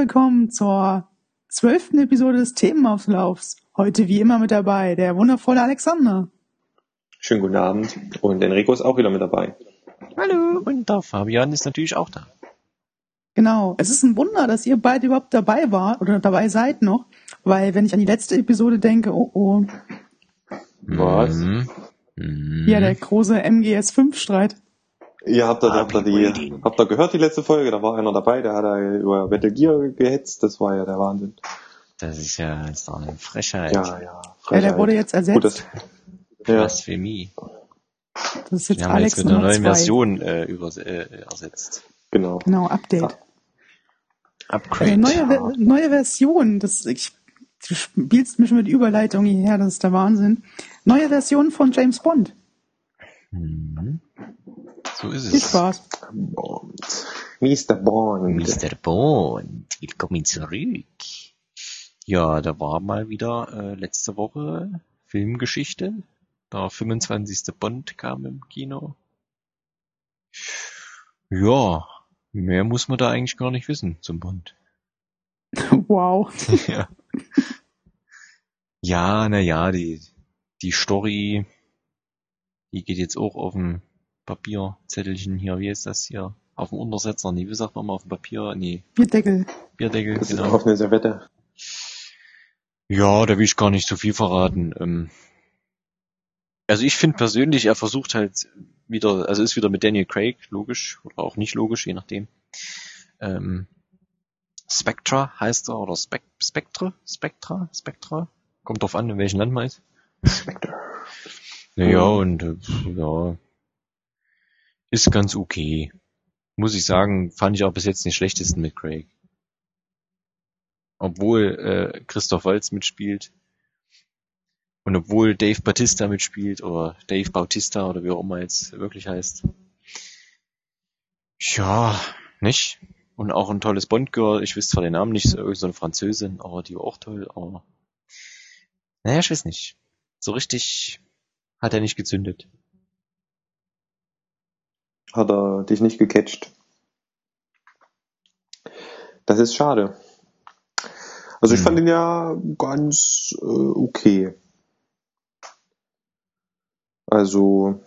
willkommen zur zwölften Episode des Themenauflaufs. Heute wie immer mit dabei der wundervolle Alexander. Schönen guten Abend. Und Enrico ist auch wieder mit dabei. Hallo, und der Fabian ist natürlich auch da. Genau. Es ist ein Wunder, dass ihr beide überhaupt dabei wart oder dabei seid noch, weil wenn ich an die letzte Episode denke, oh oh. Was? Mhm. Ja, der große MGS5-Streit. Ihr habt da, habt, da die, habt da gehört, die letzte Folge? Da war einer dabei, der hat da über Metal Gear gehetzt. Das war ja der Wahnsinn. Das ist ja ist doch eine Frechheit. Ja, ja. Ja, Frechheit. der wurde jetzt Gut, ersetzt. das, ja. Blasphemie. Das ist jetzt Die haben wir Alex jetzt mit einer neuen zwei. Version äh, über, äh, ersetzt. Genau. Genau, Update. Upgrade. Äh, neue, neue Version. Das, ich, du spielst mich mit Überleitung hierher, das ist der Wahnsinn. Neue Version von James Bond. Mhm. So ist Viel es. Spaß. Bond. Mr. Bond. Mr. Bond, willkommen zurück. Ja, da war mal wieder äh, letzte Woche Filmgeschichte. Der 25. Bond kam im Kino. Ja, mehr muss man da eigentlich gar nicht wissen zum Bond. Wow. ja. Ja, na ja, die, die Story, die geht jetzt auch auf dem Papierzettelchen hier, wie ist das hier? Auf dem Untersetzer, nee, wie sagt man mal auf dem Papier? Nee, Bierdeckel. Bierdeckel, Das ist genau. auf eine Servette. Ja, da will ich gar nicht so viel verraten. Ähm, also ich finde persönlich, er versucht halt wieder, also ist wieder mit Daniel Craig, logisch, oder auch nicht logisch, je nachdem. Ähm, Spectra heißt er, oder Spec Spectre? Spectra? Spectra? Kommt drauf an, in welchem Land man ist. Spectre. Naja, und äh, ja, ist ganz okay. Muss ich sagen, fand ich auch bis jetzt den schlechtesten mit Craig. Obwohl äh, Christoph Waltz mitspielt und obwohl Dave Bautista mitspielt oder Dave Bautista oder wie auch immer jetzt wirklich heißt. Ja, nicht? Und auch ein tolles Bond-Girl. Ich wüsste zwar den Namen nicht, so eine Französin, aber die war auch toll, aber naja, ich weiß nicht. So richtig hat er nicht gezündet. Hat er dich nicht gecatcht. Das ist schade. Also ich Hm. fand ihn ja ganz äh, okay. Also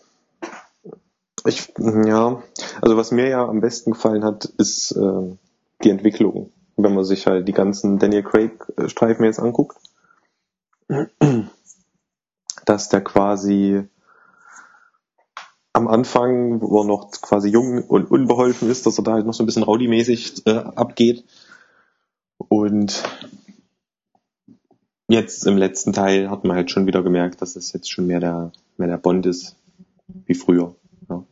ich ja, also was mir ja am besten gefallen hat, ist äh, die Entwicklung. Wenn man sich halt die ganzen Daniel Craig Streifen jetzt anguckt, dass der quasi am Anfang, wo er noch quasi jung und unbeholfen ist, dass er da halt noch so ein bisschen rowdy-mäßig äh, abgeht. Und jetzt im letzten Teil hat man halt schon wieder gemerkt, dass es jetzt schon mehr der, mehr der Bond ist, wie früher. Ja.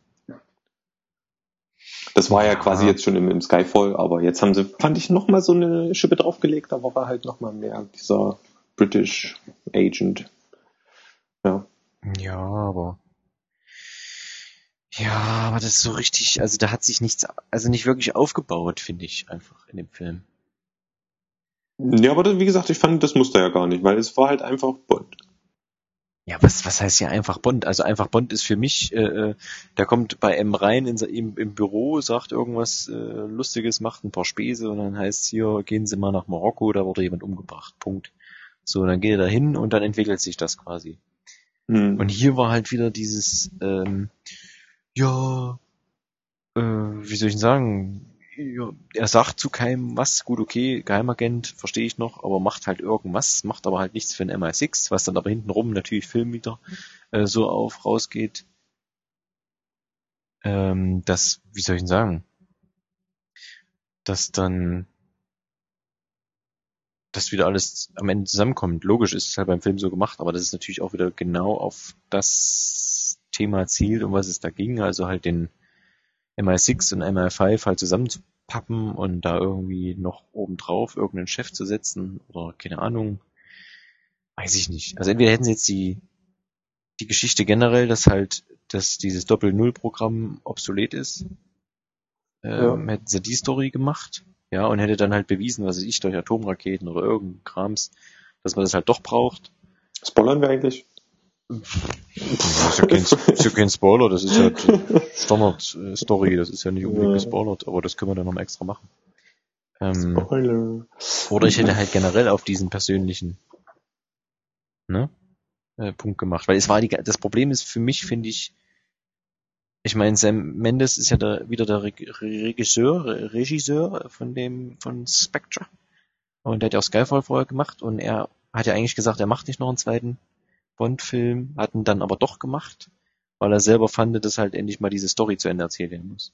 Das war ja quasi jetzt schon im, im Skyfall, aber jetzt haben sie, fand ich, nochmal so eine Schippe draufgelegt, da war er halt nochmal mehr dieser British Agent. Ja. Ja, aber. Ja, aber das ist so richtig, also da hat sich nichts, also nicht wirklich aufgebaut, finde ich einfach in dem Film. Ja, aber das, wie gesagt, ich fand, das musste er ja gar nicht, weil es war halt einfach Bond. Ja, was, was heißt hier einfach Bond? Also einfach Bond ist für mich, äh, äh, der kommt bei M rein in, im, im Büro, sagt irgendwas äh, Lustiges, macht ein paar Späße und dann heißt hier, gehen Sie mal nach Marokko, da wurde jemand umgebracht. Punkt. So, dann geht er da hin und dann entwickelt sich das quasi. Hm. Und hier war halt wieder dieses, ähm, ja, äh, wie soll ich denn sagen, ja, er sagt zu keinem was, gut, okay, Geheimagent, verstehe ich noch, aber macht halt irgendwas, macht aber halt nichts für ein MI6, was dann aber hintenrum natürlich Film wieder äh, so auf rausgeht. Ähm, das, wie soll ich denn sagen, dass dann das wieder alles am Ende zusammenkommt. Logisch ist es halt beim Film so gemacht, aber das ist natürlich auch wieder genau auf das Thema zielt, um was es da ging, also halt den MI6 und MI5 halt zusammenzupappen und da irgendwie noch obendrauf irgendeinen Chef zu setzen oder keine Ahnung. Weiß ich nicht. Also entweder hätten sie jetzt die, die Geschichte generell, dass halt, dass dieses Doppel-Null-Programm obsolet ist, ähm, hätten sie die Story gemacht, ja, und hätte dann halt bewiesen, was weiß ich, durch Atomraketen oder irgendein Krams, dass man das halt doch braucht. Spoilern wir eigentlich? Das ist ja kein, ist ja kein Spoiler, das ist ja Standard-Story, das ist ja nicht unbedingt Ja. gespoilert, aber das können wir dann noch mal extra machen. Ähm, Spoiler. oder ich hätte halt generell auf diesen persönlichen ne, äh, Punkt gemacht. Weil es war die, das Problem ist für mich, finde ich, ich meine, Sam Mendes ist ja der, wieder der Re Regisseur, Re Regisseur von dem, von Spectre. Und der hat ja auch Skyfall vorher gemacht und er hat ja eigentlich gesagt, er macht nicht noch einen zweiten Bond-Film, hat ihn dann aber doch gemacht, weil er selber fand, dass halt endlich mal diese Story zu Ende erzählt werden muss.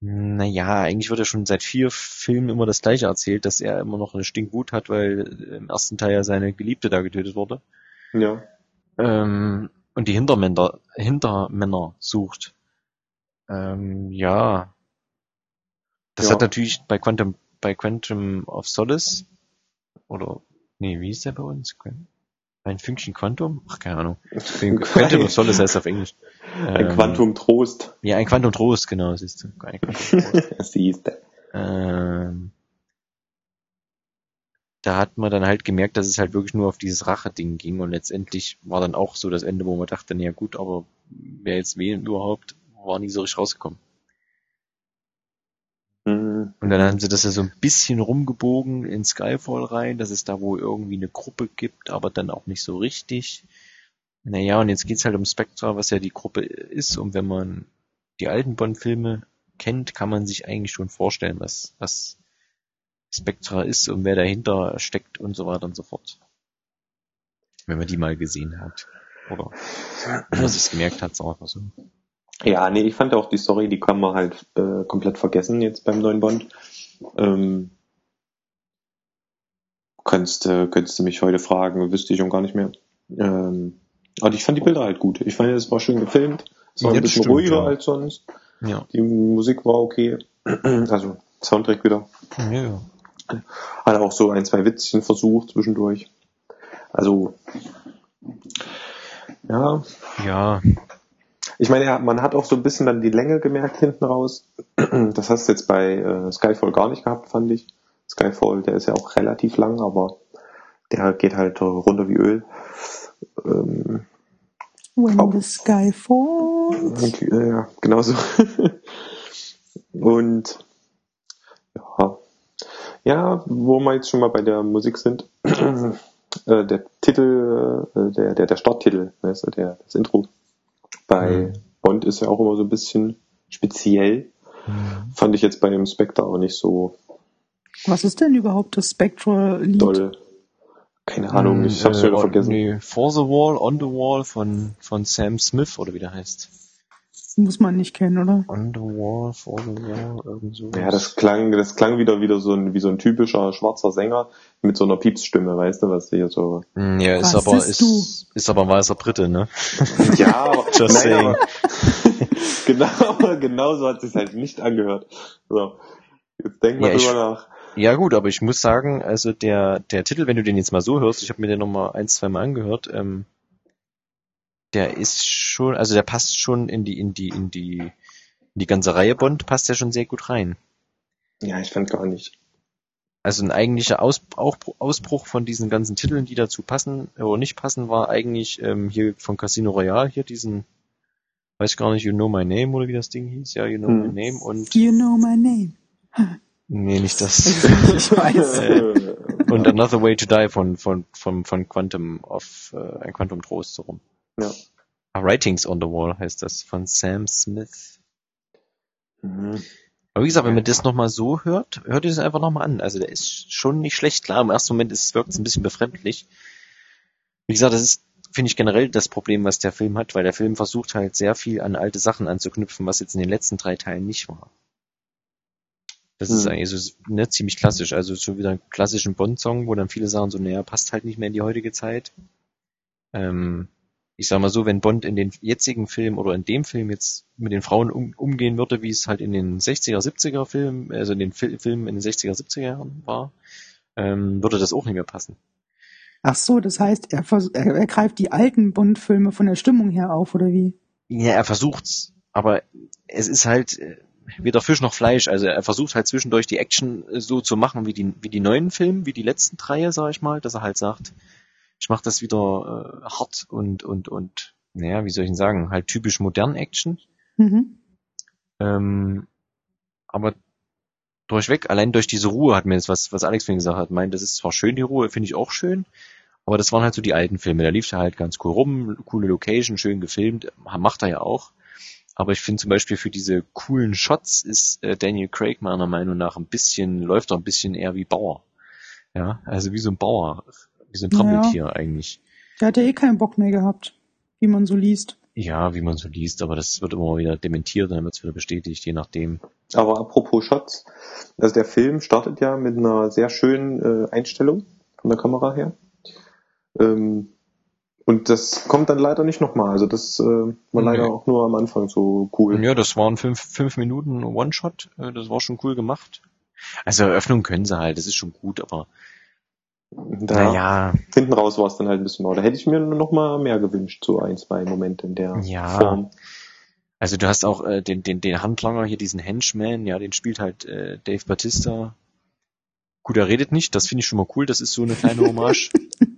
Naja, eigentlich wird er schon seit vier Filmen immer das gleiche erzählt, dass er immer noch eine Stinkwut hat, weil im ersten Teil ja seine Geliebte da getötet wurde. Ja. Ähm, und die Hintermänner, Hintermänner sucht. Ähm, ja. Das Ja. hat natürlich bei Quantum, bei Quantum of Solace, oder, nee, wie ist der bei uns? Qu- Ein Fünkchen Quantum? Ach, keine Ahnung. Quantum of Solace heißt auf Englisch. Ein Ähm, Quantum Trost. Ja, ein Quantum Trost, genau, siehst du. Ein Quantum Trost. Siehst du. ähm, da hat man dann halt gemerkt, dass es halt wirklich nur auf dieses Rache-Ding ging und letztendlich war dann auch so das Ende, wo man dachte, na ja gut, aber wer jetzt wählen überhaupt, war nie so richtig rausgekommen. Und dann haben sie das ja so ein bisschen rumgebogen in Skyfall rein, dass es da wohl irgendwie eine Gruppe gibt, aber dann auch nicht so richtig. Naja, und jetzt geht's halt um Spectra, was ja die Gruppe ist. Und wenn man die alten Bond-Filme kennt, kann man sich eigentlich schon vorstellen, was, was Spectra ist und wer dahinter steckt und so weiter und so fort. Wenn man die mal gesehen hat. Oder wenn man sich's gemerkt hat, sagen wir so. Ja, nee, ich fand auch die Story, die kann man halt äh, komplett vergessen jetzt beim neuen Bond. Ähm, kannst, äh, könntest du mich heute fragen, wüsste ich schon gar nicht mehr. Ähm, aber ich fand die Bilder halt gut. Ich fand, es war schön gefilmt. Es war ein bisschen stimmt, ruhiger ja. als sonst. Ja. Die Musik war okay. Also Soundtrack wieder. Ja, ja. Hat auch so ein, zwei Witzchen versucht zwischendurch. Also ja, Ja, ich meine, ja, man hat auch so ein bisschen dann die Länge gemerkt hinten raus. Das hast du jetzt bei äh, Skyfall gar nicht gehabt, fand ich. Skyfall, der ist ja auch relativ lang, aber der geht halt runter wie Öl. Ähm, When Auch. the sky falls. und, äh, ja, genauso. und ja, ja, wo wir jetzt schon mal bei der Musik sind, äh, der Titel, äh, der, der, der Starttitel, du, der, das Intro bei Mhm. Bond ist ja auch immer so ein bisschen speziell. Fand ich jetzt bei dem Spectre auch nicht so Was ist denn überhaupt das Spectral-Lied? doll. Keine Ahnung, ich hab's äh, wieder vergessen. Nee, For the Wall, On the Wall von, von Sam Smith oder wie der heißt. Muss man nicht kennen, oder? On the Wall, For the Wall, irgend so. Ja, das klang, das klang wieder wieder so ein, wie so ein typischer schwarzer Sänger mit so einer Piepsstimme, weißt du, was hier so. Mm, Ja, ist Was aber, bist ist, ist aber ein weißer Brite, ne? Ja, Just nein, saying. aber genau, genau so hat sich halt nicht angehört. So. Jetzt denk mal Ja, ich- drüber nach. Ja gut, aber ich muss sagen, also der, der Titel, wenn du den jetzt mal so hörst, ich habe mir den nochmal ein, zwei Mal angehört, ähm, der ist schon, also der passt schon in die, in die, in die, in die ganze Reihe Bond, passt der schon sehr gut rein. Ja, ich fand gar nicht. Also ein eigentlicher Aus, auch, Ausbruch von diesen ganzen Titeln, die dazu passen oder nicht passen, war eigentlich ähm, hier von Casino Royale, hier diesen, weiß gar nicht, You Know My Name oder wie das Ding hieß, ja, You Know Hm. My Name und, You know my name. nee, nicht das. Ich weiß. Äh, und Another Way to Die von, von, von, von Quantum of, äh, ein Quantum Trost so rum. Ja. Ah, Writings on the Wall heißt das, von Sam Smith. Mhm. Aber wie gesagt, wenn man das nochmal so hört, hört ihr das einfach nochmal an. Also der ist schon nicht schlecht. Klar, im ersten Moment ist es wirkt es ein bisschen befremdlich. Wie gesagt, das ist, finde ich, generell das Problem, was der Film hat, weil der Film versucht halt sehr viel an alte Sachen anzuknüpfen, was jetzt in den letzten drei Teilen nicht war. Das ist Hm. eigentlich so ne, ziemlich klassisch. Also so wieder einen klassischen Bond-Song, wo dann viele sagen so, naja, passt halt nicht mehr in die heutige Zeit. Ähm, ich sag mal so, wenn Bond in den jetzigen Film oder in dem Film jetzt mit den Frauen um, umgehen würde, wie es halt in den 60er, 70er Filmen, also in den Fil Filmen in den 60er, 70er Jahren war, ähm, würde das auch nicht mehr passen. Ach so, das heißt, er, er, er greift die alten Bond-Filme von der Stimmung her auf, oder wie? Ja, er versucht's, aber es ist halt äh, weder Fisch noch Fleisch. Also er versucht halt zwischendurch die Action äh, so zu machen wie die, wie die neuen Filme, wie die letzten drei, sag ich mal, dass er halt sagt, ich mache das wieder äh, hart und und und naja, wie soll ich denn sagen, halt typisch modern Action. Mhm. Ähm, aber durchweg, allein durch diese Ruhe hat mir das, was, was Alex vorhin gesagt hat, meint, das ist zwar schön, die Ruhe, finde ich auch schön, aber das waren halt so die alten Filme. Da lief er halt ganz cool rum, coole Location, schön gefilmt, macht er ja auch. Aber ich finde zum Beispiel für diese coolen Shots ist äh, Daniel Craig meiner Meinung nach ein bisschen, läuft er ein bisschen eher wie Bauer. Ja, also wie so ein Bauer, wie so ein Trampeltier ja. eigentlich. Der hat ja eh keinen Bock mehr gehabt, wie man so liest. Ja, wie man so liest, aber das wird immer wieder dementiert, dann wird es wieder bestätigt, je nachdem. Aber apropos Shots, also der Film startet ja mit einer sehr schönen äh, Einstellung von der Kamera her. Ähm, und das kommt dann leider nicht nochmal. Also das äh, war okay. leider auch nur am Anfang so cool. Ja, das waren fünf, fünf Minuten One-Shot. Äh, das war schon cool gemacht. Also Eröffnung können sie halt, das ist schon gut, aber da, naja. Hinten raus war es dann halt ein bisschen mau. Da hätte ich mir noch mal mehr gewünscht, so ein, zwei Momente in der ja. Form. Also du hast auch äh, den, den, den Handlanger hier, diesen Henchman, ja, den spielt halt äh, Dave Batista. Gut, er redet nicht, das finde ich schon mal cool, das ist so eine kleine Hommage.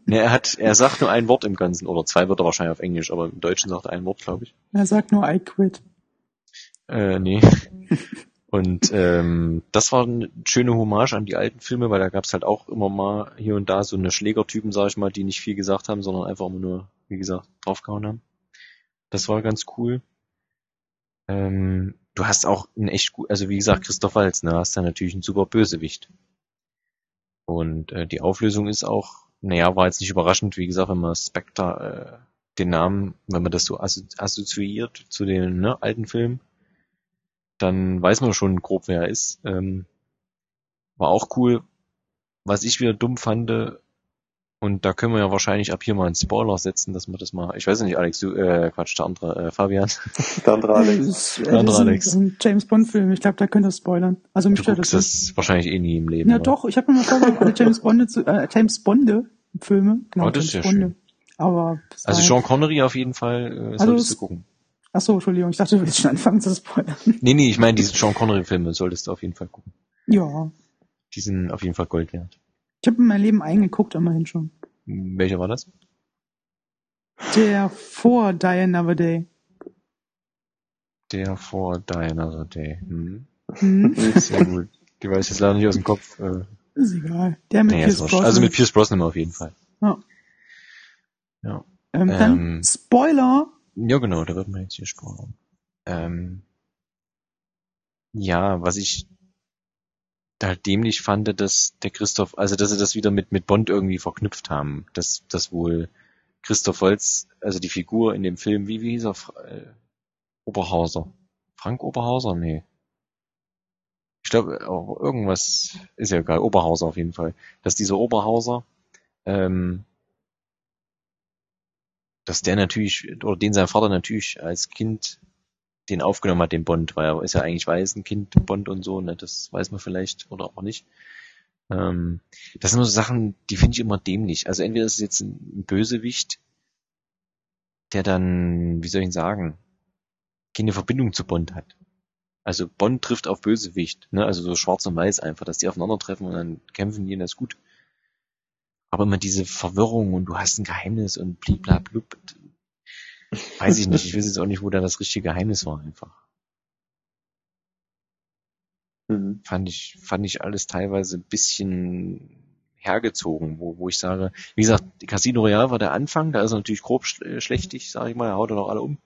ne, er hat, er sagt nur ein Wort im Ganzen, oder zwei Wörter wahrscheinlich auf Englisch, aber im Deutschen sagt er ein Wort, glaube ich. Er sagt nur I quit. Äh, nee. Und ähm, das war eine schöne Hommage an die alten Filme, weil da gab's halt auch immer mal hier und da so eine Schlägertypen, sag ich mal, die nicht viel gesagt haben, sondern einfach immer nur, wie gesagt, draufgehauen haben. Das war ganz cool. Ähm, du hast auch ein echt gut, also wie gesagt, Christoph Waltz, ne, hast da natürlich einen super Bösewicht. Und äh, die Auflösung ist auch, naja, war jetzt nicht überraschend, wie gesagt, wenn man Spectre, äh, den Namen, wenn man das so assoziiert zu den ne, alten Filmen, dann weiß man schon grob, wer er ist. Ähm, war auch cool. Was ich wieder dumm fand, und da können wir ja wahrscheinlich ab hier mal einen Spoiler setzen, dass wir das mal, ich weiß nicht, Alex, du, äh, Quatsch, der andere, äh, Fabian. Der andere Alex. der andere Alex. Ein, ein James Bond Film, ich glaube, da könnt ihr spoilern. Also mich du stört das, das wahrscheinlich eh nie im Leben. Ja oder? doch, ich habe mir mal vorgenommen, alle James Bonde zu, äh, James Bonde Filme. Genau, oh, das James ist ja Bonde. schön. Aber also Sean Connery auf jeden Fall äh, also solltest du gucken. Ach so, Entschuldigung, ich dachte, du willst schon anfangen zu spoilern. Nee, nee, ich meine, diese Sean Connery-Filme solltest du auf jeden Fall gucken. Ja. Die sind auf jeden Fall Gold wert. Ich habe in mein Leben eingeguckt, immerhin schon. Welcher war das? Der vor Die Another Day. Der vor Die Another Day. Hm. Hm. Sehr gut. Die weiß ich jetzt leider nicht aus dem Kopf. Äh. Ist egal. Der mit nee, Pierce Brosnan. Also mit Pierce Brosnan auf jeden Fall. Ja. Ja. Ähm, dann ähm, Spoiler ja, genau, da wird man jetzt hier spoilern. Ähm, ja, was ich halt dämlich fand, dass der Christoph, also dass sie das wieder mit, mit Bond irgendwie verknüpft haben. Dass, dass wohl Christoph Holz, also die Figur in dem Film, wie, wie hieß er? Äh, Oberhauser. Frank Oberhauser? Nee. Ich glaube, irgendwas ist ja egal. Oberhauser auf jeden Fall. Dass dieser Oberhauser ähm, dass der natürlich, oder den sein Vater natürlich als Kind den aufgenommen hat, den Bond, weil er ist ja eigentlich Waisenkind, Bond und so, ne, das weiß man vielleicht oder auch nicht. Ähm, das sind so Sachen, die finde ich immer dämlich. Also entweder ist es jetzt ein Bösewicht, der dann, wie soll ich ihn sagen, keine Verbindung zu Bond hat. Also Bond trifft auf Bösewicht, ne, also so schwarz und weiß einfach, dass die aufeinandertreffen und dann kämpfen die und das ist gut. Aber immer diese Verwirrung und du hast ein Geheimnis und bliblablub. Weiß ich nicht. Ich weiß jetzt auch nicht, wo da das richtige Geheimnis war einfach. Mhm. Fand ich, fand ich alles teilweise ein bisschen hergezogen, wo, wo ich sage, wie gesagt, Casino Royale war der Anfang, da ist er natürlich grob schlechtig, sage ich mal, er haut er doch alle um.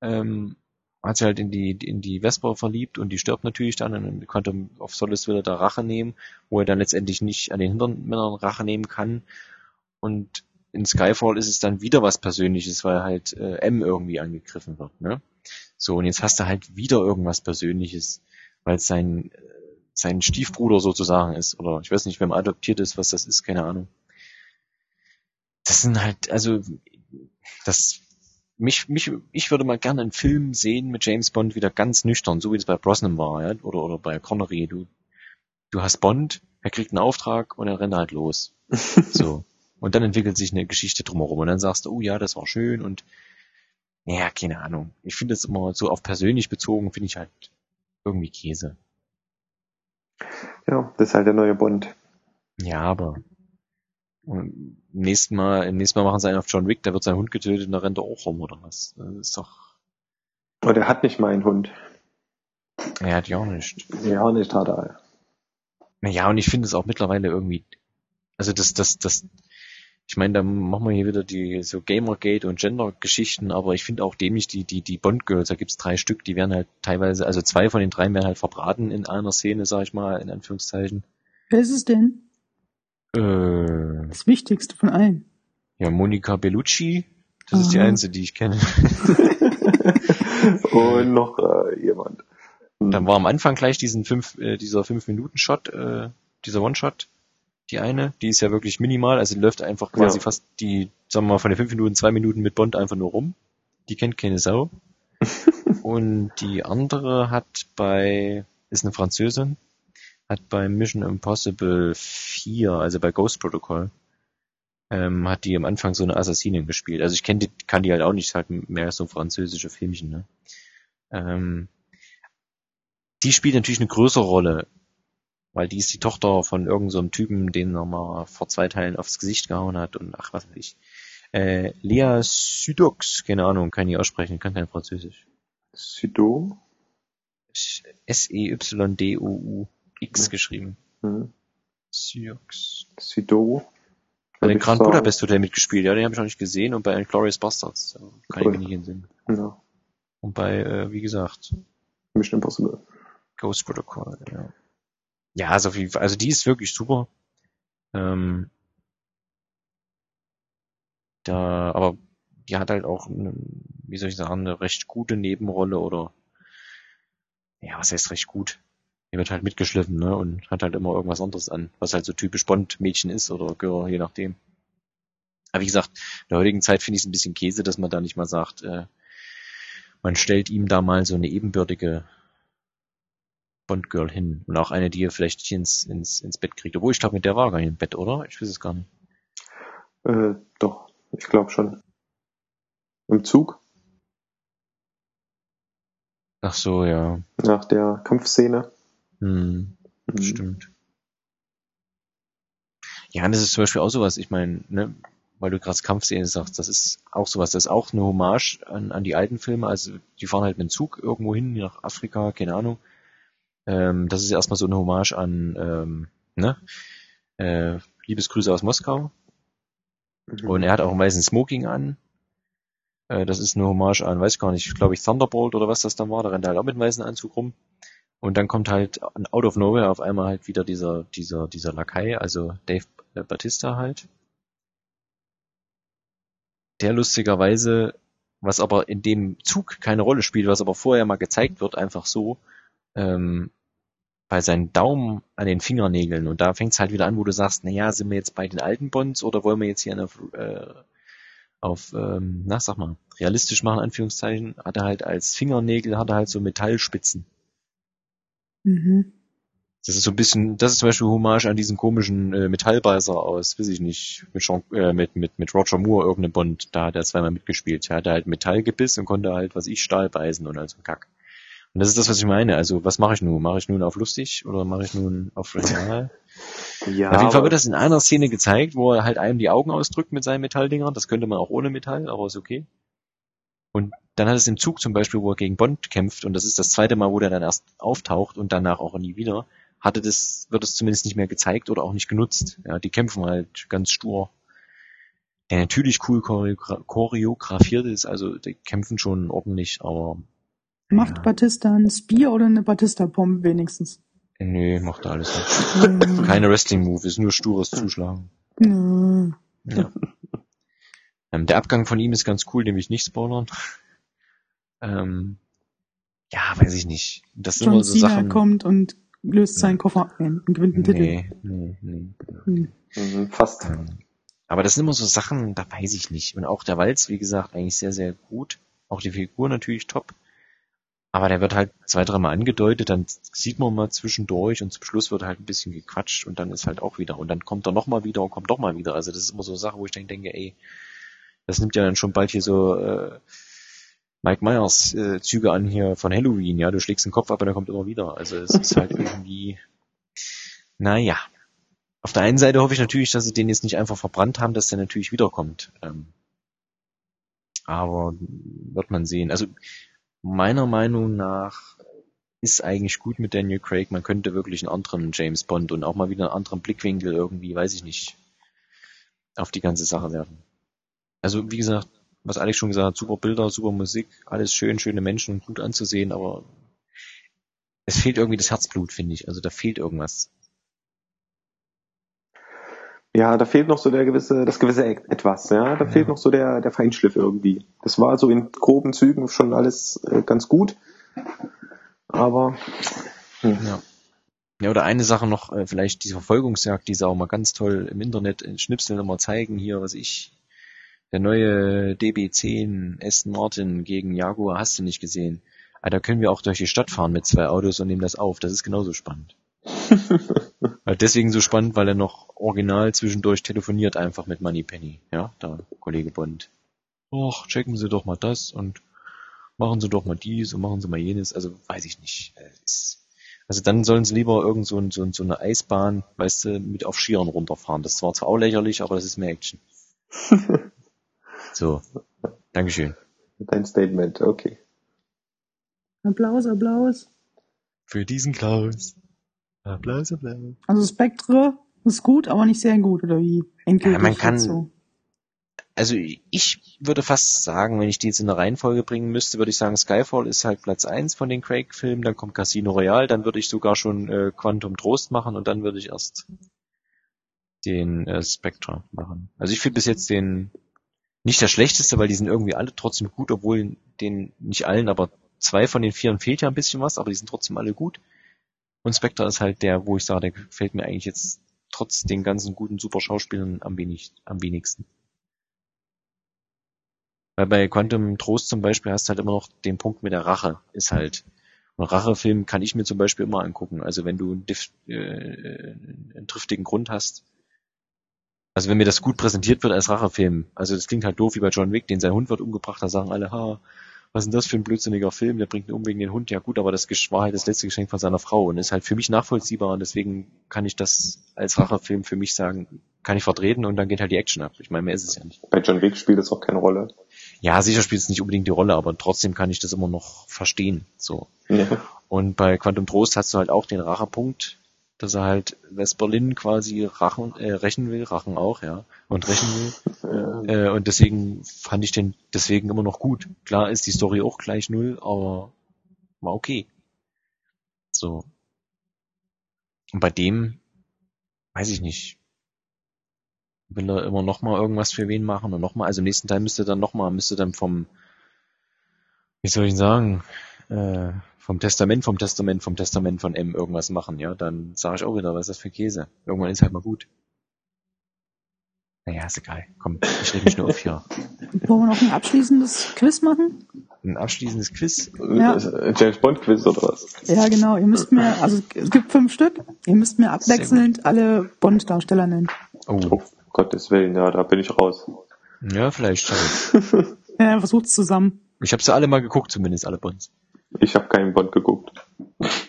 Ähm, hat sich halt in die, in die Vesper verliebt und die stirbt natürlich dann und konnte auf Solis wieder da Rache nehmen, wo er dann letztendlich nicht an den Hintermännern Rache nehmen kann. Und in Skyfall ist es dann wieder was Persönliches, weil halt äh, M irgendwie angegriffen wird, ne? So, und jetzt hast du halt wieder irgendwas Persönliches, weil es sein, sein Stiefbruder sozusagen ist. Oder ich weiß nicht, wem adoptiert ist, was das ist, keine Ahnung. Das sind halt, also, das mich, mich, ich würde mal gerne einen Film sehen mit James Bond wieder ganz nüchtern, so wie es bei Brosnan war, ja, oder, oder bei Connery. Du, du hast Bond, er kriegt einen Auftrag und er rennt halt los. so. Und dann entwickelt sich eine Geschichte drumherum und dann sagst du, oh ja, das war schön und, ja, keine Ahnung. Ich finde es immer so auf persönlich bezogen, finde ich halt irgendwie Käse. Ja, das ist halt der neue Bond. Ja, aber und im nächsten Mal, im nächsten Mal machen sie einen auf John Wick, da wird sein Hund getötet und da rennt er auch rum oder was. Das ist doch. Aber der hat nicht meinen Hund. Er hat ja auch nicht. Ja, nicht hat er. Naja, und ich finde es auch mittlerweile irgendwie, also das, das, das, ich meine, da machen wir hier wieder die so Gamergate und Gender-Geschichten, aber ich finde auch dämlich die, die, die Bond-Girls, da gibt's drei Stück, die werden halt teilweise, also zwei von den drei werden halt verbraten in einer Szene, sag ich mal, in Anführungszeichen. Wer ist es denn? Äh, Das Wichtigste von allen. ja, Monica Bellucci, das ist die Aha. einzige, die ich kenne. Und noch äh, jemand. Dann war am Anfang gleich diesen fünf, äh, dieser fünf Minuten Shot, äh, dieser One-Shot, die eine, die ist ja wirklich minimal, also läuft einfach quasi Ja. fast die, sagen wir mal, von den fünf Minuten, zwei Minuten mit Bond einfach nur rum. Die kennt keine Sau. Und die andere hat bei, ist eine Französin, hat bei Mission Impossible 4, also bei Ghost Protocol, ähm, hat die am Anfang so eine Assassinin gespielt. Also ich kenn die, kann die halt auch nicht, halt mehr so französische Filmchen, ne? Ähm, die spielt natürlich eine größere Rolle, weil die ist die Tochter von irgendeinem so Typen, den er mal vor zwei Teilen aufs Gesicht gehauen hat und ach, was weiß ich. Äh, Lea Sydux, keine Ahnung, kann ich aussprechen, kann kein Französisch. Sido. E S-E-Y-D-O-U-X geschrieben. Hm. Sydux. Sido. Bei den ich Grand. Budapest Hotel mitgespielt, ja, den habe ich noch nicht gesehen und bei Glorious Bastards, kann ich Cool. mir nicht entsinnen. Ja. Und bei, äh, wie gesagt, Mission Impossible. Ghost Protocol, ja. Ja, also, also die ist wirklich super. Ähm, da, aber die hat halt auch, eine, wie soll ich sagen, eine recht gute Nebenrolle oder, ja, was heißt recht gut? Die wird halt mitgeschliffen, ne, und hat halt immer irgendwas anderes an, was halt so typisch Bond-Mädchen ist oder Girl, je nachdem. Aber wie gesagt, in der heutigen Zeit finde ich es ein bisschen Käse, dass man da nicht mal sagt, äh, man stellt ihm da mal so eine ebenbürtige Bond-Girl hin. Und auch eine, die er vielleicht ins, ins, ins Bett kriegt. Obwohl, ich glaube, mit der war gar nicht im Bett, oder? Ich weiß es gar nicht. Äh, doch, ich glaube schon. Im Zug, Ach so, ja. nach der Kampfszene. Hm, Mhm. stimmt. Ja, und das ist zum Beispiel auch sowas, ich meine, ne, weil du gerade Kampfszene sagst, das ist auch sowas, das ist auch eine Hommage an, an die alten Filme, also die fahren halt mit dem Zug irgendwo hin, nach Afrika, keine Ahnung. Ähm, das ist erstmal so eine Hommage an, ähm, ne, äh, Liebesgrüße aus Moskau. Mhm. Und er hat auch einen weißen Smoking an. Äh, das ist eine Hommage an, weiß ich gar nicht, glaube ich, Thunderbolt oder was das dann war. Da rennt er halt auch mit einem weißen Anzug rum. Und dann kommt halt out of nowhere auf einmal halt wieder dieser, dieser, dieser Lakai, also Dave äh, Batista halt. Der lustigerweise, was aber in dem Zug keine Rolle spielt, was aber vorher mal gezeigt wird, einfach so, ähm, bei seinen Daumen an den Fingernägeln. Und da fängt es halt wieder an, wo du sagst, naja, sind wir jetzt bei den alten Bonds oder wollen wir jetzt hier auf, äh, auf ähm, na, sag mal, realistisch machen, Anführungszeichen, hat er halt als Fingernägel, hat er halt so Metallspitzen. Mhm. Das ist so ein bisschen, das ist zum Beispiel Hommage an diesen komischen äh, Metallbeißer aus, weiß ich nicht, mit, Jean, äh, mit, mit, mit Roger Moore, irgendeinem Bond, da hat er zweimal mitgespielt. Er hatte halt Metallgebiss und konnte halt, was ich, Stahl beißen und also Kack. Und das ist das, was ich meine. Also, was mache ich nun? Mache ich nun auf lustig oder mache ich nun auf real? Ja, auf jeden Fall wird das in einer Szene gezeigt, wo er halt einem die Augen ausdrückt mit seinen Metalldingern. Das könnte man auch ohne Metall, aber ist okay. Und dann hat es im Zug zum Beispiel, wo er gegen Bond kämpft, und das ist das zweite Mal, wo der dann erst auftaucht und danach auch nie wieder, hatte das, wird es zumindest nicht mehr gezeigt oder auch nicht genutzt. Ja, die kämpfen halt ganz stur. Der natürlich cool choreogra choreografiert ist, also die kämpfen schon ordentlich, aber Macht Ja. Batista ein Spear oder eine Batista-Bombe wenigstens? nö, macht er alles nicht. Keine Wrestling-Move, ist nur stures Zuschlagen. Ja. ähm, der Abgang von ihm ist ganz cool, nämlich nicht spoilern. Ähm, ja, weiß ich nicht. Das sind John immer so Cena Sachen. kommt und löst seinen Koffer ein und gewinnt einen Titel. nee, nee, nee. Hm. Mhm, fast. Ähm, Aber das sind immer so Sachen, da weiß ich nicht. Und auch der Walz, wie gesagt, eigentlich sehr, sehr gut. Auch die Figur natürlich top. Aber der wird halt zwei, dreimal angedeutet, dann sieht man mal zwischendurch und zum Schluss wird halt ein bisschen gequatscht und dann ist halt auch wieder. Und dann kommt er nochmal wieder und kommt doch mal wieder. Also das ist immer so eine Sache, wo ich dann denke, ey, das nimmt ja dann schon bald hier so äh, Mike Myers äh, Züge an hier von Halloween. Ja, du schlägst den Kopf ab und er kommt immer wieder. Also es ist halt irgendwie, naja. Auf der einen Seite hoffe ich natürlich, dass sie den jetzt nicht einfach verbrannt haben, dass der natürlich wiederkommt. Ähm, aber wird man sehen. Also meiner Meinung nach ist eigentlich gut mit Daniel Craig. Man könnte wirklich einen anderen James Bond und auch mal wieder einen anderen Blickwinkel irgendwie, weiß ich nicht, auf die ganze Sache werfen. Also wie gesagt, was Alex schon gesagt hat, super Bilder, super Musik, alles schön, schöne Menschen und gut anzusehen, aber es fehlt irgendwie das Herzblut, finde ich. Also da fehlt irgendwas. Ja, da fehlt noch so der gewisse, das gewisse etwas, ja. Da Ja. fehlt noch so der, der Feinschliff irgendwie. Das war so in groben Zügen schon alles äh, ganz gut. Aber hm. Ja. Ja, oder eine Sache noch, äh, vielleicht diese Verfolgungsjagd, die sie auch mal ganz toll im Internet in Schnipseln immer zeigen, hier, was ich, der neue DB10 Aston Martin gegen Jaguar, hast du nicht gesehen. Aber da können wir auch durch die Stadt fahren mit zwei Autos und nehmen das auf. Das ist genauso spannend. Deswegen so spannend, weil er noch original zwischendurch telefoniert einfach mit Moneypenny. Ja, da, Kollege Bond. Och, checken Sie doch mal das und machen Sie doch mal dies und machen Sie mal jenes. Also, weiß ich nicht. Äh, also dann sollen sie lieber irgend so, ein, so, ein, so eine Eisbahn, weißt du, mit auf Skiern runterfahren. Das zwar zwar auch lächerlich, aber das ist mehr Action. so. Dankeschön. dein Statement, okay. Applaus, Applaus. Für diesen Klaus. Applaus, Applaus. Also Spectre ist gut, aber nicht sehr gut, oder wie? Endgültig Ja, man kann- so. Also ich würde fast sagen, wenn ich die jetzt in der Reihenfolge bringen müsste, würde ich sagen, Skyfall ist halt Platz eins von den Craig-Filmen, dann kommt Casino Royale, dann würde ich sogar schon äh, Quantum Trost machen und dann würde ich erst den äh, Spectre machen. Also ich finde bis jetzt den nicht der schlechteste, weil die sind irgendwie alle trotzdem gut, obwohl den nicht allen, aber zwei von den vieren fehlt ja ein bisschen was, aber die sind trotzdem alle gut. Und Spectre ist halt der, wo ich sage, der gefällt mir eigentlich jetzt trotz den ganzen guten super Schauspielern am, wenig, am wenigsten. Weil bei Quantum Trost zum Beispiel hast du halt immer noch den Punkt mit der Rache. Ist halt. Und Rachefilm kann ich mir zum Beispiel immer angucken. Also wenn du einen, äh, einen triftigen Grund hast. Also wenn mir das gut präsentiert wird als Rachefilm. Also das klingt halt doof wie bei John Wick, den sein Hund wird umgebracht, da sagen alle, ha, was ist denn das für ein blödsinniger Film, der bringt ihn um wegen den Hund. Ja gut, aber das war halt das letzte Geschenk von seiner Frau und ist halt für mich nachvollziehbar und deswegen kann ich das als Rachefilm für mich sagen, kann ich vertreten und dann geht halt die Action ab. Ich meine, mehr ist es ja nicht. Bei John Wick spielt das auch keine Rolle. Ja, sicher spielt es nicht unbedingt die Rolle, aber trotzdem kann ich das immer noch verstehen. So. Ja. Und bei Quantum Trost hast du halt auch den Rachepunkt, dass er halt West-Berlin quasi rachen, äh, rächen will, Rachen auch, ja, und rächen will. Äh, und deswegen fand ich den deswegen immer noch gut. Klar ist die Story auch gleich null, aber war okay. So. Und bei dem, weiß ich nicht, will er immer noch mal irgendwas für wen machen und noch mal, also im nächsten Teil müsste dann noch mal, müsste dann vom, wie soll ich sagen, äh, vom Testament, vom Testament, vom Testament von M irgendwas machen, ja, dann sage ich auch wieder, was ist das für Käse? Irgendwann ist halt mal gut. Naja, ist egal. Komm, ich rede mich nur auf hier. Wollen wir noch ein abschließendes Quiz machen? Ein abschließendes Quiz. Ja. äh, James Bond Quiz oder was? Ja, genau. Ihr müsst mir, also es gibt fünf Stück. Ihr müsst mir abwechselnd alle Bond-Darsteller nennen. Oh, Oh, Gottes Willen, ja, da bin ich raus. ja, vielleicht. Ja, versucht's zusammen. Ich Ich habe sie alle mal geguckt, zumindest alle Bonds. Ich habe keinen Bond geguckt.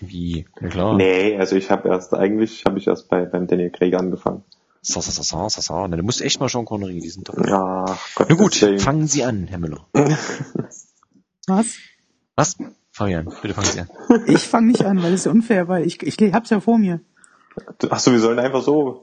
Wie? Ja klar. Nee, also ich habe erst, eigentlich habe ich erst bei beim Daniel Craig angefangen. Sa, sa, sa, sa, sa, sa. Na, du musst echt mal Sean Connery, die sind doch. Ja, Gott, Na gut, Willen. fangen Sie an, Herr Müller. Was? Was? Fabian, bitte fangen Sie an. Ich fange nicht an, weil das ist unfair, weil ich, ich hab's ja vor mir. Ach so, wir sollen einfach so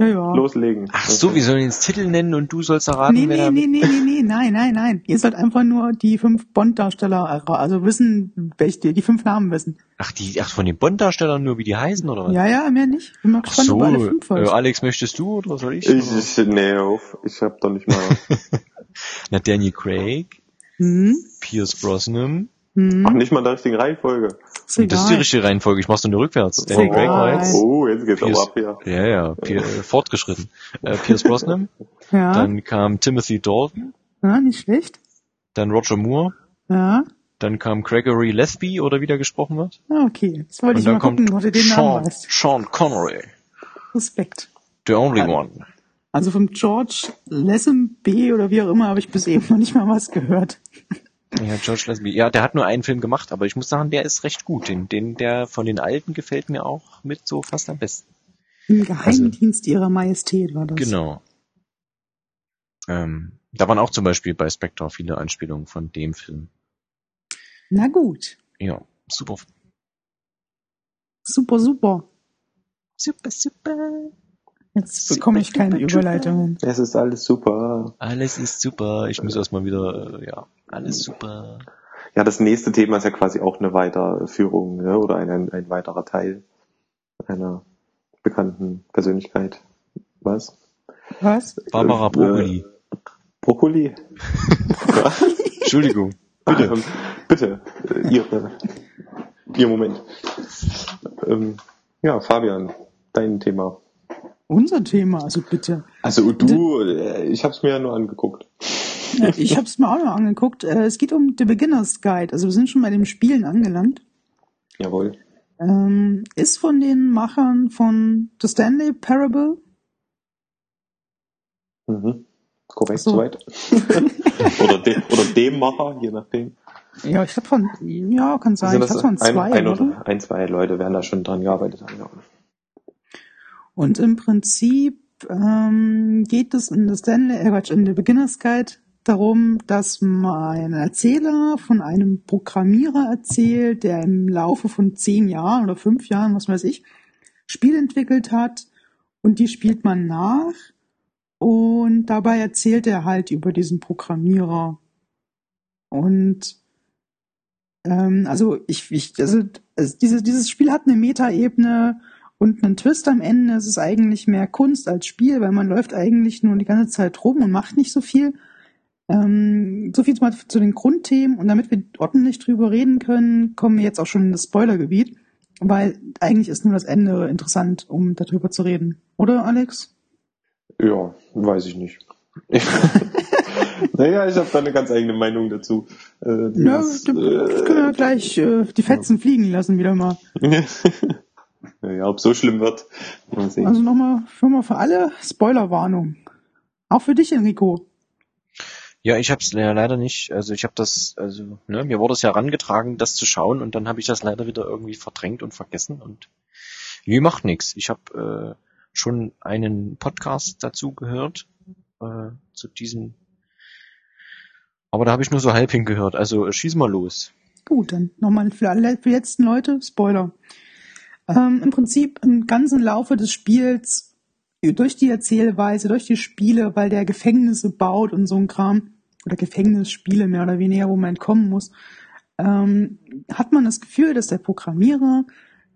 Ja, ja. loslegen. Ach so, wir sollen den Titel nennen und du sollst erraten, Nee, nee, nee, nee, nee, nee, nein, nein, nein. Ihr sollt einfach nur die fünf Bond-Darsteller, also wissen, welche, die, die fünf Namen wissen. Ach, die, ach, von den Bond-Darstellern nur, wie die heißen, oder was? Ja, ja, mehr nicht. Ich bin mal Ach gespannt, so, alle fünf äh. Alex, möchtest du, oder soll ich? Ich, ich, nee, auf. Ich habe doch nicht mal. Na, Daniel Craig, Hm? Pierce Brosnan. Ach, Hm? nicht mal in der richtigen Reihenfolge. Ist Das ist die richtige Reihenfolge, ich mach's nur rückwärts. Daniel egal. Craig war jetzt... Oh, jetzt geht's Pierce, aber ab hier. ja, ja, Pier, fortgeschritten. Äh, Pierce Brosnan, Ja, dann kam Timothy Dalton, ja, nicht schlecht. dann Roger Moore, Ja, dann kam Gregory Lesby, oder wie der gesprochen wird. ja okay. Jetzt wollte Und ich mal dann kommt gucken, ob ihr den Namen Sean, weißt. Sean Connery, Respekt. the only Ja. one. Also vom George Lazenby oder wie auch immer habe ich bis eben noch nicht mal was gehört. Ja, George Lesby. Ja, der hat nur einen Film gemacht, aber ich muss sagen, der ist recht gut. Den, den, der von den alten gefällt mir auch mit so fast am besten. Im Geheimdienst ihrer Majestät war das. Also Genau. Ähm, da waren auch zum Beispiel bei Spectre viele Anspielungen von dem Film. Na gut. Ja, super. Super, super. Super, super. Jetzt bekomme ich keine Überleitungen. Es ist alles super. Alles ist super. Ich muss erstmal wieder, äh, ja, alles super. Ja, das nächste Thema ist ja quasi auch eine Weiterführung ne? oder ein, ein, ein weiterer Teil einer bekannten Persönlichkeit. Was? Was? Barbara Äh, Broccoli. Brokkoli? Entschuldigung. Bitte. Ähm, bitte. Äh, Ihre, Ihr Moment. Ähm, ja, Fabian, dein Thema. Unser Thema, also bitte. Also du, äh, ich habe es mir ja nur angeguckt. Ich habe es mir auch noch angeguckt. Äh, Es geht um The Beginner's Guide. Also wir sind schon bei den Spielen angelangt. Jawohl. Ähm, ist von den Machern von The Stanley Parable. Mhm. Korrekt So. soweit. oder, de, oder dem Macher, je nachdem. Ja, ich habe von, ja, kann sein. Sind Ich habe von ein, zwei, ein, oder? oder ein, zwei Leute werden da schon dran gearbeitet haben. Und im Prinzip ähm, geht es in The Stanley, äh, Quatsch, in The Beginner's Guide darum, dass mein Erzähler von einem Programmierer erzählt, der im Laufe von zehn Jahren oder fünf Jahren, was weiß ich, Spiele entwickelt hat. Und die spielt man nach. Und dabei erzählt er halt über diesen Programmierer. Und ähm, also ich, ich also, also dieses, dieses Spiel hat eine Metaebene und einen Twist am Ende. Es ist eigentlich mehr Kunst als Spiel, weil man läuft eigentlich nur die ganze Zeit rum und macht nicht so viel. Ähm, so viel mal zu den Grundthemen und damit wir ordentlich drüber reden können, kommen wir jetzt auch schon in das Spoilergebiet, weil eigentlich ist nur das Ende interessant, um darüber zu reden. Oder, Alex? ja, weiß ich nicht. naja, ich habe da eine ganz eigene Meinung dazu. Äh, Ja, das können wir äh, gleich äh, die Fetzen fliegen lassen wieder mal. ja, ob so schlimm wird, mal sehen. Also nochmal schon mal für alle Spoilerwarnung. Auch für dich, Enrico. Ja, ich hab's ja leider nicht, also ich habe das, also, ne, mir wurde es ja herangetragen, das zu schauen und dann habe ich das leider wieder irgendwie verdrängt und vergessen und wie macht nix. Ich habe äh, schon einen Podcast dazu gehört, äh, zu diesem, aber da habe ich nur so halb hingehört, also äh, schieß mal los. Gut, dann nochmal für alle für die letzten Leute, Spoiler. Ähm, Im Prinzip im ganzen Laufe des Spiels, durch die Erzählweise, durch die Spiele, weil der Gefängnisse baut und so ein Kram, oder Gefängnisspiele mehr oder weniger, wo man entkommen muss, ähm, hat man das Gefühl, dass der Programmierer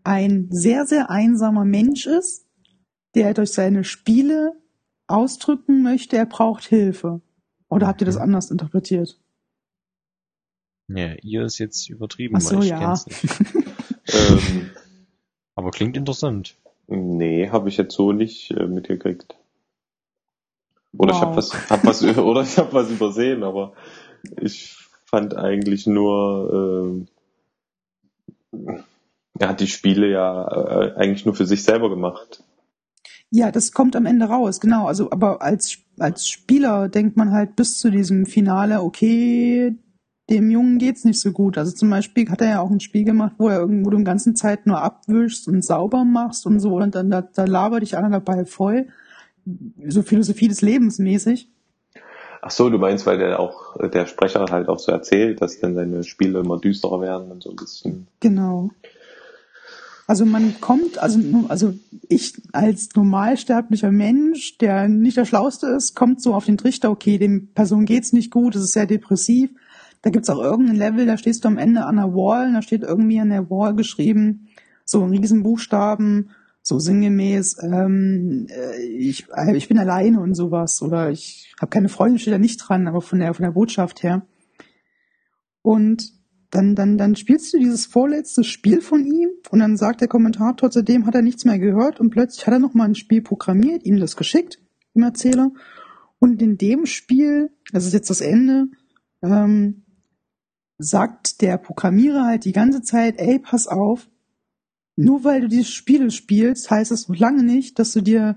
ein sehr, sehr einsamer Mensch ist, der durch seine Spiele ausdrücken möchte, er braucht Hilfe. Oder habt ihr das anders interpretiert? Ja, ihr ist jetzt übertrieben, Ach so, weil ich ja. kenn's nicht. ähm, Aber klingt interessant. nee, habe ich jetzt so nicht äh, mitgekriegt. Oder ich Wow. habe was, hab was, oder ich habe was übersehen, aber ich fand eigentlich nur, ähm, er hat die Spiele ja äh, eigentlich nur für sich selber gemacht. Ja, das kommt am Ende raus, genau. Also, aber als, als Spieler denkt man halt bis zu diesem Finale, okay, dem Jungen geht's nicht so gut. Also zum Beispiel hat er ja auch ein Spiel gemacht, wo er irgendwo die ganze Zeit nur abwischst und sauber machst und so und dann da, da labert dich einer dabei voll. So Philosophie des Lebens mäßig. Ach so, du meinst, weil der auch der Sprecher halt auch so erzählt, dass dann seine Spiele immer düsterer werden und so ein bisschen. Genau. Also man kommt, also, also ich als normalsterblicher Mensch, der nicht der Schlauste ist, kommt so auf den Trichter, okay, dem Person geht's nicht gut, es ist sehr depressiv. Da gibt's auch irgendein Level, da stehst du am Ende an der Wall, da steht irgendwie an der Wall geschrieben, so in Riesenbuchstaben, so sinngemäß, ähm, äh, ich, äh, ich bin alleine und sowas. Oder ich habe keine Freundin, steht da nicht dran, aber von der, von der Botschaft her. Und dann, dann, dann spielst du dieses vorletzte Spiel von ihm und dann sagt der Kommentator, seitdem hat er nichts mehr gehört und plötzlich hat er nochmal ein Spiel programmiert, ihm das geschickt, dem Erzähler. Und in dem Spiel, das ist jetzt das Ende, ähm, sagt der Programmierer halt die ganze Zeit, ey, pass auf, nur weil du diese Spiele spielst, heißt es noch lange nicht, dass du dir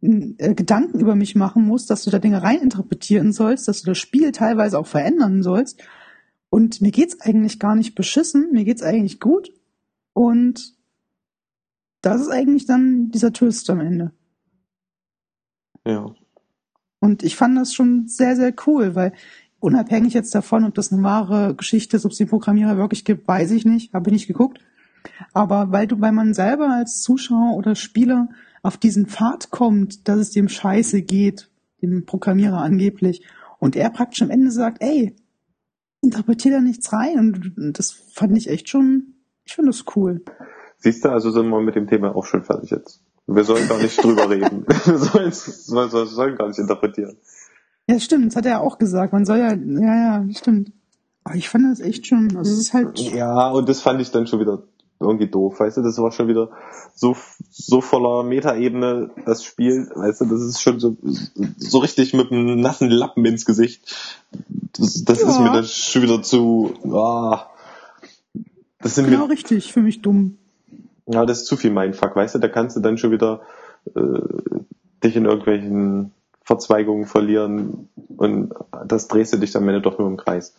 äh, Gedanken über mich machen musst, dass du da Dinge reininterpretieren sollst, dass du das Spiel teilweise auch verändern sollst. Und mir geht's eigentlich gar nicht beschissen, mir geht's eigentlich gut. Und das ist eigentlich dann dieser Twist am Ende. Ja. Und ich fand das schon sehr, sehr cool, weil unabhängig jetzt davon, ob das eine wahre Geschichte ist, ob es den Programmierer wirklich gibt, weiß ich nicht, habe ich nicht geguckt. Aber weil du, weil man selber als Zuschauer oder Spieler auf diesen Pfad kommt, dass es dem Scheiße geht, dem Programmierer angeblich, und er praktisch am Ende sagt, ey, interpretier da nichts rein. Und das fand ich echt schon, ich finde das cool. Siehst du, also sind wir mit dem Thema auch schon fertig jetzt. Wir sollen gar nicht drüber reden. Wir sollen, sollen, sollen gar nicht interpretieren. Ja, stimmt, das hat er auch gesagt. Man soll ja, ja, ja, stimmt. Aber ich fand das echt schon, also es ist halt. Ja, und das fand ich dann schon wieder irgendwie doof, weißt du, das war schon wieder so, so voller Metaebene, das Spiel, weißt du, das ist schon so, so richtig mit einem nassen Lappen ins Gesicht. Das, das ja. ist mir dann schon wieder zu, ah, das sind genau mir, richtig, für mich dumm. Ja, das ist zu viel Mindfuck, weißt du, da kannst du dann schon wieder äh, dich in irgendwelchen Verzweigungen verlieren und das drehst du dich am Ende doch nur im Kreis.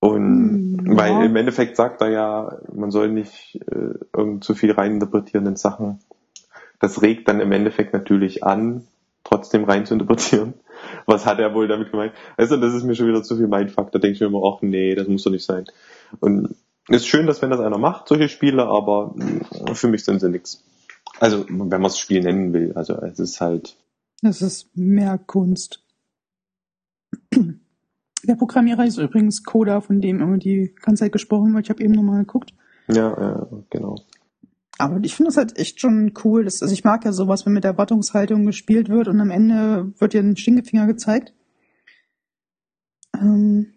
Und hm, ja. weil im Endeffekt sagt er ja, man soll nicht äh, irgend zu viel reininterpretieren in Sachen. Das regt dann im Endeffekt natürlich an, trotzdem rein zu interpretieren. Was hat er wohl damit gemeint? Also das ist mir schon wieder zu viel Mindfuck. Da denke ich mir immer, ach nee, das muss doch nicht sein. Und ist schön, dass wenn das einer macht, solche Spiele, aber für mich sind sie nichts. Also wenn man das Spiel nennen will. Also es ist halt. Das ist mehr Kunst. Der Programmierer ist übrigens Coda, von dem immer die ganze Zeit gesprochen wird. Ich habe eben nochmal geguckt. Ja, ja, genau. Aber ich finde es halt echt schon cool. Dass, also ich mag ja sowas, wenn mit Erwartungshaltung gespielt wird und am Ende wird dir ein Stinkefinger gezeigt. Ähm,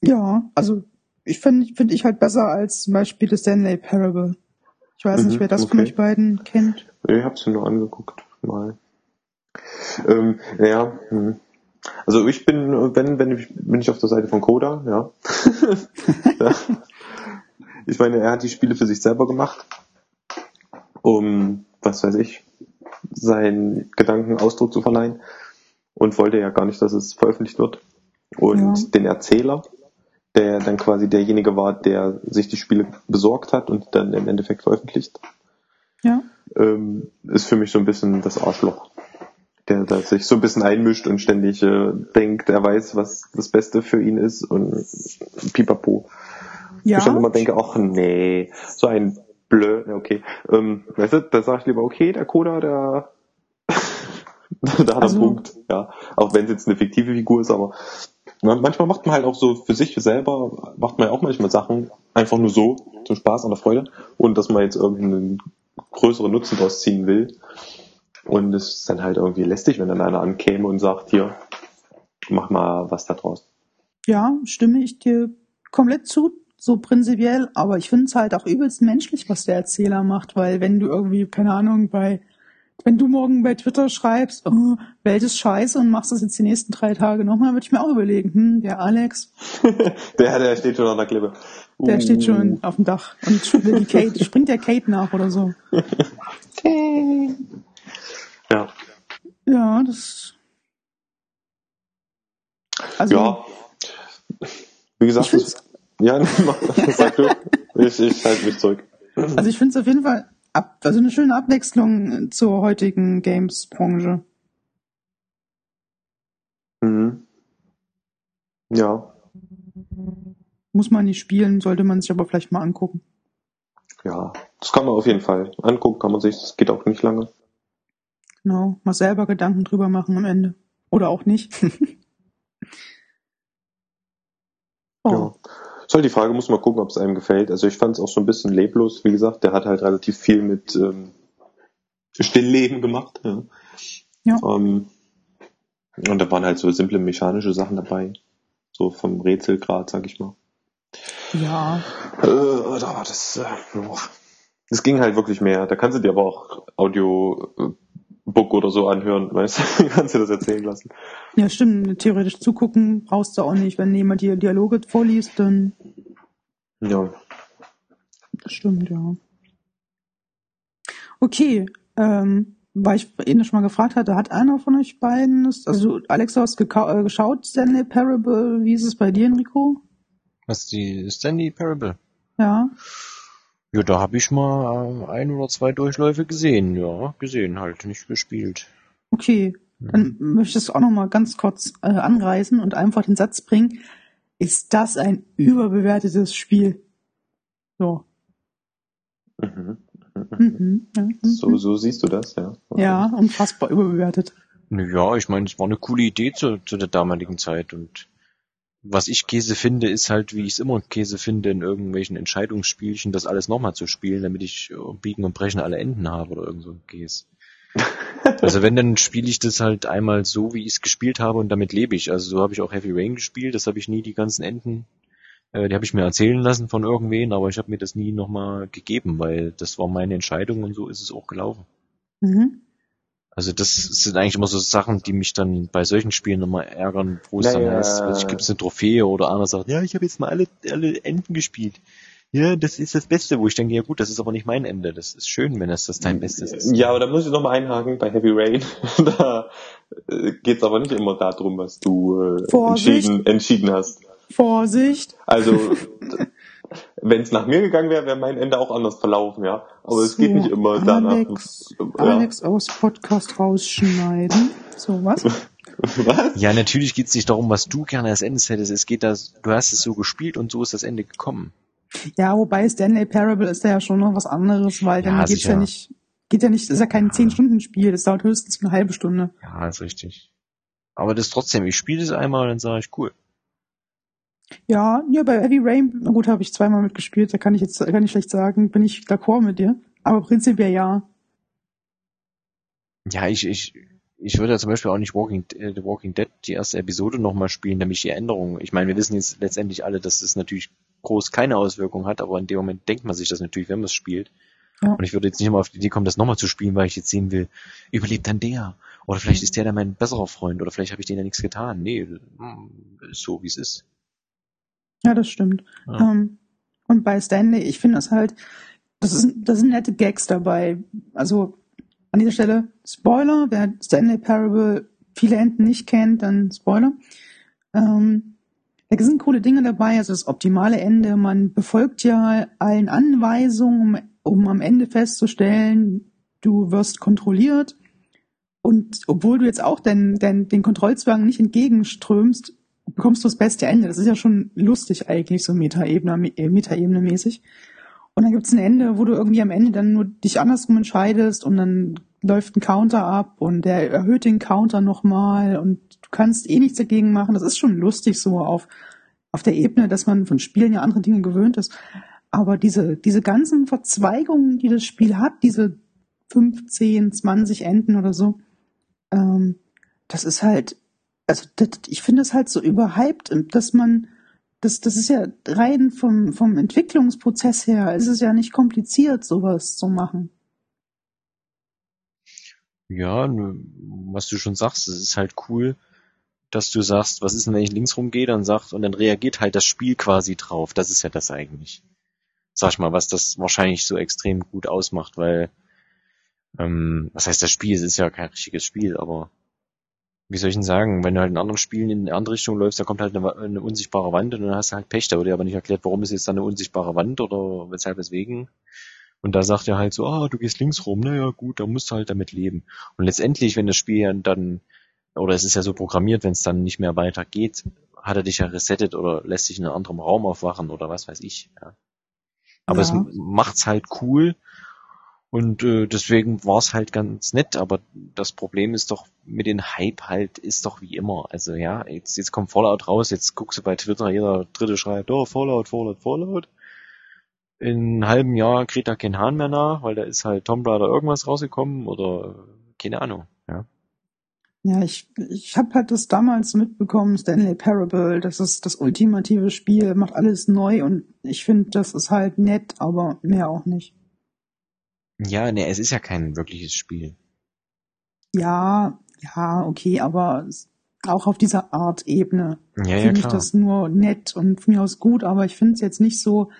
ja, also ich finde finde ich halt besser als zum Beispiel das Stanley Parable. Ich weiß mhm, nicht, wer das okay. von euch beiden kennt. Ich habe es mir nur angeguckt, mal. Ähm, ja, hm. Also ich bin, wenn, wenn ich, bin ich auf der Seite von Coda, ja. ja. Ich meine, er hat die Spiele für sich selber gemacht, um, was weiß ich, seinen Gedanken Ausdruck zu verleihen und wollte ja gar nicht, dass es veröffentlicht wird. Und ja. den Erzähler, der dann quasi derjenige war, der sich die Spiele besorgt hat und dann im Endeffekt veröffentlicht, ja. ähm, ist für mich so ein bisschen das Arschloch der da sich so ein bisschen einmischt und ständig äh, denkt, er weiß, was das Beste für ihn ist und pipapo. Ja. Ich dann immer denke, ach nee, so ein Blö, okay. Ähm, weißt du, da sag ich lieber, okay, der Coda, der da hat also, er Punkt, ja. Auch wenn es jetzt eine fiktive Figur ist, aber manchmal macht man halt auch so für sich selber, macht man ja auch manchmal Sachen einfach nur so, zum Spaß und der Freude, und dass man jetzt irgendeinen größeren Nutzen daraus ziehen will. Und es ist dann halt irgendwie lästig, wenn dann einer ankäme und sagt, hier, mach mal was da draus. Ja, stimme ich dir komplett zu, so prinzipiell, aber ich finde es halt auch übelst menschlich, was der Erzähler macht, weil wenn du irgendwie, keine Ahnung, bei, wenn du morgen bei Twitter schreibst, oh, Welt ist scheiße und machst das jetzt die nächsten drei Tage nochmal, würde ich mir auch überlegen, hm, der Alex. der, der steht schon an der Klippe. Uh. Der steht schon uh. auf dem Dach und die Kate, springt der Kate nach oder so. Ja. Ja, das. Also, ja. Wie gesagt, das, ja, sag du. Ich, ich halte mich zurück. Also ich finde es auf jeden Fall ab, also eine schöne Abwechslung zur heutigen Games-Branche. Mhm. Ja. Muss man nicht spielen, sollte man sich aber vielleicht mal angucken. Ja, das kann man auf jeden Fall angucken, kann man sich, das geht auch nicht lange. Genau, mal selber Gedanken drüber machen am Ende. Oder auch nicht. oh. Ja. Ist halt die Frage, muss man gucken, ob es einem gefällt. Also ich fand es auch so ein bisschen leblos. Wie gesagt, der hat halt relativ viel mit ähm, Stillleben gemacht. Ja. ja. Ähm, und da waren halt so simple mechanische Sachen dabei. So vom Rätselgrad, sag ich mal. Ja. Äh, das, äh, das ging halt wirklich mehr. Da kannst du dir aber auch Audio äh, Book oder so anhören, weißt du, kannst du das erzählen lassen. Ja, stimmt. Theoretisch zugucken brauchst du auch nicht. Wenn jemand die Dialoge vorliest, dann. Ja. Das stimmt, ja. Okay, ähm, weil ich ihn schon mal gefragt hatte, hat einer von euch beiden, also Alex, du hast äh, geschaut, Stanley Parable, wie ist es bei dir, Enrico? Was, die Stanley Parable? Ja. Ja, da habe ich mal äh, ein oder zwei Durchläufe gesehen, ja, gesehen halt, nicht gespielt. Okay, mhm. dann möchte ich es auch noch mal ganz kurz äh, anreißen und einfach den Satz bringen. Ist das ein überbewertetes Spiel? So. Mhm. Mhm. Ja, mhm. So, so siehst du das, ja. Okay. ja, unfassbar überbewertet. Ja, ich meine, es war eine coole Idee zu, zu der damaligen Zeit und was ich Käse finde, ist halt, wie ich es immer Käse finde, in irgendwelchen Entscheidungsspielchen, das alles nochmal zu spielen, damit ich äh, biegen und brechen alle Enden habe oder irgend so ein Käse. Also wenn, dann spiele ich das halt einmal so, wie ich es gespielt habe und damit lebe ich. Also so habe ich auch Heavy Rain gespielt, das habe ich nie die ganzen Enden, äh, die habe ich mir erzählen lassen von irgendwen, aber ich habe mir das nie nochmal gegeben, weil das war meine Entscheidung und so ist es auch gelaufen. Mhm. Also das sind eigentlich immer so Sachen, die mich dann bei solchen Spielen immer ärgern, wo es dann heißt, ich gibt's eine Trophäe oder einer sagt, ja, ich habe jetzt mal alle, alle Enden gespielt. Ja, das ist das Beste, wo ich denke, ja gut, das ist aber nicht mein Ende. Das ist schön, wenn das das dein Bestes ist. Ja, aber da muss ich nochmal einhaken bei Heavy Rain. da äh, geht's aber nicht immer darum, was du äh, entschieden, entschieden hast. Vorsicht. Also, wenn es nach mir gegangen wäre, wäre mein Ende auch anders verlaufen, ja. Aber es So, geht nicht immer danach. Alex, Ja. Alex aus Podcast rausschneiden. So was? Was? Ja, natürlich geht's nicht darum, was du gerne als Ende hättest. Es geht das, du hast es so gespielt und so ist das Ende gekommen. Ja, wobei Stanley Parable ist ja schon noch was anderes, weil dann Ja, geht's sicher. ja nicht, geht ja nicht, ist ja kein 10-Stunden-Spiel, das dauert höchstens eine halbe Stunde. Ja, ist richtig. Aber das trotzdem, ich spiele es einmal und dann sage ich, cool. Ja, ja, bei Heavy Rain, na gut, habe ich zweimal mitgespielt, da kann ich jetzt, kann ich schlecht sagen, bin ich d'accord mit dir. Aber prinzipiell ja. Ja, ich, ich, ich würde ja zum Beispiel auch nicht Walking, äh, The Walking Dead, die erste Episode nochmal spielen, damit ich die Änderungen, ich meine, wir wissen jetzt letztendlich alle, dass es natürlich groß keine Auswirkung hat, aber in dem Moment denkt man sich das natürlich, wenn man es spielt. Ja. Und ich würde jetzt nicht mal auf die Idee kommen, das nochmal zu spielen, weil ich jetzt sehen will, überlebt dann der? Oder vielleicht ist der dann mein besserer Freund, oder vielleicht habe ich denen ja nichts getan. Nee, hm, so wie es ist. Ja, das stimmt. Ja. Ähm, und bei Stanley, ich finde das halt, das ist, da sind nette Gags dabei. Also an dieser Stelle Spoiler, wer Stanley Parable viele Enden nicht kennt, dann Spoiler. Ähm, da sind coole Dinge dabei, also das optimale Ende. Man befolgt ja allen Anweisungen, um, um am Ende festzustellen, du wirst kontrolliert. Und obwohl du jetzt auch den, den, den Kontrollzwang nicht entgegenströmst, bekommst du das beste Ende. Das ist ja schon lustig eigentlich, so Metaebene, äh, Metaebene mäßig. Und dann gibt's ein Ende, wo du irgendwie am Ende dann nur dich andersrum entscheidest und dann läuft ein Counter ab und der erhöht den Counter nochmal und du kannst eh nichts dagegen machen. Das ist schon lustig so auf, auf der Ebene, dass man von Spielen ja andere Dinge gewöhnt ist. Aber diese, diese ganzen Verzweigungen, die das Spiel hat, diese 15, 20 Enden oder so, ähm, das ist halt, also das, ich finde es halt so überhyped, dass man, das, das ist ja rein vom, vom Entwicklungsprozess her, ist es ja nicht kompliziert, sowas zu machen. Ja, nö, was du schon sagst, es ist halt cool, dass du sagst, was ist denn, wenn ich links rumgehe, dann sagt, und dann reagiert halt das Spiel quasi drauf. Das ist ja das eigentlich. Sag ich mal, was das wahrscheinlich so extrem gut ausmacht, weil, ähm, was heißt das Spiel? Es ist ja kein richtiges Spiel, aber wie soll ich denn sagen, wenn du halt in anderen Spielen in eine andere Richtung läufst, da kommt halt eine, eine unsichtbare Wand und dann hast du halt Pech. Da wurde aber nicht erklärt, warum ist jetzt da eine unsichtbare Wand oder weshalb, weswegen. Und da sagt er halt so, ah, du gehst links rum, naja gut, da musst du halt damit leben. Und letztendlich, wenn das Spiel ja dann, oder es ist ja so programmiert, wenn es dann nicht mehr weitergeht, hat er dich ja resettet oder lässt dich in einem anderen Raum aufwachen oder was weiß ich. Ja. Aber Ja. es macht's halt cool und äh, deswegen war's halt ganz nett. Aber das Problem ist doch mit dem Hype halt ist doch wie immer. Also ja, jetzt jetzt kommt Fallout raus, jetzt guckst du bei Twitter, jeder Dritte schreibt, oh Fallout, Fallout, Fallout. In einem halben Jahr kriegt da kein Hahn mehr nach, weil da ist halt Tomb Raider irgendwas rausgekommen oder keine Ahnung. Ja. Ja, ich, ich habe halt das damals mitbekommen, Stanley Parable, das ist das ultimative Spiel, macht alles neu und ich finde, das ist halt nett, aber mehr auch nicht. Ja, ne, es ist ja kein wirkliches Spiel. Ja, ja, okay, aber auch auf dieser Art Ebene Ja, ja, finde ich das nur nett und von mir aus gut, aber ich finde es jetzt nicht so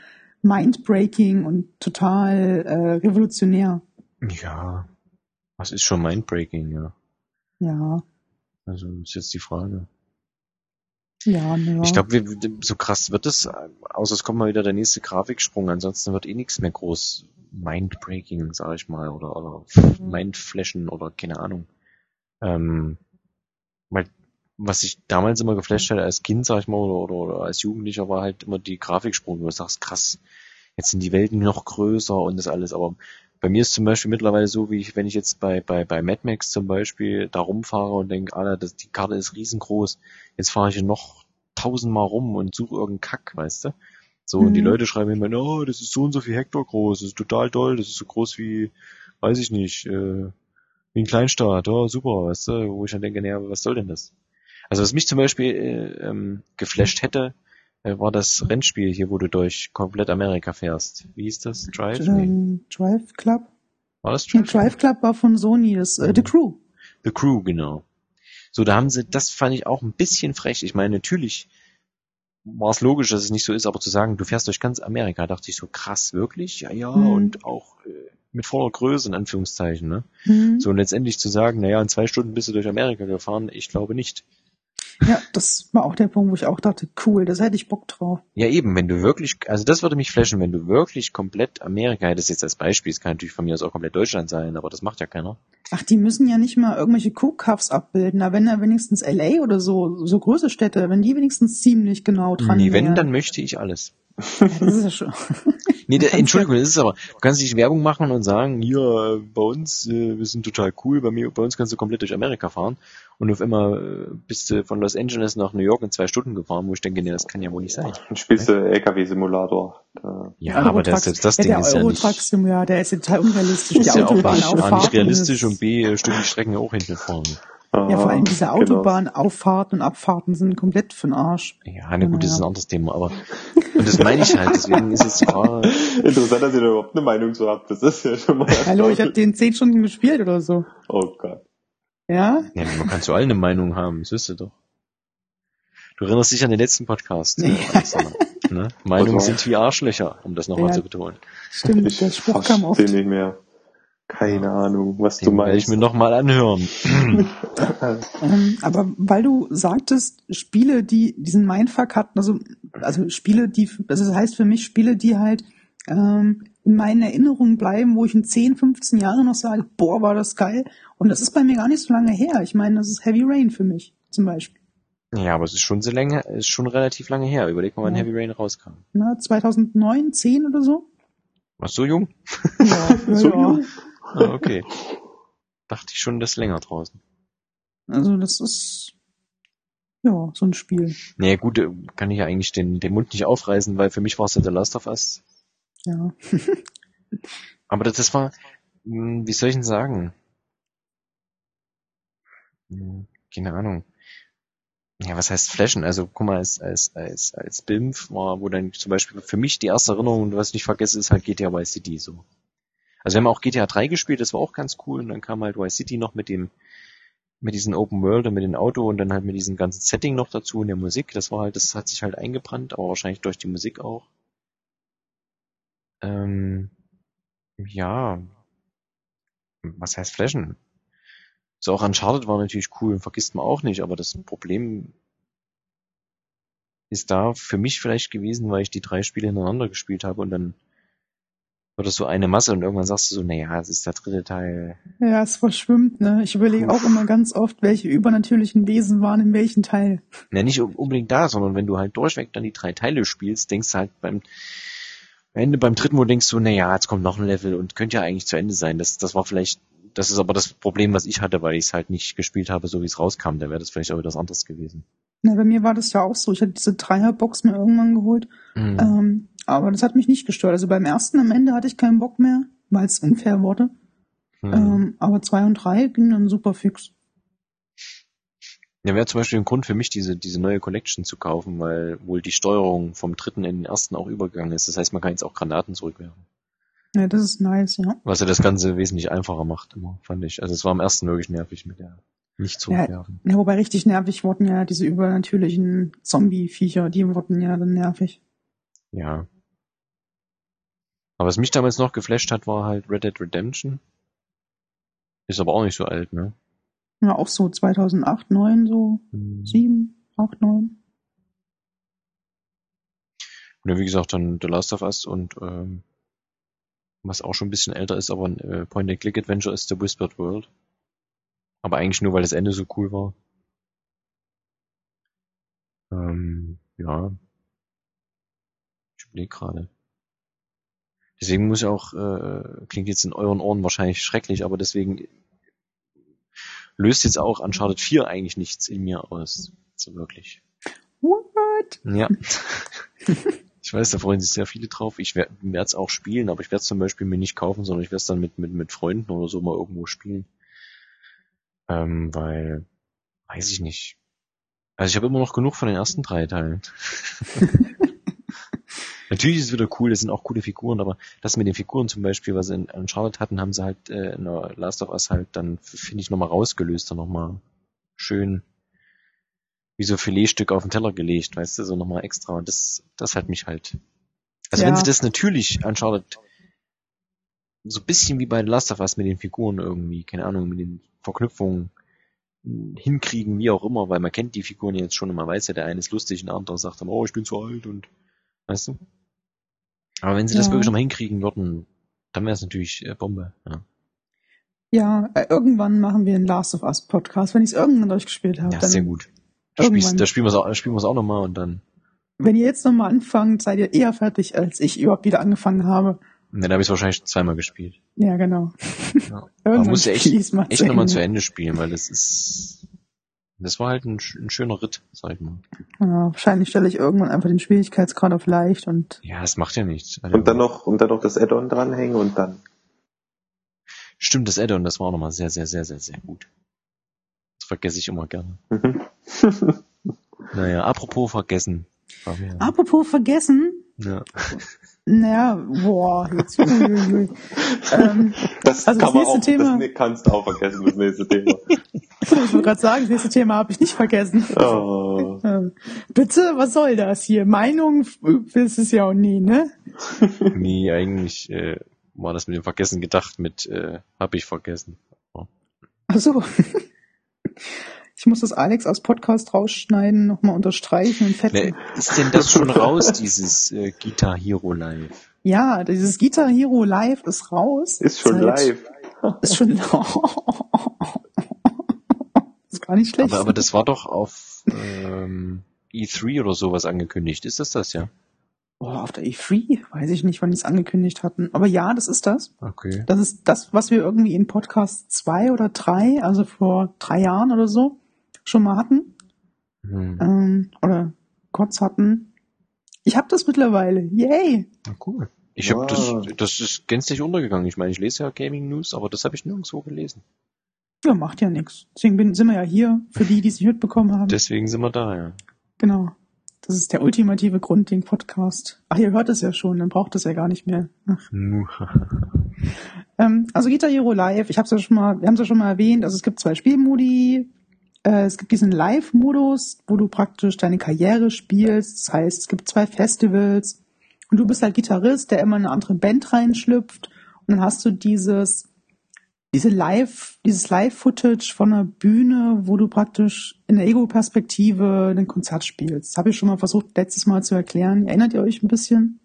mindbreaking und total äh, revolutionär. Ja. Was ist schon Mindbreaking, ja. Ja, Also ist jetzt die Frage. ja, ne. Ich glaube, so krass wird es, außer es kommt mal wieder der nächste Grafiksprung, ansonsten wird eh nichts mehr groß Mindbreaking, sag ich mal, oder, oder Mindflashen oder keine Ahnung. Ähm, weil, was ich damals immer geflasht hatte als Kind, sag ich mal, oder, oder, oder als Jugendlicher, war halt immer die Grafiksprung, wo du sagst, krass, jetzt sind die Welten noch größer und das alles, aber bei mir ist zum Beispiel mittlerweile so, wie ich, wenn ich jetzt bei, bei, bei Mad Max zum Beispiel da rumfahre und denke, Alter, das, die Karte ist riesengroß, jetzt fahre ich hier noch tausendmal rum und suche irgendeinen Kack, weißt du? So, und die Mhm. Leute schreiben immer, oh, das ist so und so viel Hektar groß, das ist total toll, das ist so groß wie, weiß ich nicht, äh, wie ein Kleinstaat, oh, super, weißt du, wo ich dann denke, naja, was soll denn das? Also was mich zum Beispiel äh, ähm, geflasht hätte, äh, war das Rennspiel hier, wo du durch komplett Amerika fährst. Wie hieß das? Drive? Ähm, Drive Club? War das Drive? Drive Club war von Sony, das, äh, The Crew. The Crew, genau. So, da haben sie, das fand ich auch ein bisschen frech. Ich meine, natürlich war es logisch, dass es nicht so ist, aber zu sagen, du fährst durch ganz Amerika, dachte ich so, krass, wirklich? Ja, ja, Mhm. und auch äh, mit voller Größe, in Anführungszeichen, ne? Mhm. So, und letztendlich zu sagen, naja, in zwei Stunden bist du durch Amerika gefahren, ich glaube nicht. Ja, das war auch der Punkt, wo ich auch dachte, cool, das hätte ich Bock drauf. Ja, eben, wenn du wirklich, also das würde mich flashen, wenn du wirklich komplett Amerika hättest, jetzt als Beispiel, es kann natürlich von mir aus auch komplett Deutschland sein, aber das macht ja keiner. Ach, die müssen ja nicht mal irgendwelche Cook-Cuffs abbilden, aber wenn da wenigstens LA oder so, so große Städte, wenn die wenigstens ziemlich genau dran Nee, wenn, wären. dann möchte ich alles. Ja, das ist ja schon. Nee, der, Entschuldigung, das ist aber, du kannst nicht Werbung machen und sagen, hier, äh, bei uns, äh, wir sind total cool, bei mir, bei uns kannst du komplett durch Amerika fahren und auf einmal äh, bist du von Los Angeles nach New York in zwei Stunden gefahren, wo ich denke, nee, das kann ja wohl nicht sein. Dann spielst du LKW-Simulator. Da- Ja, aber das, selbst das Ding der ist ja nicht, Eurotruck ja, der ist ja total unrealistisch. ist die ja auch A, nicht realistisch ist- und B, stimmen die Strecken auch hinten fahren. Ja, vor allem diese Genau. Autobahnauffahrten und Abfahrten sind komplett für den Arsch. Ja, na gut, das ist ein Ja. anderes Thema, aber, und das meine ich halt, deswegen ist die Frage, Interessant, dass ihr da überhaupt eine Meinung zu habt. Das ist ja schon mal. Hallo, ich habe den zehn Stunden gespielt oder so. Oh Gott. Ja? ja, man kann zu allen eine Meinung haben, das wisst ihr doch. Du erinnerst dich an den letzten Podcast, äh, Alexander, ne? Meinungen war? sind wie Arschlöcher, um das nochmal Ja. zu betonen. Stimmt, Ich der Spruch kam oft. verstehe nicht mehr. Keine Ahnung, was du Den werde ich meinst. mir nochmal anhören. Ähm, aber weil du sagtest, Spiele, die diesen Mindfuck hatten, also, also Spiele, die, also das heißt für mich Spiele, die halt ähm, in meinen Erinnerungen bleiben, wo ich in 10, 15 Jahren noch sage, boah, war das geil. Und das ist bei mir gar nicht so lange her. Ich meine, das ist Heavy Rain für mich, zum Beispiel. Ja, aber es ist schon so lange, ist schon relativ lange her. Überleg mal, wann Ja. Heavy Rain rauskam. Na, 2009, 10 oder so? Warst du so jung? Ja, ja, So ja. jung? Ah, okay. Dachte ich schon, das ist länger draußen. Also das ist ja so ein Spiel. Naja, gut, äh, kann ich ja eigentlich den, den Mund nicht aufreißen, weil für mich war es ja The Last of Us. Ja. Aber das, das war, mh, wie soll ich denn sagen? Hm, Keine Ahnung. Ja, was heißt flashen? Also, guck mal, als, als, als, als BIMF war, wo dann zum Beispiel für mich die erste Erinnerung, was ich nicht vergesse, ist halt GTA Vice City so. Also wir haben auch GTA 3 gespielt, das war auch ganz cool und dann kam halt Vice City noch mit dem, mit diesem Open World und mit dem Auto und dann halt mit diesem ganzen Setting noch dazu und der Musik. Das war halt, das hat sich halt eingebrannt, aber wahrscheinlich durch die Musik auch. Ähm, ja. Was heißt flashen? So auch Uncharted war natürlich cool, vergisst man auch nicht, aber das Problem ist da für mich vielleicht gewesen, weil ich die drei Spiele hintereinander gespielt habe und dann wird so eine Masse und irgendwann sagst du so, naja, es ist der dritte Teil. Ja, es verschwimmt, ne? Ich überlege auch immer ganz oft, welche übernatürlichen Wesen waren in welchem Teil. Na, nicht unbedingt da, sondern wenn du halt durchweg dann die drei Teile spielst, denkst du halt beim Ende, beim dritten Mal denkst du, naja, jetzt kommt noch ein Level und könnte ja eigentlich zu Ende sein. Das, das war vielleicht, das ist aber das Problem, was ich hatte, weil ich es halt nicht gespielt habe, so wie es rauskam. Da wäre das vielleicht auch etwas anderes gewesen. Na, bei mir war das ja auch so. Ich hatte diese Dreierbox mir irgendwann geholt. Mhm. Ähm, aber das hat mich nicht gestört. Also beim ersten am Ende hatte ich keinen Bock mehr, weil es unfair wurde. Mhm. Ähm, aber zwei und drei gingen dann super fix. Ja, wäre zum Beispiel ein Grund für mich, diese, diese neue Collection zu kaufen, weil wohl die Steuerung vom dritten in den ersten auch übergegangen ist. Das heißt, man kann jetzt auch Granaten zurückwerfen. Ja, das ist nice, ja. Was ja das Ganze wesentlich einfacher macht, immer, fand ich. Also es war am ersten wirklich nervig mit der nicht zurückwerfen. Ja, wobei richtig nervig wurden ja diese übernatürlichen Zombie-Viecher, die wurden ja dann nervig. Ja. Aber was mich damals noch geflasht hat, war halt Red Dead Redemption. Ist aber auch nicht so alt, ne? Ja, auch so 2008, 9, so Mhm. 7, 8, 9. Und ja, wie gesagt, dann The Last of Us und ähm, was auch schon ein bisschen älter ist, aber ein äh, Point-and-Click-Adventure ist The Whispered World. Aber eigentlich nur, weil das Ende so cool war. Ähm, ja. Ich überlege gerade. Deswegen muss ich auch, äh, klingt jetzt in euren Ohren wahrscheinlich schrecklich, aber deswegen löst jetzt auch Uncharted 4 eigentlich nichts in mir aus. So wirklich. What? Ja. ich weiß, da freuen sich sehr viele drauf. Ich werde es auch spielen, aber ich werde es zum Beispiel mir nicht kaufen, sondern ich werde es dann mit, mit, mit Freunden oder so mal irgendwo spielen. Ähm, weil, weiß ich nicht. Also ich habe immer noch genug von den ersten drei Teilen. Natürlich ist es wieder cool, es sind auch coole Figuren, aber das mit den Figuren zum Beispiel, was sie in, in Charlotte hatten, haben sie halt äh, in der Last of Us halt dann, finde ich, nochmal rausgelöst, dann nochmal schön wie so Filetstück auf den Teller gelegt, weißt du, so nochmal extra. Und das, das hat mich halt. Also Ja. wenn sie das natürlich an Charlotte so ein bisschen wie bei The Last of Us mit den Figuren irgendwie, keine Ahnung, mit den Verknüpfungen hinkriegen, wie auch immer, weil man kennt die Figuren jetzt schon und man weiß ja, der eine ist lustig und der andere sagt dann, oh, ich bin zu alt und weißt du? Aber wenn sie das Ja. wirklich nochmal hinkriegen würden, dann wäre es natürlich äh, Bombe. Ja, Ja, äh, irgendwann machen wir einen Last of Us Podcast, wenn ich es irgendwann durchgespielt habe. ja sehr gut. Da, irgendwann. spielst, da spielen wir es auch, spielen auch nochmal und dann, Wenn ihr jetzt nochmal anfangt, seid ihr eher fertig, als ich überhaupt wieder angefangen habe. Und dann habe ich es wahrscheinlich zweimal gespielt. Ja, genau. Ja. Man Irgendwann muss ja echt, echt nochmal zu Ende spielen, weil das ist, das war halt ein, ein schöner Ritt, sag ich mal. Ja, wahrscheinlich stelle ich irgendwann einfach den Schwierigkeitsgrad auf leicht und Ja, das macht ja nichts. Also, Und dann noch, und dann noch das Add-on dranhängen und dann. Stimmt, das Addon, das war auch nochmal sehr, sehr, sehr, sehr, sehr gut. Das vergesse ich immer gerne. Mhm. Naja, apropos vergessen. Apropos vergessen, Ja. naja, boah, jetzt ähm, Das Also das kann man nächste auch, Thema- das kannst du auch vergessen, das nächste Thema. ich wollte gerade sagen, das nächste Thema habe ich nicht vergessen. Oh. Ähm, Bitte, was soll das hier? Meinung ist es ja auch nie, ne? Nee, eigentlich äh, war das mit dem Vergessen gedacht mit äh, hab ich vergessen. Ach so. Ich muss das Alex aus Podcast rausschneiden, nochmal unterstreichen und fetten. Wer, ist denn das schon raus, dieses äh, Guitar Hero Live? Ja, dieses Guitar Hero Live ist raus. Ist schon Seit- live. Ist schon ist gar nicht schlecht. Aber, aber das war doch auf ähm, E3 oder sowas angekündigt. Ist das das, ja? Boah, auf der E3, weiß ich nicht, wann die es angekündigt hatten. Aber ja, das ist das. Okay. Das ist das, was wir irgendwie in Podcast zwei oder drei, also vor drei Jahren oder so, schon mal hatten. Hm. Ähm, oder kurz hatten. Ich habe das mittlerweile. Yay! Na, cool. Ich hab Wow. das, das ist gänzlich untergegangen. Ich meine, ich lese ja Gaming News, aber das habe ich nirgendwo gelesen. Ja, macht ja nichts. Deswegen bin, sind wir ja hier, für die, die es nicht mitbekommen haben. Deswegen sind wir da, ja. Genau. Das ist der ultimative Grund, den Podcast. Ach, ihr hört es ja schon, dann braucht es ja gar nicht mehr. Ähm, also Guitar Hero Live, ich habe es ja schon mal, wir haben es ja schon mal erwähnt, also es gibt zwei Spielmodi. Äh, es gibt diesen Live-Modus, wo du praktisch deine Karriere spielst. Das heißt, es gibt zwei Festivals und du bist halt Gitarrist, der immer in eine andere Band reinschlüpft. Und dann hast du dieses, diese Live, dieses Live-Footage von einer Bühne, wo du praktisch in der Ego-Perspektive ein Konzert spielst. Das habe ich schon mal versucht, letztes Mal zu erklären. Erinnert ihr euch ein bisschen?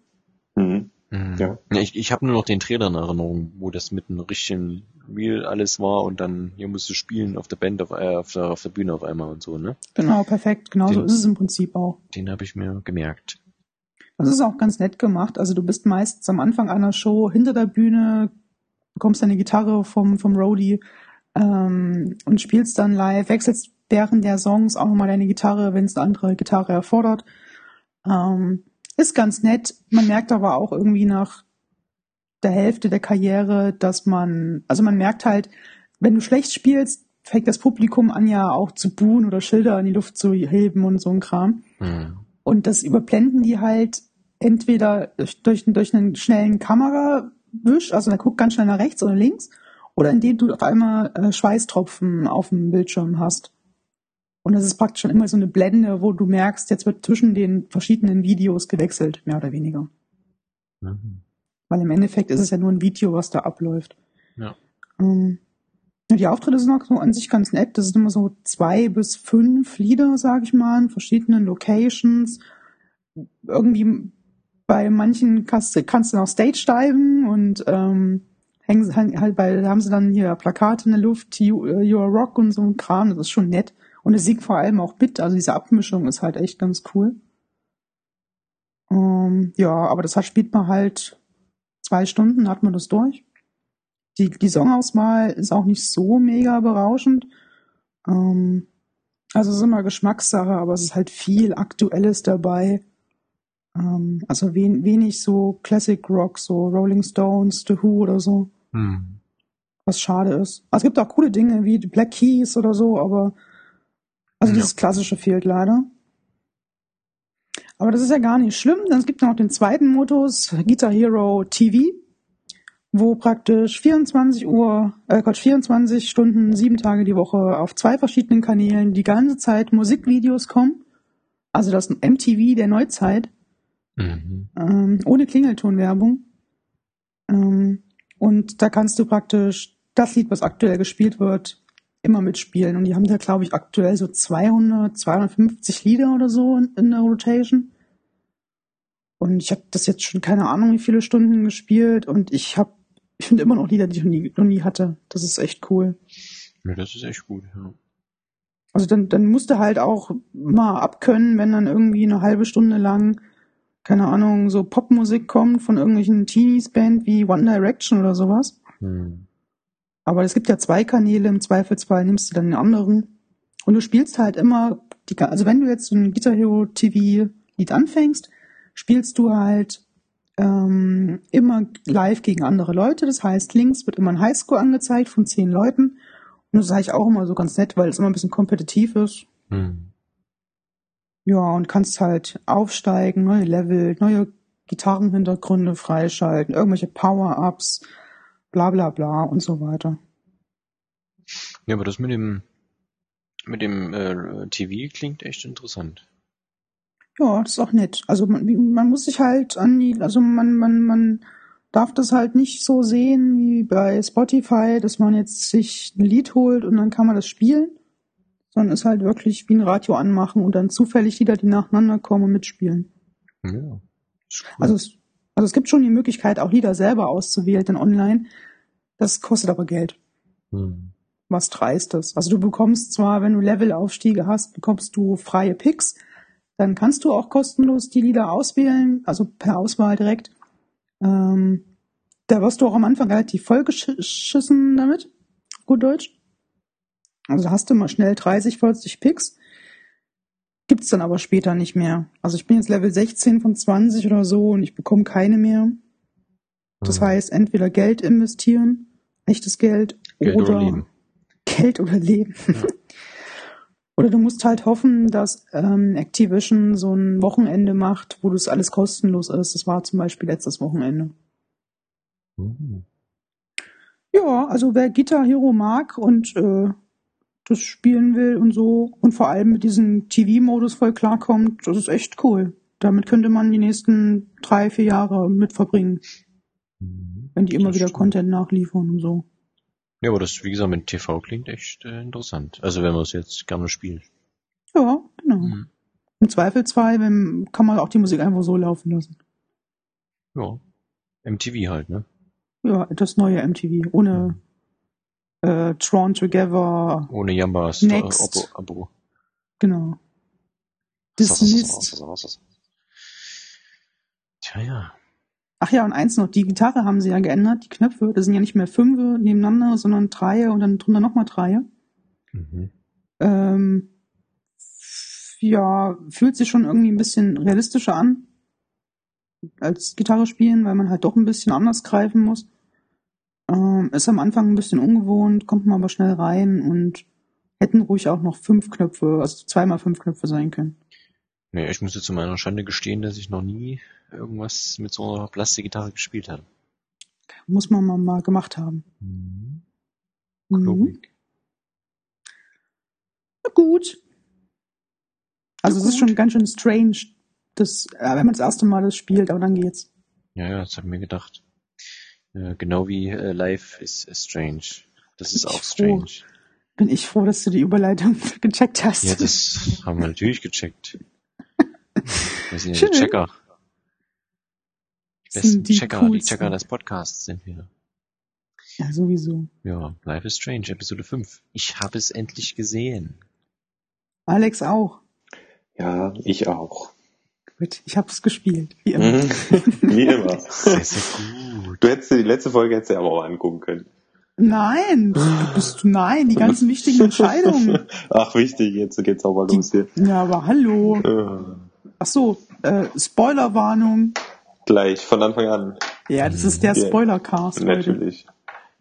Mhm. Mhm. Ja. Ich, ich habe nur noch den Trailer in Erinnerung, wo das mit einem richtigen Real alles war und dann hier musst du spielen auf der Band, auf, äh, auf, der, auf der Bühne auf einmal und so, ne? Genau, perfekt. Genau so Den- ist es im Prinzip auch. Den habe ich mir gemerkt. Das ist auch ganz nett gemacht. Also du bist meistens am Anfang einer Show hinter der Bühne, bekommst deine Gitarre vom, vom Roadie ähm, und spielst dann live, wechselst während der Songs auch nochmal deine Gitarre, wenn es eine andere Gitarre erfordert. Ähm, ist ganz nett. Man merkt aber auch irgendwie nach der Hälfte der Karriere, dass man, also man merkt halt, wenn du schlecht spielst, fängt das Publikum an ja auch zu buhen oder Schilder in die Luft zu heben und so ein Kram. Mhm. Und das überblenden die halt entweder durch, durch, einen schnellen Kamerawisch, also der guckt ganz schnell nach rechts oder links, oder indem du auf einmal äh, Schweißtropfen auf dem Bildschirm hast. Und das ist praktisch schon immer so eine Blende, wo du merkst, jetzt wird zwischen den verschiedenen Videos gewechselt, mehr oder weniger. Mhm. Weil im Endeffekt ist es ja nur ein Video, was da abläuft. Ja. Ähm, die Auftritte sind auch so an sich ganz nett. Das sind immer so zwei bis fünf Lieder, sag ich mal, in verschiedenen Locations. Irgendwie bei manchen kannst, du- kannst du noch Stage diven und ähm, hängen halt, bei, haben sie dann hier Plakate in der Luft, you, äh, you are rock und so ein Kram, das ist schon nett. Und es singt vor allem auch mit, also diese Abmischung ist halt echt ganz cool. Ähm, ja, aber das hat, spielt man halt zwei Stunden hat man das durch. Die, die Songauswahl ist auch nicht so mega berauschend. Ähm, also es ist immer Geschmackssache, aber es ist halt viel Aktuelles dabei. Ähm, also wen, wenig so Classic Rock, so Rolling Stones, The Who oder so. Hm. Was schade ist. Also es gibt auch coole Dinge wie Black Keys oder so, aber also Ja. dieses Klassische fehlt leider. Aber das ist ja gar nicht schlimm, denn es gibt noch den zweiten Modus, Guitar Hero TV, wo praktisch 24 Uhr, äh Quatsch, 24 Stunden, sieben Tage die Woche auf zwei verschiedenen Kanälen die ganze Zeit Musikvideos kommen. Also das MTV der Neuzeit Mhm. ähm, ohne Klingeltonwerbung. Ähm, und da kannst du praktisch das Lied, was aktuell gespielt wird, immer mitspielen. Und die haben da, glaube ich, aktuell so 200, 250 Lieder oder so in, in der Rotation. Und ich habe das jetzt schon keine Ahnung, wie viele Stunden gespielt. Und ich habe, ich finde immer noch Lieder, die ich noch nie, noch nie hatte. Das ist echt cool. Ja, das ist echt gut, ja. Also dann, dann musst du halt auch mal abkönnen, wenn dann irgendwie eine halbe Stunde lang, keine Ahnung, so Popmusik kommt von irgendwelchen Teenies-Band wie One Direction oder sowas. Hm. Aber es gibt ja zwei Kanäle, im Zweifelsfall nimmst du dann den anderen. Und du spielst halt immer, die, also wenn du jetzt so ein Guitar Hero TV Lied anfängst, spielst du halt ähm, immer live gegen andere Leute. Das heißt, links wird immer ein Highscore angezeigt von zehn Leuten. Und das ist eigentlich auch immer so ganz nett, weil es immer ein bisschen kompetitiv ist. Hm. Ja, und kannst halt aufsteigen, neue Level, neue Gitarrenhintergründe freischalten, irgendwelche Power-Ups, bla bla bla und so weiter. Ja, aber das mit dem mit dem äh, TV klingt echt interessant. Ja, das ist auch nett. Also man, man muss sich halt an die, also man, man, man darf das halt nicht so sehen wie bei Spotify, dass man jetzt sich ein Lied holt und dann kann man das spielen, sondern ist halt wirklich wie ein Radio anmachen und dann zufällig Lieder, die nacheinander kommen und mitspielen. Ja. Cool. Also es, also es gibt schon die Möglichkeit, auch Lieder selber auszuwählen, dann online. Das kostet aber Geld. hm. Was dreist ist. Also du bekommst zwar, wenn du Levelaufstiege hast, bekommst du freie Picks. Dann kannst du auch kostenlos die Lieder auswählen, also per Auswahl direkt. Ähm, da wirst du auch am Anfang relativ vollgeschissen damit. Gut Deutsch. Also hast du mal schnell 30, 40 Picks. Gibt's dann aber später nicht mehr. Also ich bin jetzt Level 16 von 20 oder so und ich bekomme keine mehr. Das Hm. heißt, entweder Geld investieren, echtes Geld, Geld oder, oder Leben. Geld oder Leben. oder du musst halt hoffen, dass ähm, Activision so ein Wochenende macht, wo das alles kostenlos ist. Das war zum Beispiel letztes Wochenende. Hm. Ja, also wer Guitar Hero mag und äh, das spielen will und so und vor allem mit diesem TV-Modus voll klarkommt, das ist echt cool. Damit könnte man die nächsten drei, vier Jahre mit verbringen, Hm. wenn die immer Das wieder stimmt. Content nachliefern und so. Ja, aber das, wie gesagt, mit TV klingt echt äh, interessant. Also wenn man es jetzt gerne spielt. Ja, genau. Mhm. Im Zweifelsfall wenn, kann man auch die Musik einfach so laufen lassen. Ja. MTV halt, ne? Ja, das neue MTV, ohne äh, Drawn Together, Ohne Jambas Next. Abo. Abo. genau. Dismissed. Tja, ja. Ach ja, und eins noch, die Gitarre haben sie ja geändert, die Knöpfe, das sind ja nicht mehr fünfe nebeneinander, sondern Dreie und dann drunter nochmal Dreie. Mhm. Ähm, ja, fühlt sich schon irgendwie ein bisschen realistischer an als Gitarre spielen, weil man halt doch ein bisschen anders greifen muss. Ähm, ist am Anfang ein bisschen ungewohnt, kommt man aber schnell rein und hätten ruhig auch noch fünf Knöpfe, also zweimal fünf Knöpfe sein können. Nee, ich muss jetzt zu meiner Schande gestehen, dass ich noch nie irgendwas mit so einer Plastikgitarre gespielt habe. Muss man mal, mal gemacht haben. Mhm. Mhm. Na gut. Also es ist schon ganz schön strange, das, äh, wenn man das erste Mal das spielt, aber dann geht's. Ja, ja, das hab ich mir gedacht. Äh, genau wie äh, Life is Strange. Das ist auch froh. strange. Bin ich froh, dass du die Überleitung gecheckt hast. Ja, das haben wir natürlich gecheckt. Wir sind ja Schön. die Checker. Die besten die Checker, die coolsten. Checker des Podcasts sind wir. ja, sowieso. Ja, Life is Strange, Episode 5. Ich habe es endlich gesehen. Alex auch. Ja, ich auch. Gut, ich habe es gespielt. Wie immer. Mhm. Wie immer. Sehr, sehr gut. Du hättest dir die letzte Folge hättest du aber auch angucken können. Nein, du bist nein, die ganzen wichtigen Entscheidungen. Ach, wichtig, jetzt geht's auch mal los hier. Ja, aber hallo. Äh, Ach so, äh, Spoilerwarnung. Gleich, von Anfang an. Ja, das ist der Ja, Spoilercast heute. Natürlich.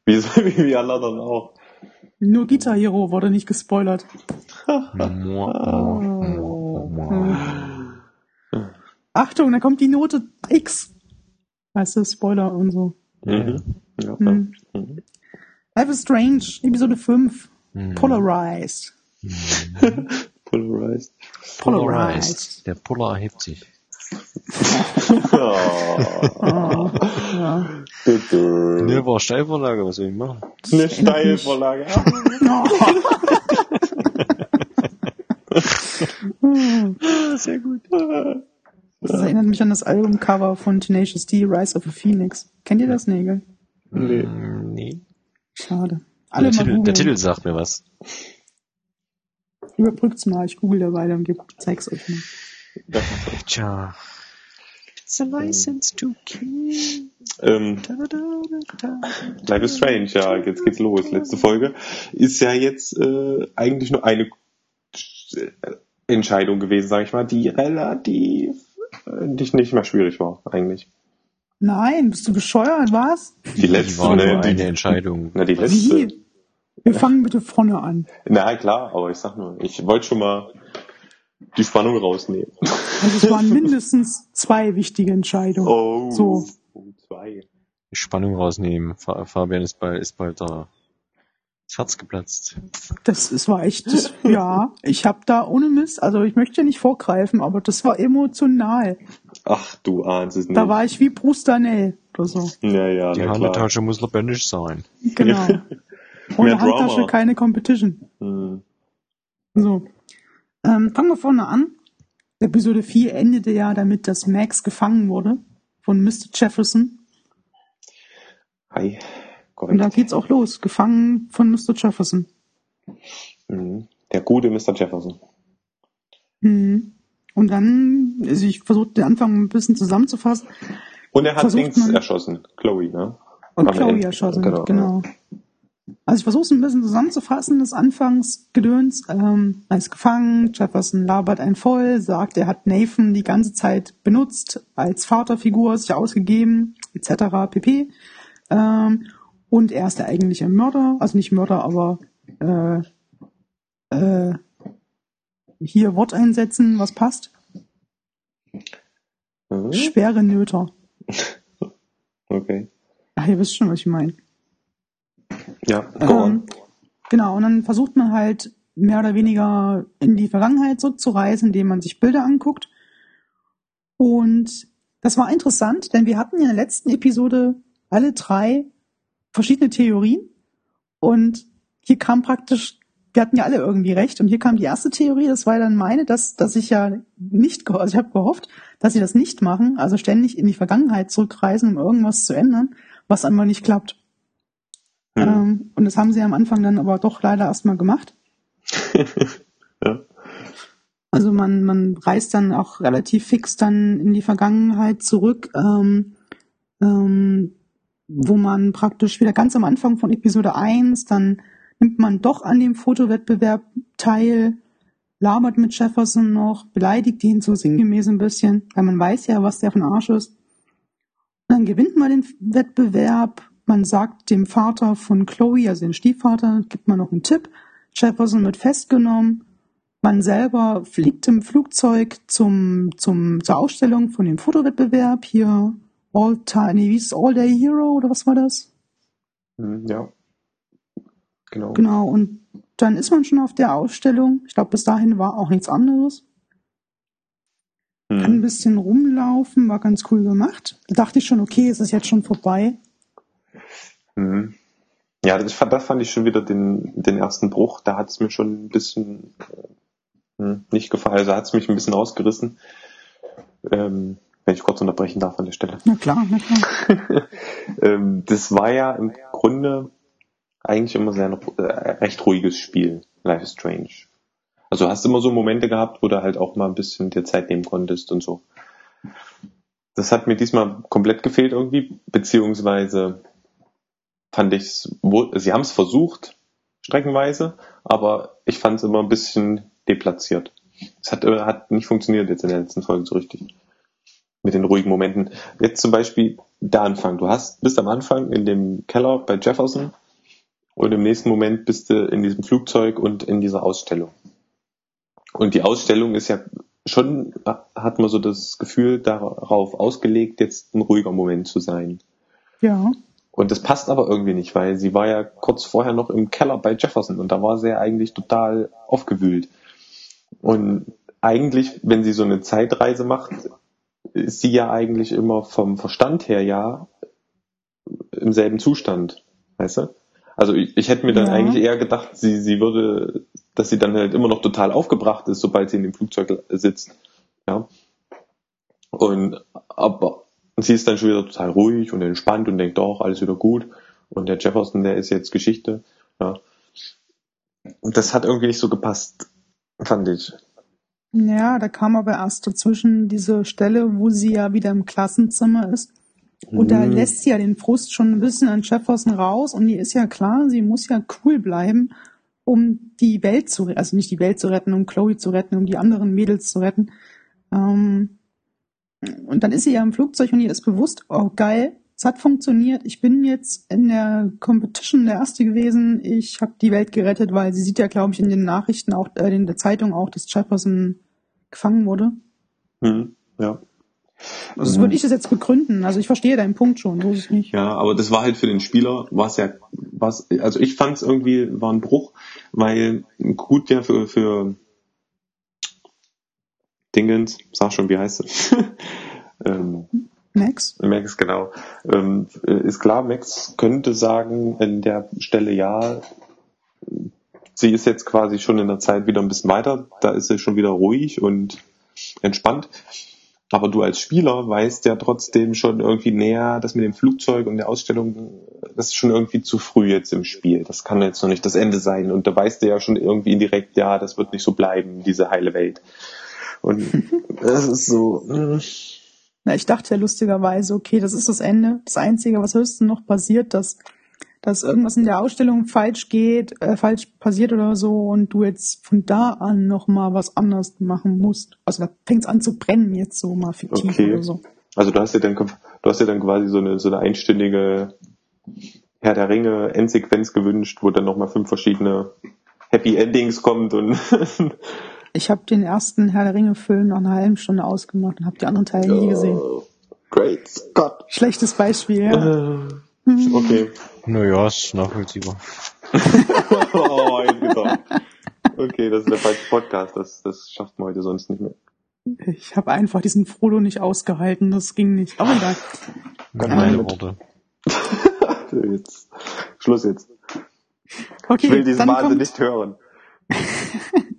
Wie, wie, wie alle anderen auch. Nur Guitar Hero wurde nicht gespoilert. Achtung, da kommt die Note X. Weißt du, Spoiler und so. Mhm. Ja, Hm. Mhm. Life is Strange, Episode 5. Mhm. Polarized. Polarized. Polarized. Der Polar erhebt sich. Oh. Ja. Bitte. Ne, war Steilvorlage, was soll ich machen? Eine Steilvorlage. Sehr gut. Das erinnert mich an das Albumcover von Tenacious D, Rise of a Phoenix. Kennt ihr das, Nägel? Nee. Mm, Nee. Schade. Alle Der mal Titel, der. Titel sagt mir was. Überbrückt's mal, ich google dabei und zeig's euch mal. Tja. It's a license to kill. Ähm, Da, da, da, da, da. Life is Strange, ja, jetzt geht's los. Letzte Folge ist ja jetzt äh, eigentlich nur eine Entscheidung gewesen, sage ich mal, die relativ nicht, nicht mehr schwierig war, eigentlich. Nein, bist du bescheuert, was? Die letzte, war ne, eine die, Entscheidung. na, die letzte. Wie? Wir fangen bitte vorne an. Na klar, aber ich sag nur, ich wollte schon mal die Spannung rausnehmen. Also es waren mindestens zwei wichtige Entscheidungen. Oh, So. oh zwei. Die Spannung rausnehmen. Fa- Fabian ist bald, ist bald da. Das Herz geplatzt. Das, es war echt, das, ja, ich habe da ohne Mist, also ich möchte nicht vorgreifen, aber das war emotional. Ach, du ahnst es nicht. Da war ich wie Bruce Danell oder so. ja, ja, Die na klar. Handtasche muss lebendig sein. Genau. Ohne Drama. Handtasche keine Competition. Hm. So. Ähm, fangen wir vorne an. Episode 4 endete ja damit, dass Max gefangen wurde von Mr. Jefferson. Hi. Und da Korrekt. geht's auch los. Gefangen von Mr. Jefferson. Mhm. Der gute Mr. Jefferson. Mhm. Und dann, also ich versuche den Anfang ein bisschen zusammenzufassen. Und er hat Versucht man- erschossen. Chloe, ne? Und Am Chloe Ende. erschossen, Genau, genau. Also ich versuche es ein bisschen zusammenzufassen, das Anfangsgedöns. Ähm, er ist gefangen, Jefferson labert einen voll, sagt, er hat Nathan die ganze Zeit benutzt, als Vaterfigur, sich ausgegeben, etc. pp. Ähm, und er ist der eigentliche Mörder, also nicht Mörder, aber äh, äh, hier Wort einsetzen, was passt. Mhm. Schwere Nöter. Okay. Ach, ihr wisst schon, was ich meine. Ja, go on. Ähm, genau, und dann versucht man halt mehr oder weniger in die Vergangenheit zurückzureisen, indem man sich Bilder anguckt. Und das war interessant, denn wir hatten in der letzten Episode alle drei verschiedene Theorien. Und hier kam praktisch, wir hatten ja alle irgendwie recht. Und hier kam die erste Theorie, das war dann meine, dass, dass ich ja nicht, also ich habe gehofft, dass sie das nicht machen, also ständig in die Vergangenheit zurückreisen, um irgendwas zu ändern, was einmal nicht klappt. Hm. Ähm, und das haben sie am Anfang dann aber doch leider erstmal gemacht. Ja. Also man, man reist dann auch relativ fix dann in die Vergangenheit zurück, ähm, ähm, wo man praktisch wieder ganz am Anfang von Episode 1, dann nimmt man doch an dem Fotowettbewerb teil, labert mit Jefferson noch, beleidigt ihn so sinngemäß ein bisschen, weil man weiß ja, was der von Arsch ist. Dann gewinnt man den Wettbewerb, man sagt dem Vater von Chloe, also den Stiefvater, gibt man noch einen Tipp, Jefferson wird festgenommen, man selber fliegt im Flugzeug zum, zum, zur Ausstellung von dem Fotowettbewerb hier. All Time, nee, wie ist es? All Day Hero oder was war das? Hm, Ja. Genau. Genau, und dann ist man schon auf der Ausstellung. Ich glaube, bis dahin war auch nichts anderes. Kann ein Hm. bisschen rumlaufen, war ganz cool gemacht. Da dachte ich schon, okay, es ist jetzt schon vorbei. Hm. Ja, das, fand- das fand ich schon wieder den, den ersten Bruch. Da hat es mir schon ein bisschen äh, hm, nicht gefallen. Also hat es mich ein bisschen rausgerissen. Ähm, wenn ich kurz unterbrechen darf an der Stelle. Na klar, na klar. ähm, das war ja im Grunde eigentlich immer sehr äh, recht ruhiges Spiel, Life is Strange. Also hast immer so Momente gehabt, wo du halt auch mal ein bisschen dir Zeit nehmen konntest und so. Das hat mir diesmal komplett gefehlt irgendwie, beziehungsweise fand ich sie haben es versucht, streckenweise, aber ich fand es immer ein bisschen deplatziert. Es hat, äh, hat nicht funktioniert jetzt in der letzten Folge so richtig. Mit den ruhigen Momenten. Jetzt zum Beispiel der Anfang. Du hast, bist am Anfang in dem Keller bei Jefferson und im nächsten Moment bist du in diesem Flugzeug und in dieser Ausstellung. Und die Ausstellung ist ja schon, hat man so das Gefühl darauf ausgelegt, jetzt ein ruhiger Moment zu sein. Ja. Und das passt aber irgendwie nicht, weil sie war ja kurz vorher noch im Keller bei Jefferson und da war sie ja eigentlich total aufgewühlt. Und eigentlich, wenn sie so eine Zeitreise macht, ist sie ja eigentlich immer vom Verstand her ja im selben Zustand, weißt du? Also ich, ich hätte mir dann ja. eigentlich eher gedacht, sie, sie würde, dass sie dann halt immer noch total aufgebracht ist, sobald sie in dem Flugzeug sitzt. Ja. Und aber sie ist dann schon wieder total ruhig und entspannt und denkt doch, alles wieder gut. Und der Jefferson, der ist jetzt Geschichte. Ja. Und das hat irgendwie nicht so gepasst, fand ich. Ja, da kam aber erst dazwischen diese Stelle, wo sie ja wieder im Klassenzimmer ist. Und mhm. da lässt sie ja den Frust schon ein bisschen an Jefferson raus und ihr ist ja klar, sie muss ja cool bleiben, um die Welt zu retten, also nicht die Welt zu retten, um Chloe zu retten, um die anderen Mädels zu retten. Ähm, und dann ist sie ja im Flugzeug und ihr ist bewusst, oh geil, es hat funktioniert, ich bin jetzt in der Competition der Erste gewesen, ich habe die Welt gerettet, weil sie sieht ja, glaube ich, in den Nachrichten auch, äh, in der Zeitung auch, dass Jefferson gefangen wurde. Hm, ja. Also würde ich das jetzt begründen. Also ich verstehe deinen Punkt schon, so ist es nicht. Ja, aber das war halt für den Spieler, was ja, was, also ich fand es irgendwie, war ein Bruch, weil gut ja für, für Dingens, sag schon, wie heißt es? ähm, Max? Max, genau. Ähm, ist klar, Max könnte sagen, in der Stelle ja, sie ist jetzt quasi schon in der Zeit wieder ein bisschen weiter, da ist sie schon wieder ruhig und entspannt. Aber du als Spieler weißt ja trotzdem schon irgendwie näher, das mit dem Flugzeug und der Ausstellung, das ist schon irgendwie zu früh jetzt im Spiel. Das kann jetzt noch nicht das Ende sein. Und da weißt du ja schon irgendwie indirekt, ja, das wird nicht so bleiben, diese heile Welt. Und das ist so. Mh. Na, ich dachte ja lustigerweise, okay, das ist das Ende. Das Einzige, was höchstens noch passiert, dass, dass irgendwas in der Ausstellung falsch geht, äh, falsch passiert oder so und du jetzt von da an nochmal was anders machen musst. Also da fängt es an zu brennen jetzt so mal fiktiv okay. oder so. Also du hast ja dann, du hast ja dann quasi so eine, so eine einstündige Herr der Ringe Endsequenz gewünscht, wo dann nochmal fünf verschiedene Happy Endings kommt und Ich habe den ersten Herr der Ringe-Film nach einer halben Stunde ausgemacht und habe die anderen Teile nie gesehen. Great Scott. Schlechtes Beispiel, ja. Äh, okay. Naja, ist nachvollziehbar. oh, okay, das ist der falsche Podcast. Das, das schafft man heute sonst nicht mehr. Ich habe einfach diesen Frodo nicht ausgehalten. Das ging nicht. Aber egal. Meine Worte. jetzt. Schluss jetzt. Okay, ich will diesen Wahnsinn nicht hören.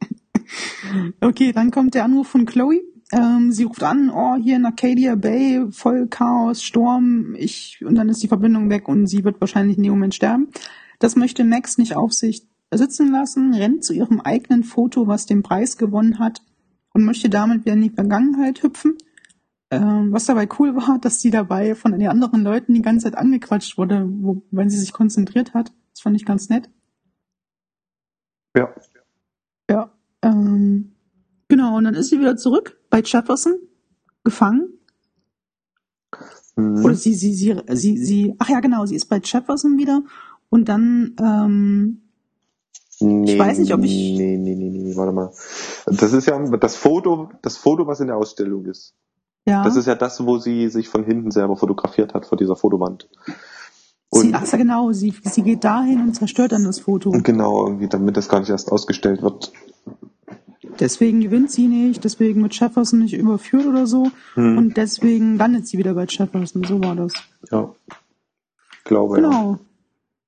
Okay, dann kommt der Anruf von Chloe. Ähm, sie ruft an, oh, hier in Arcadia Bay, voll Chaos, Sturm, ich, und dann ist die Verbindung weg und sie wird wahrscheinlich in dem Moment sterben. Das möchte Max nicht auf sich sitzen lassen, rennt zu ihrem eigenen Foto, was den Preis gewonnen hat, und möchte damit wieder in die Vergangenheit hüpfen. Ähm, was dabei cool war, dass sie dabei von den anderen Leuten die ganze Zeit angequatscht wurde, wo, wenn sie sich konzentriert hat. Das fand ich ganz nett. Ja. Genau, und dann ist sie wieder zurück bei Jefferson, gefangen. Mhm. Oder sie, sie, sie, sie, sie, ach ja, genau, sie ist bei Jefferson wieder und dann, ähm, nee, ich weiß nicht, ob ich. Nee, nee, nee, nee, warte mal. Das ist ja das Foto, das Foto, was in der Ausstellung ist. Ja. Das ist ja das, wo sie sich von hinten selber fotografiert hat vor dieser Fotowand. Und sie, ach ja, genau, sie, sie geht dahin und zerstört dann das Foto. Genau, irgendwie, damit das gar nicht erst ausgestellt wird. Deswegen gewinnt sie nicht, deswegen wird Jefferson nicht überführt oder so. Hm. Und deswegen landet sie wieder bei Jefferson. So war das. Ja. Glaube genau. Ja.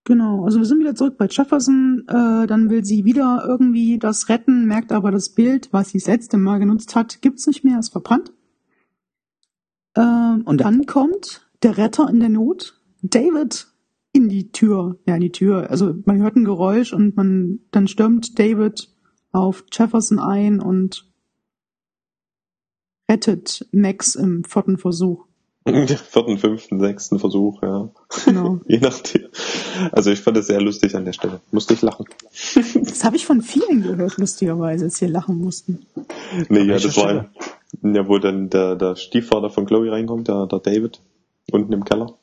Genau. Also wir sind wieder zurück bei Jefferson. Äh, dann will sie wieder irgendwie das retten, merkt aber das Bild, was sie das letzte Mal genutzt hat, gibt's nicht mehr, ist verbrannt. Äh, und dann kommt der Retter in der Not, David, in die Tür. Ja, in die Tür. Also man hört ein Geräusch und man dann stürmt David auf Jefferson ein und rettet Max im vierten Versuch. vierten, fünften, sechsten Versuch, ja. Genau. Je nachdem. Also ich fand es sehr lustig an der Stelle. Musste ich lachen. Das habe ich von vielen gehört, lustigerweise, als sie lachen mussten. Nee, An ja, das war ja, wo dann der, der Stiefvater von Chloe reinkommt, der, der David, unten im Keller.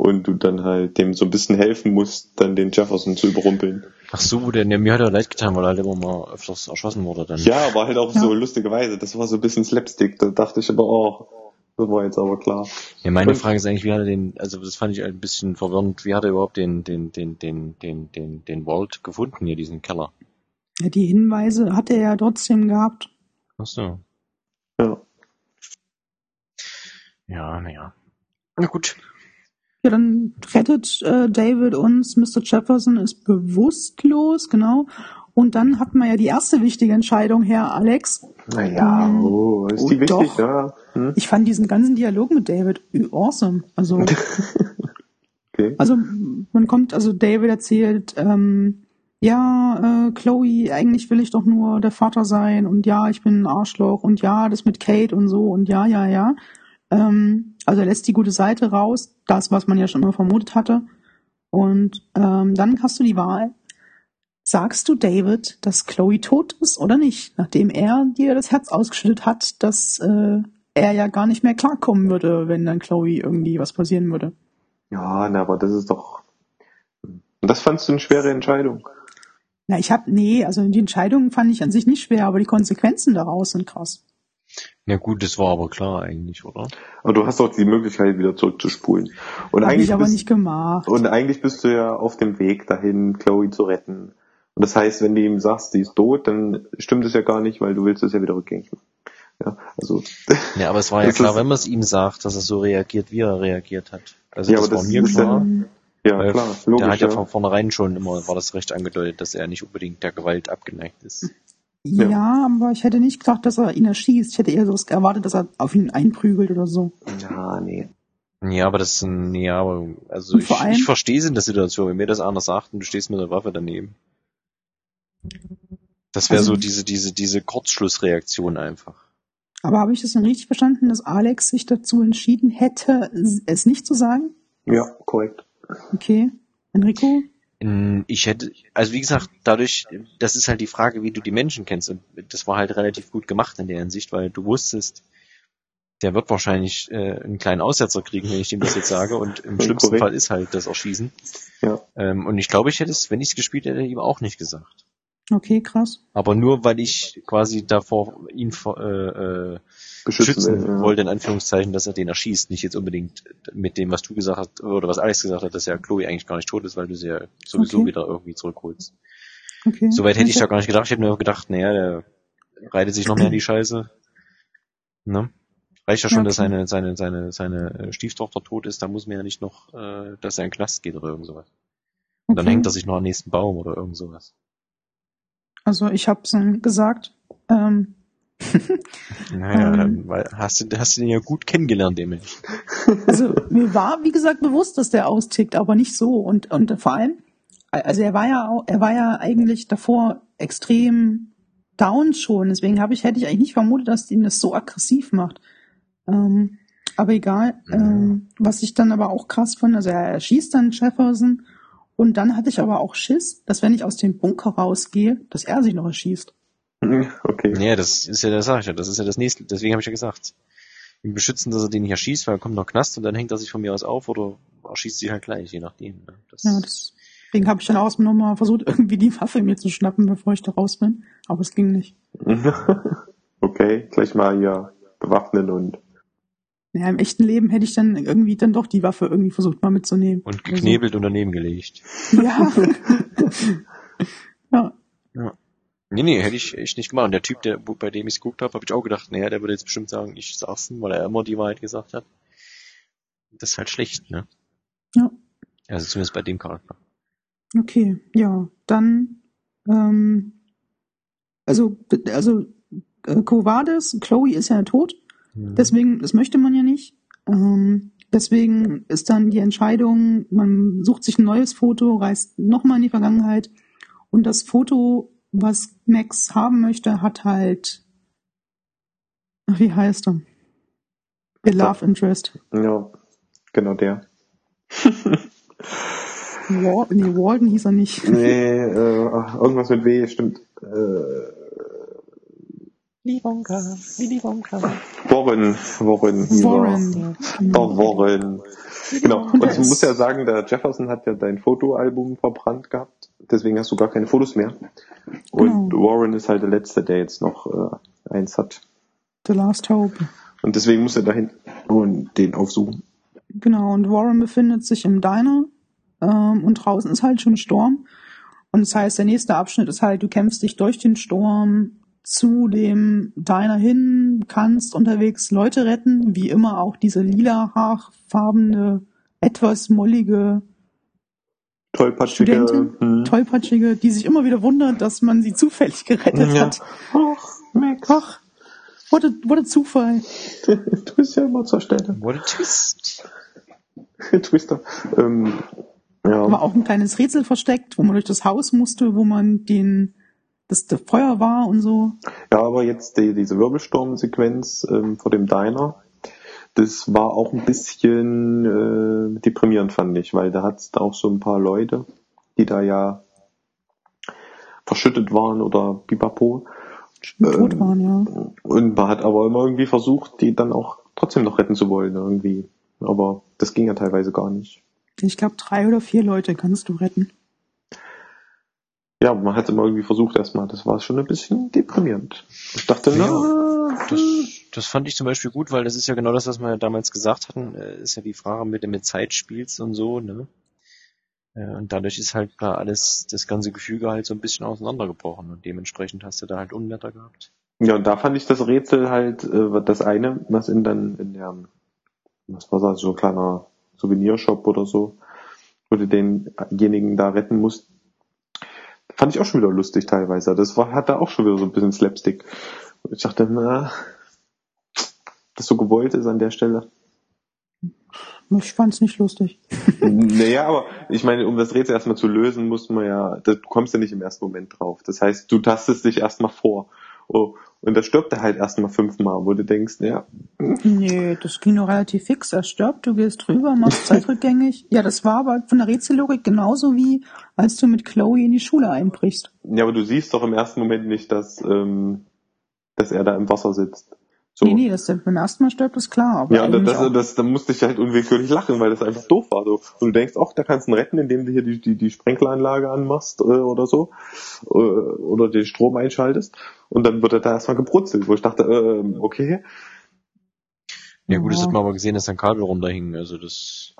Und du dann halt dem so ein bisschen helfen musst, dann den Jefferson zu überrumpeln. Ach so, der, der mir hat er leid getan, weil er halt immer mal öfters erschossen wurde dann. Ja, aber halt auch Ja. so lustigerweise. Das war so ein bisschen Slapstick. Da dachte ich aber, oh, das war jetzt aber klar. Ja, meine Und- Frage ist eigentlich, wie hat er den, also das fand ich ein bisschen verwirrend, wie hat er überhaupt den, den, den, den, den, den, den Walt gefunden hier, diesen Keller? Ja, die Hinweise hat er ja trotzdem gehabt. Ach so. Ja. Ja, naja. Na gut. Ja, dann rettet äh, David uns. Mr. Jefferson ist bewusstlos, genau. Und dann hat man ja die erste wichtige Entscheidung, Herr Alex. Naja, Ähm, oh, ist die oh, wichtig, doch. ja. Hm? Ich fand diesen ganzen Dialog mit David awesome. Also, Okay. also man kommt, also David erzählt, ähm, ja, äh, Chloe, eigentlich will ich doch nur der Vater sein und ja, ich bin ein Arschloch und ja, das mit Kate und so und ja, ja, ja. Ähm, also er lässt die gute Seite raus, das, was man ja schon immer vermutet hatte. Und ähm, dann hast du die Wahl. Sagst du David, dass Chloe tot ist oder nicht? Nachdem er dir das Herz ausgeschüttet hat, dass äh, er ja gar nicht mehr klarkommen würde, wenn dann Chloe irgendwie was passieren würde. Ja, na, aber das ist doch. Und das fandst du eine schwere Entscheidung. Na, ich hab, nee, also die Entscheidung fand ich an sich nicht schwer, aber die Konsequenzen daraus sind krass. Na gut, das war aber klar eigentlich, oder? Aber du hast auch die Möglichkeit, wieder zurückzuspulen. Und Hab eigentlich ich aber bist, nicht gemacht. Und eigentlich bist du ja auf dem Weg dahin, Chloe zu retten. Und das heißt, wenn du ihm sagst, sie ist tot, dann stimmt es ja gar nicht, weil du willst es ja wieder rückgängig machen. Ja, also. Ja, aber es war ja Das klar, ist- wenn man es ihm sagt, dass er so reagiert, wie er reagiert hat. Also Ja, das aber war das mir klar. ja, weil klar, der logisch. hat ja ja. von vornherein schon immer, war das recht angedeutet, dass er nicht unbedingt der Gewalt abgeneigt ist. Ja. Ja. aber ich hätte nicht gedacht, dass er ihn erschießt. Ich hätte eher so erwartet, dass er auf ihn einprügelt oder so. Ja, nee. Ja, aber das ist ein, ja, aber, also Und ich, allem- ich verstehe es in der Situation, wenn mir das einer sagt und du stehst mit der Waffe daneben. Das wäre Also- so diese, diese, diese Kurzschlussreaktion einfach. Aber habe ich das denn richtig verstanden, dass Alex sich dazu entschieden hätte, es nicht zu sagen? Ja, korrekt. Okay. Enrico? Mm, Ich hätte, also wie gesagt, dadurch, das ist halt die Frage, wie du die Menschen kennst. Und das war halt relativ gut gemacht in der Hinsicht, weil du wusstest, der wird wahrscheinlich äh, einen kleinen Aussetzer kriegen, wenn ich dem das jetzt sage. Und im schlimmsten. Fall ist halt das Erschießen. Ja. Ähm, und ich glaube, ich hätte es, wenn ich es gespielt hätte, ihm auch nicht gesagt. Okay, krass. Aber nur, weil ich quasi davor ihn äh, äh, Beschützen, schützen will, ja. wollte, in Anführungszeichen, dass er den erschießt. Nicht jetzt unbedingt mit dem, was du gesagt hast, oder was Alex gesagt hat, dass ja Chloe eigentlich gar nicht tot ist, weil du sie ja sowieso Okay. wieder irgendwie zurückholst. Okay. Soweit hätte ich da gar nicht gedacht. Ich hätte nur gedacht, naja, der reitet sich noch mehr in die Scheiße. Ne? Reicht ja schon, Ja, dass okay. seine, seine, seine, seine äh, Stieftochter tot ist, da muss man ja nicht noch, äh, dass er in den Knast geht oder irgend sowas. Und dann Okay. hängt er sich noch am nächsten Baum oder irgend sowas. Also ich hab's ihm gesagt. Ähm, Naja, Ähm. weil, hast, du, hast du den ja gut kennengelernt, den Mensch. also mir war, wie gesagt, bewusst, dass der austickt, aber nicht so. Und, und vor allem, also er war ja auch, er war ja eigentlich davor extrem down schon. Deswegen habe ich, hätte ich eigentlich nicht vermutet, dass ihn das so aggressiv macht. Ähm, aber egal. Ähm, was ich dann aber auch krass fand, also er schießt dann Jefferson und dann hatte ich aber auch Schiss, dass wenn ich aus dem Bunker rausgehe, dass er sich noch erschießt. Okay. Ja, das ist ja, das sag ich ja, das ist ja das nächste, deswegen habe ich ja gesagt. Ihm beschützen, dass er den nicht erschießt, weil er kommt noch Knast und dann hängt er sich von mir aus auf oder erschießt sich halt gleich, je nachdem. ne. Das, Ja, deswegen habe ich dann auch nochmal versucht, irgendwie die Waffe mir zu schnappen, bevor ich da raus bin. Aber es ging nicht. okay, gleich mal hier bewaffnen und Ja, im echten Leben hätte ich dann irgendwie dann doch die Waffe irgendwie versucht mal mitzunehmen. und geknebelt und daneben gelegt. Also, ja. ja. Nee, nee, hätte ich echt nicht gemacht. Und der Typ, der, bei dem ich geguckt habe, habe ich auch gedacht, naja, der würde jetzt bestimmt sagen, ich sag's ihm, weil er immer die Wahrheit gesagt hat. Das ist halt schlecht, ne? Ja. Also zumindest bei dem Charakter. Okay, ja. Dann, ähm, also, also, äh, Covades, Chloe ist ja tot. Mhm. Deswegen, das möchte man ja nicht. Ähm, deswegen ist dann die Entscheidung, man sucht sich ein neues Foto, reist nochmal in die Vergangenheit und das Foto, was Max haben möchte, hat halt Wie heißt er? Ihr Love Interest. Ja, genau der. Wal nee, Walden hieß er nicht. Nee, äh, irgendwas mit W, stimmt. Äh, Willy Wonka, Willy Wonka. Warren, Warren. Warren. Der Warren. Genau. Und ich muss ja sagen, der Jefferson hat ja dein Fotoalbum verbrannt gehabt. Deswegen hast du gar keine Fotos mehr. Und Genau. Warren ist halt der Letzte, der jetzt noch äh, eins hat. The Last Hope. Und deswegen muss er dahin und den aufsuchen. Genau, und Warren befindet sich im Diner ähm, und draußen ist halt schon Sturm. Und das heißt, der nächste Abschnitt ist halt, du kämpfst dich durch den Sturm zu dem Diner hin, kannst unterwegs Leute retten, wie immer auch diese lila haarfarbene, etwas mollige Tollpatschige. Studentin, hm. tollpatschige, die sich immer wieder wundert, dass man sie zufällig gerettet Ja. hat. Ach, Max. Ach, what a, what a Zufall. du bist ja immer zur Stelle. What a twist. Twister. Ähm, ja. war auch ein kleines Rätsel versteckt, wo man durch das Haus musste, wo man den, das, das Feuer war und so. Ja, aber jetzt die, diese Wirbelsturmsequenz ähm, vor dem Diner, das war auch ein bisschen äh, deprimierend, fand ich, weil da hat's da auch so ein paar Leute, die da ja verschüttet waren oder pipapo. tot Ähm, waren, ja. Und man hat aber immer irgendwie versucht, die dann auch trotzdem noch retten zu wollen, irgendwie. Aber das ging ja teilweise gar nicht. Ich glaube, drei oder vier Leute kannst du retten. Ja, man hat immer irgendwie versucht erstmal. Das war schon ein bisschen deprimierend. Ich dachte, na, Das, das fand ich zum Beispiel gut, weil das ist ja genau das, was wir ja damals gesagt hatten, äh, ist ja die Frage mit dem mit Zeitspiels und so, ne? Äh, Und dadurch ist halt klar alles, das ganze Gefüge halt so ein bisschen auseinandergebrochen und dementsprechend hast du da halt Unwetter gehabt. Ja, und da fand ich das Rätsel halt, äh, das eine, was in dann in der, was war das, so ein kleiner Souvenirshop oder so, wo du denjenigen da retten musst, fand ich auch schon wieder lustig teilweise. Das war, hatte auch schon wieder so ein bisschen Slapstick. Und ich dachte, na, das so gewollt ist an der Stelle. Ich fand's nicht lustig. naja, aber ich meine, um das Rätsel erstmal zu lösen, muss man ja, da- du kommst ja nicht im ersten Moment drauf. Das heißt, du tastest dich erstmal vor. Oh, und da stirbt er halt erstmal fünfmal, wo du denkst, ja, Nee, das ging nur relativ fix. Er stirbt, du gehst drüber, machst zeitrückgängig. Ja, das war aber von der Rätsellogik genauso wie, als du mit Chloe in die Schule einbrichst. Ja, aber du siehst doch im ersten Moment nicht, dass, ähm, dass er da im Wasser sitzt. So. Nee, nee, dass der beim ersten Mal stirbt, ist klar. Aber Ja, und das, auch- das, das, da musste ich halt unwillkürlich lachen, weil das einfach doof war. So. Und du denkst, ach, da kannst du ihn retten, indem du hier die, die, die Sprenkleranlage anmachst äh, oder so. Äh, oder den Strom einschaltest. Und dann wird er da erstmal gebrutzelt, wo ich dachte, ähm, okay. Ja gut, das hat man aber gesehen, dass ein Kabel rum da hing, also das,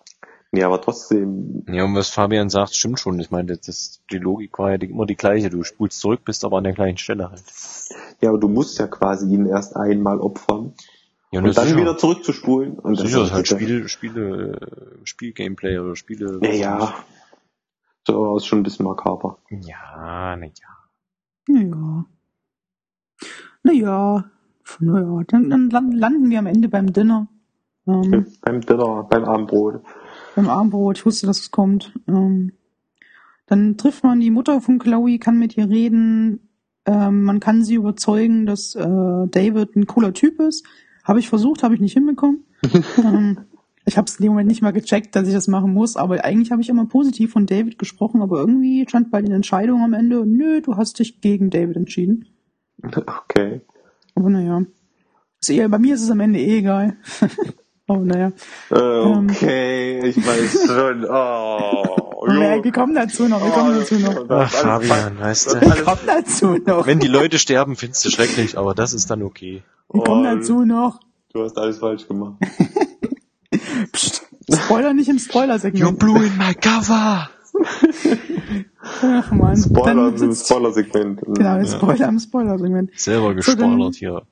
Nee, aber trotzdem, ja, und was Fabian sagt, stimmt schon. Ich meine, das, die Logik war ja immer die gleiche. Du spulst zurück, bist aber an der gleichen Stelle halt. ja, aber du musst ja quasi ihn erst einmal opfern. Ja, Und dann sicher. wieder zurückzuspulen. Und Sicher, das ist halt Spiel, Spiele, Spielgameplay oder Spiele. Ja, ja. So, ist schon ein bisschen makaber. Ja, na ja. Naja. Naja. Naja. Dann, dann lan- landen wir am Ende beim Dinner. Ähm, Beim Dinner, beim Abendbrot. Beim Abendbrot. Ich wusste, dass es kommt. Ähm, dann trifft man die Mutter von Chloe, kann mit ihr reden. Ähm, man kann sie überzeugen, dass äh, David ein cooler Typ ist. Habe ich versucht, habe ich nicht hinbekommen. ähm, ich habe es in dem Moment nicht mal gecheckt, dass ich das machen muss, aber eigentlich habe ich immer positiv von David gesprochen, aber irgendwie stand bei den Entscheidungen am Ende, nö, du hast dich gegen David entschieden. Okay. Aber naja. Bei mir ist es am Ende eh egal. aber naja. Äh, okay, ich weiß schon. Oh, Nee, wir kommen dazu noch, wir kommen dazu noch. Ach, Fabian, weißt Wir du. kommen dazu noch. Wenn die Leute sterben, findest du schrecklich, aber das ist dann okay. Wir kommen Oh, dazu noch. Du hast alles falsch gemacht. Psst. Spoiler nicht im Spoiler-Segment. blew in my cover! Ach man. Spoiler Dann im Spoiler-Segment. genau, Spoiler im Spoiler-Segment. Selber So, gespoilert dann- hier.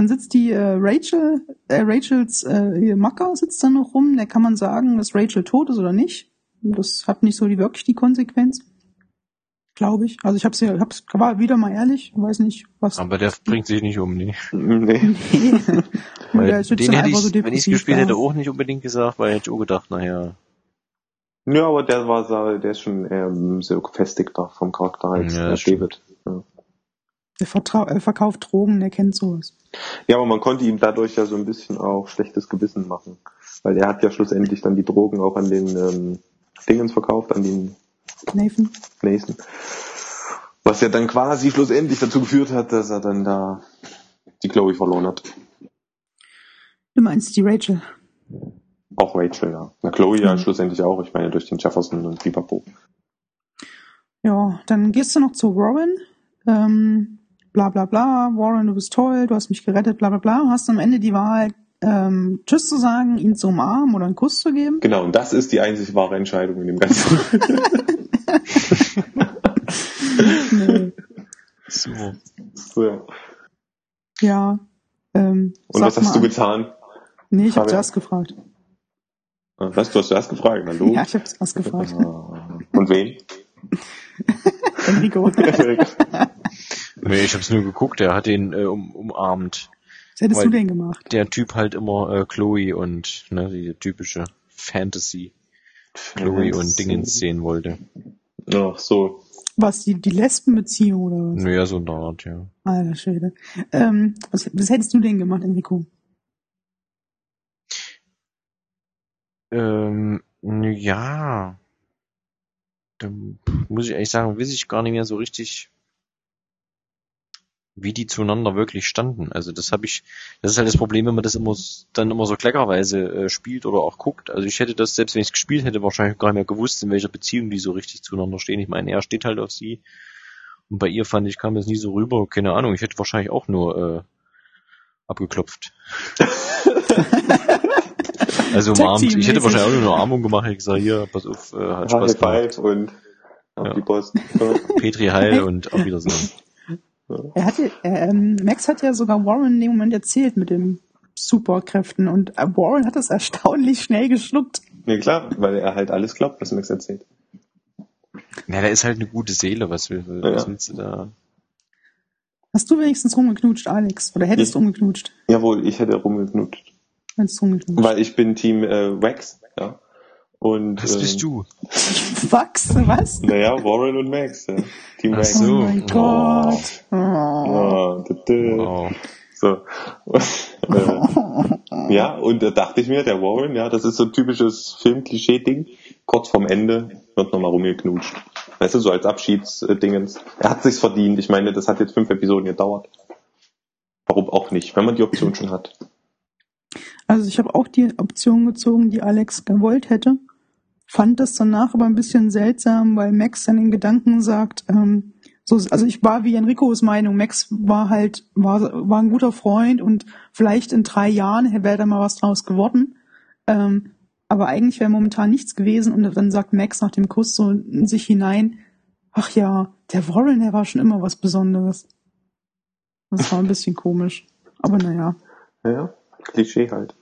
Dann sitzt die äh, Rachel, äh, Rachels äh, ihr Macker sitzt dann noch rum. Da kann man sagen, dass Rachel tot ist oder nicht. Das hat nicht so die wirklich die Konsequenz. Glaube ich. Also ich hab's ja, hab's, war wieder mal ehrlich, weiß nicht, was. Aber der bringt sich nicht um, nee. Nee. Weil den hätte ich, so wenn ich gespielt da. hätte, auch nicht unbedingt gesagt, weil hätte ich auch gedacht, naja, Ja, aber der war, so- der ist schon ähm, sehr gefestigter vom Charakter als Ja, als stimmt. David. Ja. Der verkauft Drogen, der kennt sowas. Ja, aber man konnte ihm dadurch ja so ein bisschen auch schlechtes Gewissen machen. Weil er hat ja schlussendlich dann die Drogen auch an den ähm, Dingens verkauft, an den Nathan? Nathan. Was ja dann quasi schlussendlich dazu geführt hat, dass er dann da die Chloe verloren hat. Du meinst die Rachel. Auch Rachel, ja. Na, Chloe ja Mhm. schlussendlich auch. Ich meine, durch den Jefferson und Pipapo. Ja, dann gehst du noch zu Warren. Ähm, bla bla bla. Warren, du bist toll, du hast mich gerettet, bla bla bla. Hast am Ende die Wahl, ähm, Tschüss zu sagen, ihn zu umarmen oder einen Kuss zu geben. Genau, und das ist die einzig wahre Entscheidung in dem Ganzen. Nee. So. so, ja. Ja. Ähm, Und was hast mal. du getan? Nee, ich habe zuerst gefragt. Was, du hast zuerst gefragt, du? Ja, ich habe zuerst gefragt. Ah. Und wen? Enrico. Nee, ich hab's nur geguckt, der hat ihn äh, um, umarmt. Was hättest Weil- du denn gemacht? Der Typ halt immer äh, Chloe und ne, die typische Fantasy Chloe und Dingens sehen wollte. Ach so. Was, die, die Lesbenbeziehung oder was? Naja, so eine Art, ja. Alter Schwede. Ähm, was, was hättest du denn gemacht, Enrico? Ähm, ja. Dann muss ich ehrlich sagen, weiß ich gar nicht mehr so richtig, wie die zueinander wirklich standen. Also das habe ich, das ist halt das Problem, wenn man das immer dann immer so kleckerweise äh, spielt oder auch guckt. Also ich hätte das, selbst wenn ich es gespielt hätte, wahrscheinlich gar nicht mehr gewusst, in welcher Beziehung die so richtig zueinander stehen. Ich meine, er steht halt auf sie. Und bei ihr fand ich, kam das nie so rüber. Keine Ahnung, ich hätte wahrscheinlich auch nur äh, abgeklopft. also umarmt. Ich hätte wahrscheinlich auch nur eine Umarmung gemacht. Ich gesagt, hier, pass auf, äh, hat Spaß und auf Ja. die Post. Petri Heil und auf Wiedersehen. Er hatte, ähm, Max hat ja sogar Warren in dem Moment erzählt mit den Superkräften und äh, Warren hat das erstaunlich schnell geschluckt. Nee, klar, weil er halt alles glaubt, was Max erzählt. Ja, der ist halt eine gute Seele. Was, will, was Ja. willst du da? Hast du wenigstens rumgeknutscht, Alex? Oder hättest du Ich- rumgeknutscht? Jawohl, ich hätte rumgeknutscht. Hättest du rumgeknutscht? Weil ich bin Team äh, Wax, ja. Und, Was ähm, bist du? Wachs, was? Naja, Warren und Max, ja. Team Ach Wax. so. Oh mein Oh. Gott. Oh. Da, da. Wow. So. äh, ja, und da dachte ich mir, der Warren, ja, das ist so ein typisches Film-Klischee-Ding. Kurz vorm Ende wird nochmal rumgeknutscht. Weißt du, so als Abschiedsdingens. Er hat sich's verdient. Ich meine, das hat jetzt fünf Episoden gedauert. Warum auch nicht, wenn man die Option schon hat. Also ich habe auch die Option gezogen, die Alex gewollt hätte. Fand das danach aber ein bisschen seltsam, weil Max dann in Gedanken sagt, ähm, so, also ich war wie Enricos Meinung, Max war halt, war, war ein guter Freund und vielleicht in drei Jahren wäre da mal was draus geworden. Ähm, aber eigentlich wäre momentan nichts gewesen und dann sagt Max nach dem Kuss so in sich hinein, ach ja, der Warren, der war schon immer was Besonderes. Das war ein bisschen komisch. Aber naja. Ja, Klischee halt.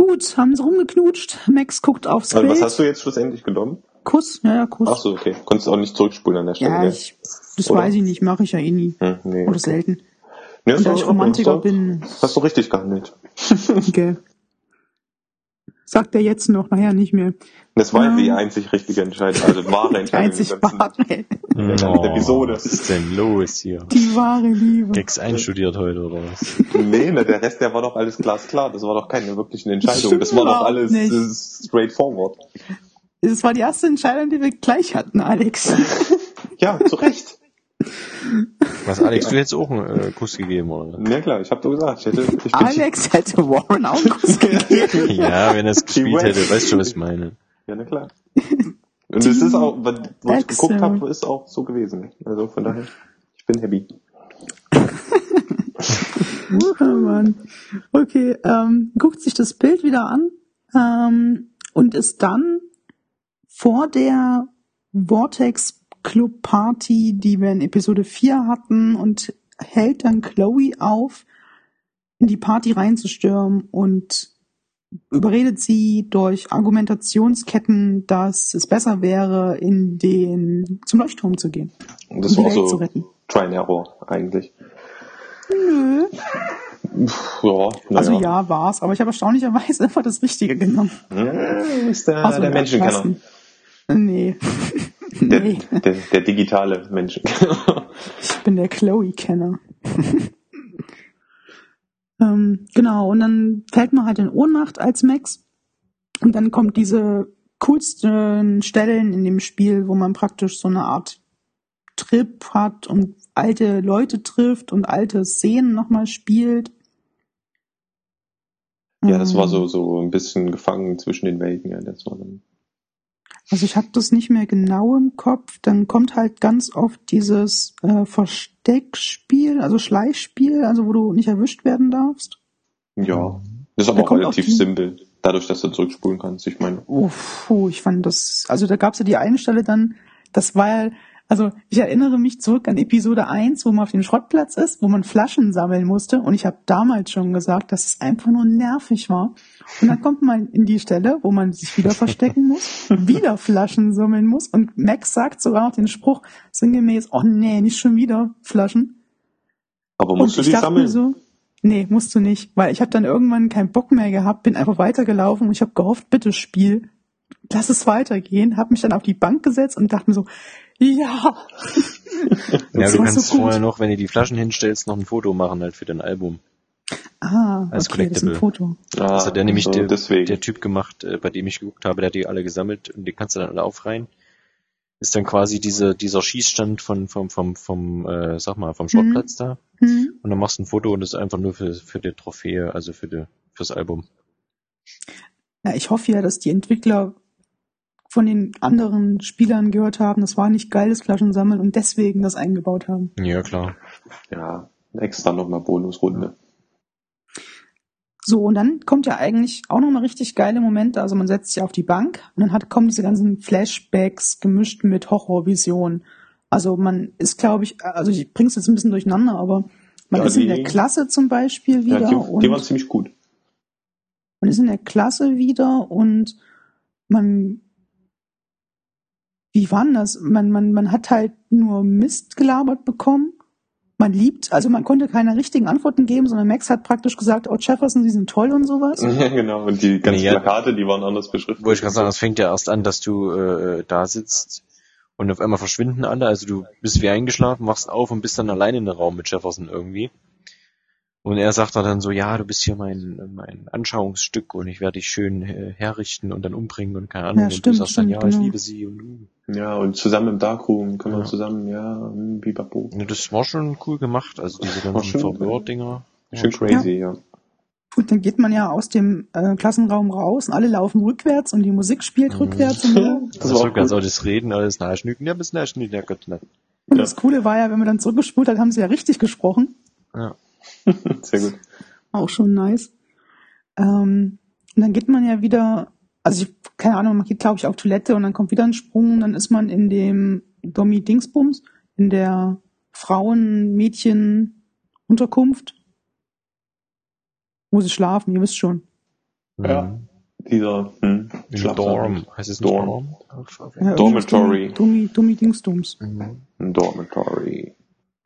Gut, haben sie rumgeknutscht. Max guckt aufs Also, was hast du jetzt schlussendlich genommen? Kuss, ja, ja, Kuss. Ach so, okay. Konntest auch nicht zurückspulen an der Stelle. ja, ich, das Oder? weiß ich nicht, mache ich ja eh nie. Hm, nee, Oder okay. selten. Nee, Und da ich Romantiker bin, Hast du richtig gehandelt. gell. Sagt er jetzt noch, naja, nicht mehr. Das war Ja. die einzig richtige Entscheidung, also wahre Die Entscheidung. einzig im Ganzen. wahre, ganzen Episode. was ist denn los hier? die wahre Liebe. Gags einstudiert heute oder was? Nee, ne, der Rest, der war doch alles glasklar. Das war doch keine wirkliche Entscheidung. Stimmt Das war doch alles nicht. äh, straightforward. Das war die erste Entscheidung, die wir gleich hatten, Alex. Ja, zu Recht. Was, Alex, du hättest auch einen äh, Kuss gegeben, oder? Ja klar, ich habe doch gesagt, ich hätte. Ich bin Alex hätte Warren auch einen Kuss gegeben. Ja, wenn er es gespielt hätte, weißt du, was ich meine. Ja, na klar. Und es ist auch, was wo ich geguckt habe, ist auch so gewesen. Also von daher, ich bin happy. Oh Mann. Okay, ähm, guckt sich das Bild wieder an ähm, und ist dann vor der Vortex Club Party, die wir in Episode 4 hatten und hält dann Chloe auf, in die Party reinzustürmen und überredet sie durch Argumentationsketten, dass es besser wäre, in den zum Leuchtturm zu gehen, Und um das die war zu so retten. Try and Error eigentlich. Nö. Pff, Ja, naja. Also ja, war's, aber ich habe erstaunlicherweise immer das Richtige genommen. Hm, ist der, Also der Menschenkenner. Nee. Der, nee. der, der digitale Menschenkenner. Ich bin der Chloe-Kenner. ähm, genau, und dann fällt man halt in Ohnmacht als Max. Und dann kommt diese coolsten Stellen in dem Spiel, wo man praktisch so eine Art Trip hat und alte Leute trifft und alte Szenen nochmal spielt. Ja, das war so, Ähm, so ein bisschen gefangen zwischen den Welten, ja, das war dann. Also ich habe das nicht mehr genau im Kopf. Dann kommt halt ganz oft dieses äh, Versteckspiel, also Schleichspiel, also wo du nicht erwischt werden darfst. Ja. Das ist Da aber auch kommt auch relativ die- simpel, dadurch, dass du zurückspulen kannst. Ich meine, Uff, puh, ich fand das, also da gab's ja die eine Stelle dann, das war ja, also ich erinnere mich zurück an Episode 1, wo man auf dem Schrottplatz ist, wo man Flaschen sammeln musste und ich habe damals schon gesagt, dass es einfach nur nervig war. Und dann kommt man in die Stelle, wo man sich wieder verstecken muss, wieder Flaschen sammeln muss und Max sagt sogar noch den Spruch sinngemäß, oh nee, nicht schon wieder Flaschen. aber Und musst du ich die dachte sammeln? mir so, nee, musst du nicht, weil ich habe dann irgendwann keinen Bock mehr gehabt, bin einfach weitergelaufen und ich habe gehofft, bitte Spiel, lass es weitergehen, habe mich dann auf die Bank gesetzt und dachte mir so, ja, Ja, du kannst so vorher noch, wenn du die Flaschen hinstellst, noch ein Foto machen halt für dein Album. ah, Als okay, das ist ein Collectible. Foto. Ah, Das hat der nämlich so, der, deswegen. der Typ gemacht, äh, bei dem ich geguckt habe, der hat die alle gesammelt und die kannst du dann alle aufreihen. Ist dann quasi diese, dieser Schießstand von, vom, vom, vom, äh, sag mal, vom Schrottplatz da. Hm. Und dann machst du ein Foto und das ist einfach nur für, für die Trophäe, also für die, fürs Album. Ja, ich hoffe ja, dass die Entwickler von den anderen Spielern gehört haben, das war nicht geiles Flaschensammeln und deswegen das eingebaut haben. Ja, klar. Ja, extra nochmal Bonusrunde. So, und dann kommt ja eigentlich auch nochmal richtig geile Momente. Also man setzt sich auf die Bank und dann hat, kommen diese ganzen Flashbacks gemischt mit Horrorvisionen. Also man ist, glaube ich, also ich bring's jetzt ein bisschen durcheinander, aber man Ja, ist in der Klasse zum Beispiel wieder Ja, die, und die waren ziemlich gut. man ist in der Klasse wieder und man wie war denn das? Man, man, man hat halt nur Mist gelabert bekommen. Man liebt, also man konnte keine richtigen Antworten geben, sondern Max hat praktisch gesagt, oh Jefferson, Sie sind toll und sowas. Ja, genau. Und die ganzen Nee. Plakate, die waren anders beschriftet. Wollte ich gerade sagen, das fängt ja erst an, dass du äh, da sitzt und auf einmal verschwinden alle. Also du bist wie eingeschlafen, wachst auf und bist dann allein in der Raum mit Jefferson irgendwie. Und er sagt dann so, ja, du bist hier mein, mein Anschauungsstück und ich werde dich schön äh, herrichten und dann umbringen und keine Ahnung. Ja, und stimmt, du sagst dann, stimmt, ja, ich genau. liebe sie und uh. Ja, und zusammen im Darkroom können wir Ja. zusammen, ja, hm, bibabo. Ja, Das war schon cool gemacht, also diese ganzen schön. Verwirr-Dinger. Schön crazy, ja. Gut, dann geht man ja aus dem äh, Klassenraum raus und alle laufen rückwärts und die Musik spielt Mhm. rückwärts und. Das Das war auch auch das Reden, alles nachschnücken, ja, bis nachschnücken, ja Gott, ne. Und Ja. das Coole war ja, wenn man dann zurückgespult hat, haben sie ja richtig gesprochen. Ja. Sehr gut. Auch schon nice. Ähm, und dann geht man ja wieder, also ich, keine Ahnung, man geht glaube ich auf Toilette und dann kommt wieder ein Sprung, dann ist man in dem Dommi Dingsbums, in der Frauen-Mädchen-Unterkunft, wo sie schlafen, ihr wisst schon. Ja. Mhm. Dieser, hm. Dorm. Heißt es Dorm. Dorm? Ja, Dormitory. Dummi, Dummi Dingsdums. Mhm. Dormitory.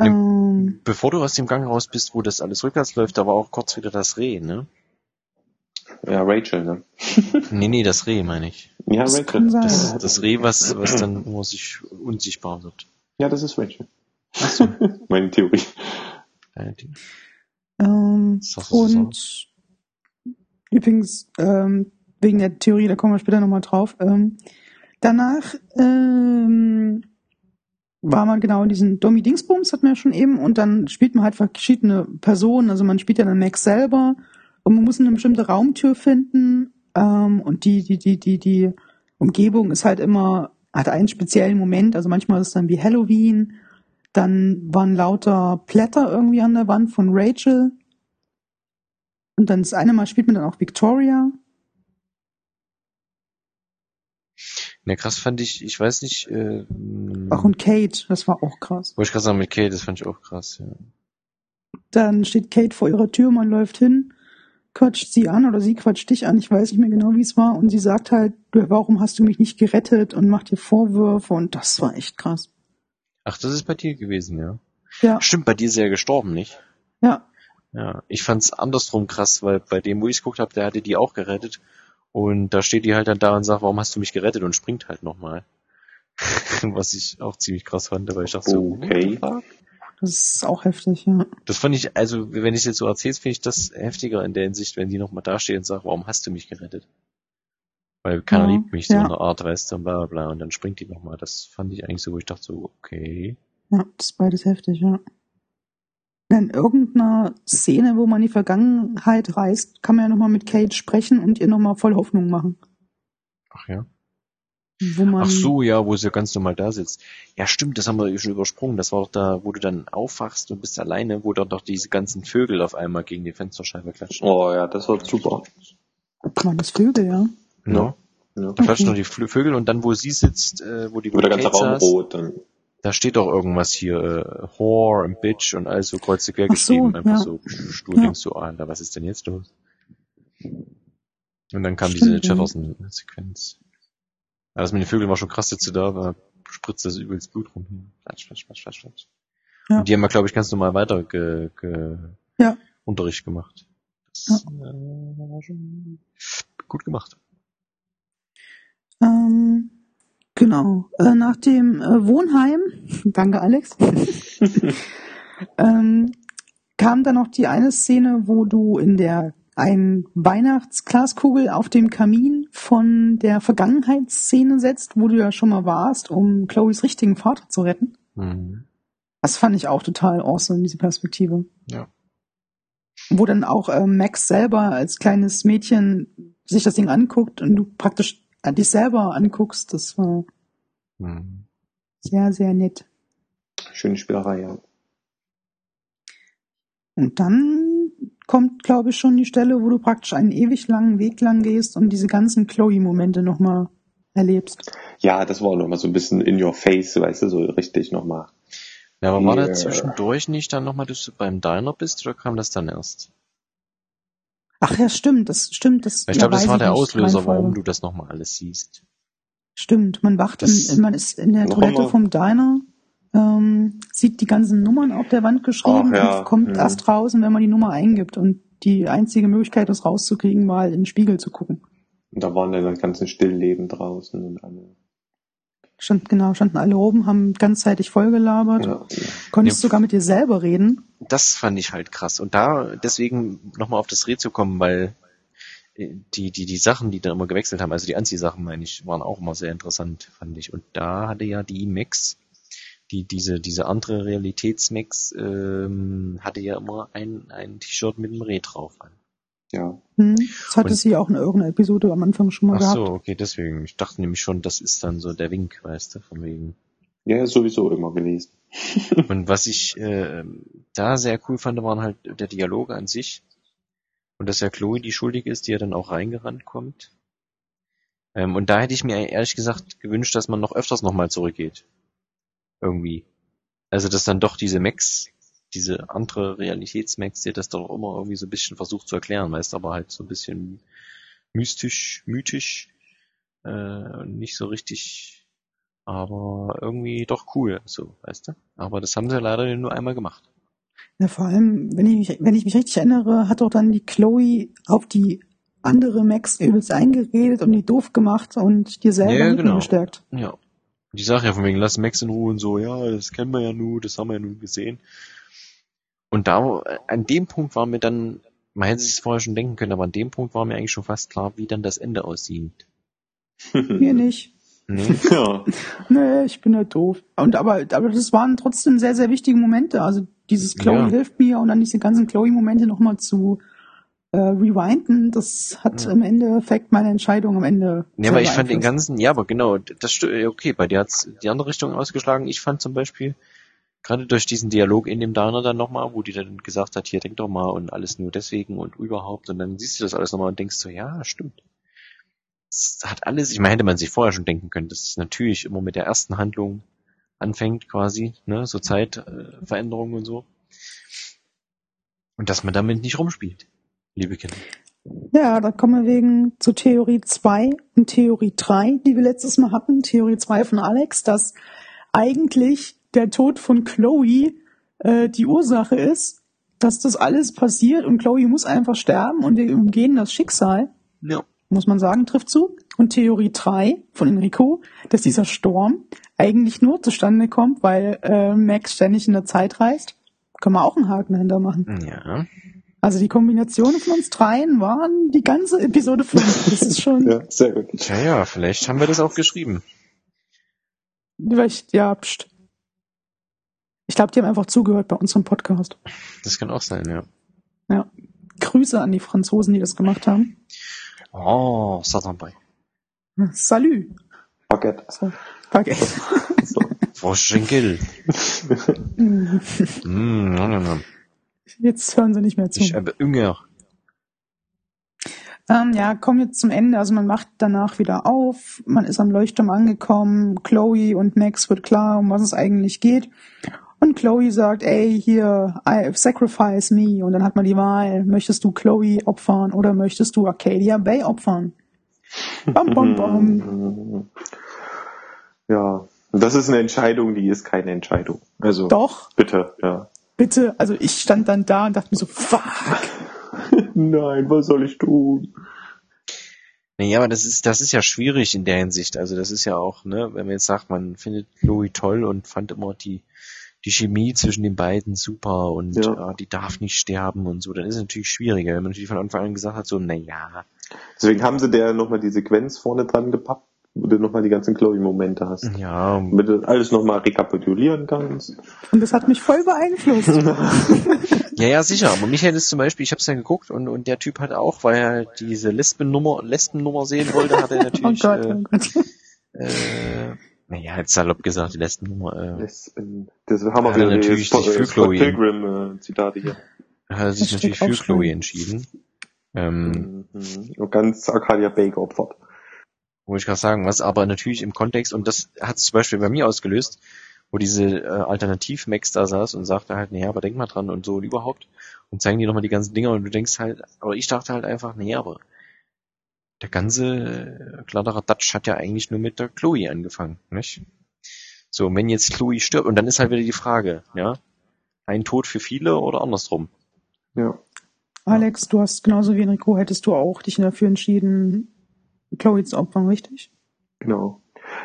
Ähm, Bevor du aus dem Gang raus bist, wo das alles rückwärts läuft, da war auch kurz wieder das Reh, ne? Ja, Rachel, ne? Nee, nee, das Reh meine ich. Ja, das Rachel. kann sein. Das, das Reh, was, was dann nur sich unsichtbar wird. Ja, das ist Rachel. Meine Theorie. Äh, die- Ähm, und übrigens, ähm, wegen der Theorie, da kommen wir später nochmal drauf. Ähm, danach ähm, war man genau in diesen Dommy Dingsbums, hatten wir ja schon eben, und dann spielt man halt verschiedene Personen, also man spielt ja dann Max selber und man muss eine bestimmte Raumtür finden ähm, und die, die, die, die, die Umgebung ist halt immer, hat einen speziellen Moment, also manchmal ist es dann wie Halloween, dann waren lauter Blätter irgendwie an der Wand von Rachel. Und dann das eine Mal spielt man dann auch Victoria. Ne, krass fand ich, ich weiß nicht, äh, Ach, und Kate, das war auch krass. wollte ich gerade sagen, mit Kate, das fand ich auch krass, ja. Dann steht Kate vor ihrer Tür, man läuft hin, quatscht sie an oder sie quatscht dich an, ich weiß nicht mehr genau, wie es war. Und sie sagt halt, warum hast du mich nicht gerettet und macht dir Vorwürfe und das war echt krass. Ach, das ist bei dir gewesen, ja. Ja, Stimmt, bei dir ist er ja gestorben, nicht? ja, Ja, ich fand's andersrum krass, weil bei dem, wo ich geguckt habe, der hatte die auch gerettet. Und da steht die halt dann da und sagt, warum hast du mich gerettet und springt halt nochmal. Was ich auch ziemlich krass fand, weil ich dachte so, Okay. the fuck? Das ist auch heftig, ja. Das fand ich, also wenn ich jetzt so erzählst, finde ich das heftiger in der Hinsicht, wenn die nochmal dasteht und sagt, warum hast du mich gerettet? Weil keiner Ja, liebt mich so ja. in der Art, weißt du, und bla bla bla. Und dann springt die nochmal. Das fand ich eigentlich so, wo ich dachte so, okay. Ja, das ist beides heftig, ja. In irgendeiner Szene, wo man die Vergangenheit reist, kann man ja nochmal mit Kate sprechen und ihr nochmal voll Hoffnung machen. Ach ja. Wo man, Ach so, ja, wo sie ganz normal da sitzt. Ja, stimmt, das haben wir schon übersprungen. Das war doch da, wo du dann aufwachst und bist alleine, wo dann doch diese ganzen Vögel auf einmal gegen die Fensterscheibe klatschen. Oh ja, das war super. waren das Vögel, ja. No? Ja. Da klatschen noch die Vögel und dann, wo sie sitzt, äh, wo die Wo der ganze Raum rot dann. Da steht doch irgendwas hier, äh, Whore und Bitch und alles so kreuz quer Ach so, geschrieben. Einfach ja. so stur Ja. denkst du, Alter, was ist denn jetzt los? Und dann kam diese Stimmt, ja. Jefferson-Sequenz. Ja, das mit den Vögeln war schon krass, dass du da war, spritzt das übelst Blut rum. Flatsch, flatsch, flatsch, flatsch, flatsch. Ja. Und die haben ja, glaube ich, ganz normal weiter ge, ge Ja. Unterricht gemacht. Das äh, war schon gut gemacht. Ähm, genau. Äh, nach dem äh, Wohnheim, danke Alex, ähm, kam dann noch die eine Szene, wo du in der ein Weihnachtsglaskugel auf dem Kamin von der Vergangenheitsszene setzt, wo du ja schon mal warst, um Chloes richtigen Vater zu retten. Mhm. Das fand ich auch total awesome, diese Perspektive. Ja. Wo dann auch äh, Max selber als kleines Mädchen sich das Ding anguckt und du praktisch äh, dich selber anguckst. Das war Mhm. sehr, sehr nett. Schöne Spielerei, ja. Und dann kommt, glaube ich, schon die Stelle, wo du praktisch einen ewig langen Weg lang gehst und diese ganzen Chloe-Momente nochmal erlebst. Ja, das war nochmal so ein bisschen in your face, weißt du, so richtig nochmal. Ja, aber war da Yeah. zwischendurch nicht dann nochmal, dass du beim Diner bist oder kam das dann erst? Ach ja, stimmt, das stimmt. Das, ich glaube, das war der Auslöser, warum du das nochmal alles siehst. Stimmt, man wacht, Das- in, man ist in der Toilette vom Diner, ähm, sieht die ganzen Nummern auf der Wand geschrieben Ach ja, und kommt mhm. erst raus, wenn man die Nummer eingibt. Und die einzige Möglichkeit, das rauszukriegen, war halt in den Spiegel zu gucken. Und da waren dann die ganzen Stillleben draußen und alle. Stand, genau, standen alle oben, haben ganzzeitig vollgelabert. Ja. Konntest Ja. sogar mit dir selber reden. Das fand ich halt krass. Und da, deswegen nochmal auf das Red zu kommen, weil die, die, die Sachen, die dann immer gewechselt haben, also die Anziehsachen, meine ich, waren auch immer sehr interessant, fand ich. Und da hatte ja die Max, die, diese, diese andere Realitätsmax, ähm, hatte ja immer ein, ein T-Shirt mit einem Reh drauf an. ja. Hm. Das hatte Und- sie auch in irgendeiner Episode am Anfang schon mal Ach gehabt. so, okay, deswegen. Ich dachte nämlich schon, das ist dann so der Wink, weißt du, von wegen. Ja, sowieso immer gewesen. Und was ich äh, da sehr cool fand, waren halt der Dialog an sich. Und dass ja Chloe die schuldig ist, die ja dann auch reingerannt kommt. Ähm, und da hätte ich mir ehrlich gesagt gewünscht, dass man noch öfters nochmal zurückgeht. Irgendwie. Also dass dann doch diese Max, diese andere Realitätsmax, die das doch immer irgendwie so ein bisschen versucht zu erklären, weißt aber halt so ein bisschen mystisch, mythisch, äh, nicht so richtig, aber irgendwie doch cool, so, weißt du? Aber das haben sie leider nur einmal gemacht. Ja, vor allem, wenn ich, mich, wenn ich mich richtig erinnere, hat doch dann die Chloe auf die andere Max übelst eingeredet und die doof gemacht und dir selber Ja, genau. gestärkt. Ja. Die Sache ja von wegen, lass Max in Ruhe und so, ja, das kennen wir ja nur, das haben wir ja nur gesehen. Und da, an dem Punkt war mir dann, man hätte sich es vorher schon denken können, aber an dem Punkt war mir eigentlich schon fast klar, wie dann das Ende aussieht. Mir nicht. Nee? ja. Nee, ich bin ja doof. Und aber, aber das waren trotzdem sehr, sehr wichtige Momente. Also dieses Chloe Ja. hilft mir und dann diese ganzen Chloe-Momente nochmal zu äh, rewinden, das hat Ja. im Endeffekt meine Entscheidung am Ende. Nee, aber ich fand den ganzen, ja, aber genau, das okay, bei dir hat's die andere Richtung ausgeschlagen. Ich fand zum Beispiel, gerade durch diesen Dialog in dem Diner dann nochmal, wo die dann gesagt hat, hier denk doch mal und alles nur deswegen und überhaupt und dann siehst du das alles nochmal und denkst so, ja, stimmt. Es hat alles, ich meine, hätte man sich vorher schon denken können, dass es natürlich immer mit der ersten Handlung anfängt quasi, ne, so Zeitveränderungen äh, und so. Und dass man damit nicht rumspielt, liebe Kinder. Ja, da kommen wir wegen zu Theorie 2 und Theorie 3, die wir letztes Mal hatten. Theorie 2 von Alex, dass eigentlich der Tod von Chloe äh, die Ursache ist, dass das alles passiert und Chloe muss einfach sterben und wir umgehen das Schicksal. Ja. Muss man sagen, trifft zu. Und Theorie 3 von Enrico, dass dieser Sturm eigentlich nur zustande kommt, weil äh, Max ständig in der Zeit reist. Können wir auch einen Haken dahinter machen. Ja. Also die Kombination von uns dreien waren die ganze Episode 5. Das ist schon, Ja, sehr gut. Tja, ja, vielleicht haben wir das auch geschrieben. vielleicht, ja, pst. Ich glaube, die haben einfach zugehört bei unserem Podcast. Das kann auch sein, ja. Ja. Grüße an die Franzosen, die das gemacht haben. Oh, Satan bei. Salut. Vergessen. So. Frau Schenkel. Mm, no, no, no. Jetzt hören sie nicht mehr zu. Ich habe Ünger. Ähm, ja, kommen jetzt zum Ende. Also man macht danach wieder auf. Man ist am Leuchtturm angekommen. Chloe und Max wird klar, um was es eigentlich geht. Und Chloe sagt, ey, hier, I sacrifice me. Und dann hat man die Wahl. Möchtest du Chloe opfern oder möchtest du Arcadia Bay opfern? Bam, bam, bam. Ja, das ist eine Entscheidung, die ist keine Entscheidung. Also Doch, bitte, ja. bitte. Also ich stand dann da und dachte mir so, fuck. Nein, was soll ich tun? Naja, aber das ist, das ist ja schwierig in der Hinsicht. Also das ist ja auch, ne, wenn man jetzt sagt, man findet Chloe toll und fand immer die, die Chemie zwischen den beiden super und Ja. ja. die darf nicht sterben und so, dann ist es natürlich schwieriger, wenn man natürlich von Anfang an gesagt hat, so, naja, Deswegen haben sie der nochmal die Sequenz vorne dran gepappt, wo du nochmal die ganzen Chloe-Momente hast. ja, Damit du alles nochmal rekapitulieren kannst. Und das hat mich voll beeinflusst. ja, ja, sicher. Aber mich hätte es zum Beispiel, ich habe es ja geguckt und, und der Typ hat auch, weil er diese Lesbennummer, Lesbennummer sehen wollte, hat er Oh natürlich, Gott, äh, oh Gott. äh, naja, jetzt salopp gesagt, die Lesbennummer, äh, Lesben. Das haben wir er wieder natürlich Scott, sich für äh, Scott Chloe- Pilgrim-Zitate hier. hat er sich Das natürlich für. Chloe entschieden. Ähm, Mhm. Und ganz Arcadia Bay geopfert. Wollte ich gerade sagen, was aber natürlich im Kontext, und das hat es zum Beispiel bei mir ausgelöst, wo diese äh, Alternativ-Max da saß und sagte halt, naja, aber denk mal dran und so und überhaupt und zeigen dir nochmal die ganzen Dinger und du denkst halt, aber ich dachte halt einfach, naja, aber der ganze äh, Kladderadatsch hat ja eigentlich nur mit der Chloe angefangen, nicht? So, und wenn jetzt Chloe stirbt, und dann ist halt wieder die Frage, ja, ein Tod für viele oder andersrum? Ja. Alex, du hast genauso wie Enrico, hättest du auch dich dafür entschieden, Chloe zu opfern, richtig? Genau.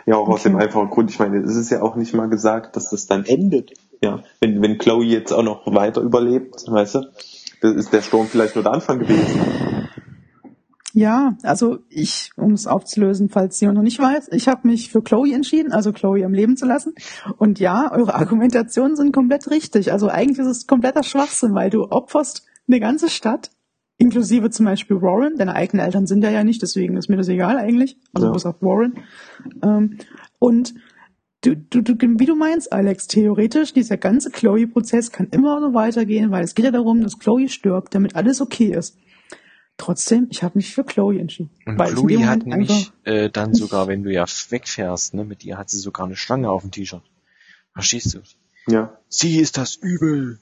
Ja, auch aus Okay. dem einfachen Grund, ich meine, es ist ja auch nicht mal gesagt, dass das dann endet. Ja, wenn, wenn Chloe jetzt auch noch weiter überlebt, weißt du, das ist der Sturm vielleicht nur der Anfang gewesen. Ja, also ich, um es aufzulösen, falls jemand noch nicht weiß, ich habe mich für Chloe entschieden, also Chloe am Leben zu lassen. Und ja, eure Argumentationen sind komplett richtig. Also eigentlich ist es kompletter Schwachsinn, weil du opferst eine ganze Stadt, inklusive zum Beispiel Warren. Deine eigenen Eltern sind ja ja nicht, deswegen ist mir das egal eigentlich. Also Ja. bis auf Warren. Ähm, und du, du, du, wie du meinst, Alex, theoretisch, dieser ganze Chloe-Prozess kann immer so weitergehen, weil es geht ja darum, dass Chloe stirbt, damit alles okay ist. Trotzdem, ich habe mich für Chloe entschieden. Und Chloe hat Moment nämlich äh, dann sogar, wenn du ja wegfährst, ne, mit ihr hat sie sogar eine Schlange auf dem T-Shirt. Verstehst du? Ja. Sie ist das Übel.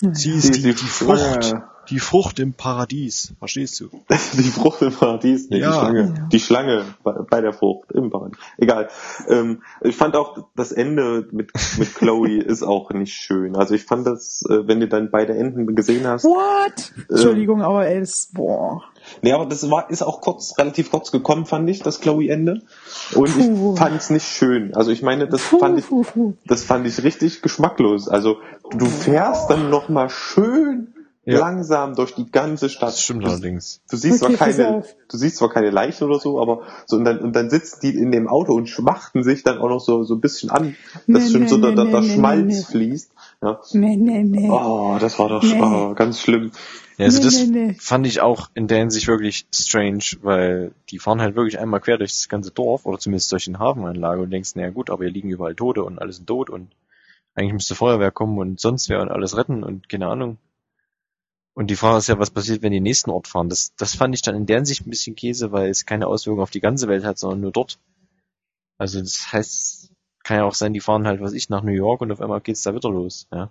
Naja. Sie Sie ist ist die, die die Frucht. Die Frucht im Paradies. Verstehst du? Die Frucht im Paradies, nee, Ja. die Schlange. Ja. Die Schlange bei, bei der Frucht im Paradies. Egal. Ähm, ich fand auch das Ende mit, mit Chloe ist auch nicht schön. Also ich fand das, äh, wenn du dann beide Enden gesehen hast. What? Entschuldigung, aber ey, das, boah. Nee, aber das war, ist auch kurz, relativ kurz gekommen, fand ich, das Chloe-Ende. Und Puh. ich fand es nicht schön. Also ich meine, das Puh, fand ich, das fand ich richtig geschmacklos. Also du fährst dann nochmal schön Ja. langsam durch die ganze Stadt. Das stimmt du, allerdings. du siehst Okay, zwar keine, du siehst zwar keine Leichen oder so, aber so und dann und dann sitzen die in dem Auto und schmachten sich dann auch noch so so ein bisschen an, dass Nee, schon nee, so nee, nee, nee, Schmalz nee. fließt. Ja. Nee, nee, nee. Oh, das war doch Nee. oh, ganz schlimm. Ja, also Nee, das nee, nee. fand ich auch in der Hinsicht wirklich strange, weil die fahren halt wirklich einmal quer durch das ganze Dorf oder zumindest durch den Hafenanlage und denkst, naja gut, aber hier liegen überall Tote und alles sind tot und eigentlich müsste Feuerwehr kommen und sonst wer und alles retten und keine Ahnung. Und die Frage ist ja, was passiert, wenn die nächsten Ort fahren? Das, das fand ich dann in der Hinsicht ein bisschen Käse, weil es keine Auswirkungen auf die ganze Welt hat, sondern nur dort. Also das heißt, kann ja auch sein, die fahren halt, was ich, nach New York und auf einmal geht's da wieder los. Ja.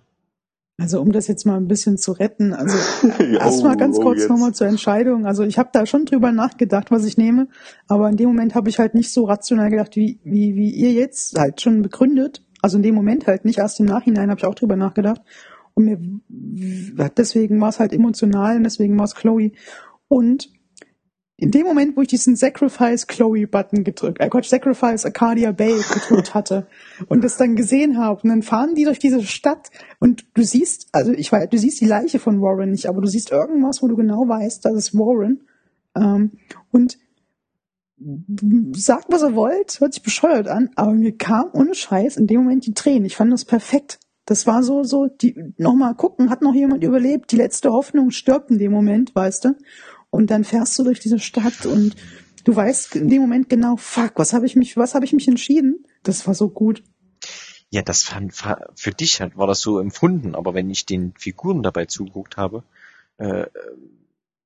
Also um das jetzt mal ein bisschen zu retten, also Ja, erstmal oh, ganz oh, kurz nochmal zur Entscheidung. Also ich habe da schon drüber nachgedacht, was ich nehme, aber in dem Moment habe ich halt nicht so rational gedacht, wie, wie, wie ihr jetzt halt schon begründet. Also in dem Moment halt nicht, erst im Nachhinein habe ich auch drüber nachgedacht. Und mir deswegen war es halt emotional und deswegen war es Chloe. Und in dem Moment, wo ich diesen Sacrifice Chloe Button gedrückt, äh Gott, Sacrifice Arcadia Bay gedrückt hatte und das dann gesehen habe und dann fahren die durch diese Stadt und du siehst, also ich weiß, du siehst die Leiche von Warren nicht, aber du siehst irgendwas, wo du genau weißt, das ist Warren ähm, und sagt, was ihr wollt, hört sich bescheuert an, aber mir kam ohne Scheiß in dem Moment die Tränen. Ich fand das perfekt. Das war so, so, die, nochmal gucken, hat noch jemand überlebt? Die letzte Hoffnung stirbt in dem Moment, weißt du? Und dann fährst du durch diese Stadt und du weißt in dem Moment genau, fuck, was habe ich mich, was habe ich mich entschieden? Das war so gut. Ja, das fand, für dich war das so empfunden, aber wenn ich den Figuren dabei zugeguckt habe, äh,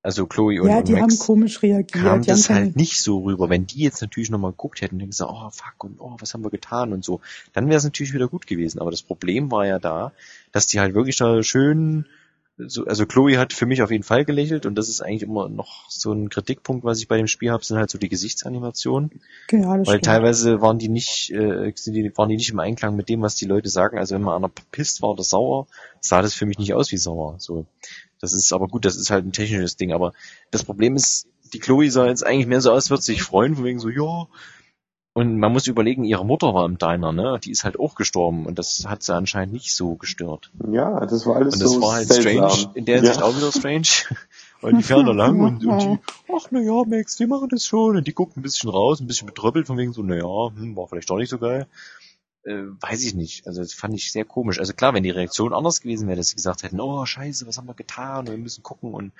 also Chloe und, ja, und die Max, haben komisch reagiert. kam die das halt nicht so rüber. Wenn die jetzt natürlich nochmal geguckt hätten und gesagt, oh fuck und oh, was haben wir getan und so, dann wäre es natürlich wieder gut gewesen. Aber das Problem war ja da, dass die halt wirklich da schön, so, also Chloe hat für mich auf jeden Fall gelächelt und das ist eigentlich immer noch so ein Kritikpunkt, was ich bei dem Spiel habe, sind halt so die Gesichtsanimationen. Ja, das Weil stimmt. teilweise waren die nicht, äh, waren die nicht im Einklang mit dem, was die Leute sagen. Also wenn mal einer pisst war oder sauer, sah das für mich nicht aus wie sauer. So, das ist aber gut, das ist halt ein technisches Ding. Aber das Problem ist, die Chloe sah jetzt eigentlich mehr so aus, wird sich freuen, von wegen so, ja. Und man muss überlegen, ihre Mutter war im Diner, ne? Die ist halt auch gestorben und das hat sie anscheinend nicht so gestört. Ja, das war alles Und das so war halt seltsam. strange, in der Hinsicht ja. auch wieder strange. Weil die fahren da lang und, und die, ach na ja, Max, wir machen das schon. Und die guckt ein bisschen raus, ein bisschen betröppelt, von wegen so, na ja, hm, war vielleicht doch nicht so geil. Äh, weiß ich nicht. Also das fand ich sehr komisch. Also klar, wenn die Reaktion anders gewesen wäre, dass sie gesagt hätten, oh scheiße, was haben wir getan? Und wir müssen gucken und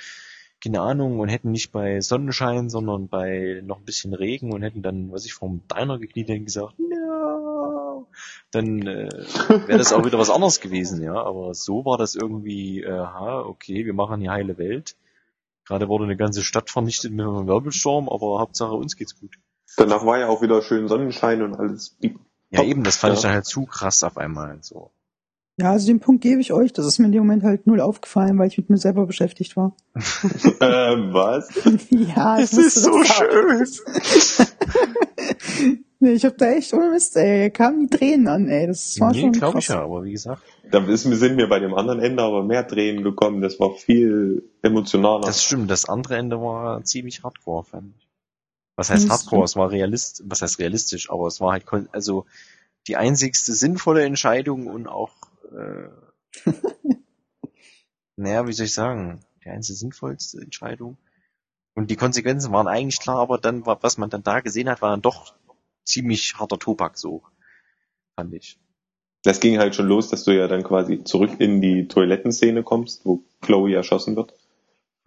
keine Ahnung und hätten nicht bei Sonnenschein, sondern bei noch ein bisschen Regen und hätten dann, was ich vom Diner gekniet gesagt, no, dann äh, wäre das auch wieder was anderes gewesen, ja. Aber so war das irgendwie, äh, aha, okay, wir machen die heile Welt. Gerade wurde eine ganze Stadt vernichtet mit einem Wirbelsturm, aber Hauptsache uns geht's gut. Danach war ja auch wieder schön Sonnenschein und alles. Ja, eben, das fand Ja. ich dann halt zu krass auf einmal. So. Ja, also den Punkt gebe ich euch. Das ist mir in dem Moment halt null aufgefallen, weil ich mit mir selber beschäftigt war. ähm, was? ja, ich wusste das auch. Nee, ich hab da echt ohne Mist, ey, kamen die Tränen an, ey. Das war Nee, schon glaube ich ja, aber wie gesagt. Da ist, sind mir bei dem anderen Ende aber mehr Tränen gekommen. Das war viel emotionaler. Das stimmt, das andere Ende war ziemlich hardcore, fand ich. Was heißt hardcore? Es war realist, was heißt realistisch, aber es war halt, also die einzigste sinnvolle Entscheidung und auch, äh, naja, wie soll ich sagen, die einzige sinnvollste Entscheidung. Und die Konsequenzen waren eigentlich klar, aber dann, war, was man dann da gesehen hat, war dann doch ziemlich harter Tobak, so, fand ich. Das ging halt schon los, dass du ja dann quasi zurück in die Toilettenszene kommst, wo Chloe erschossen wird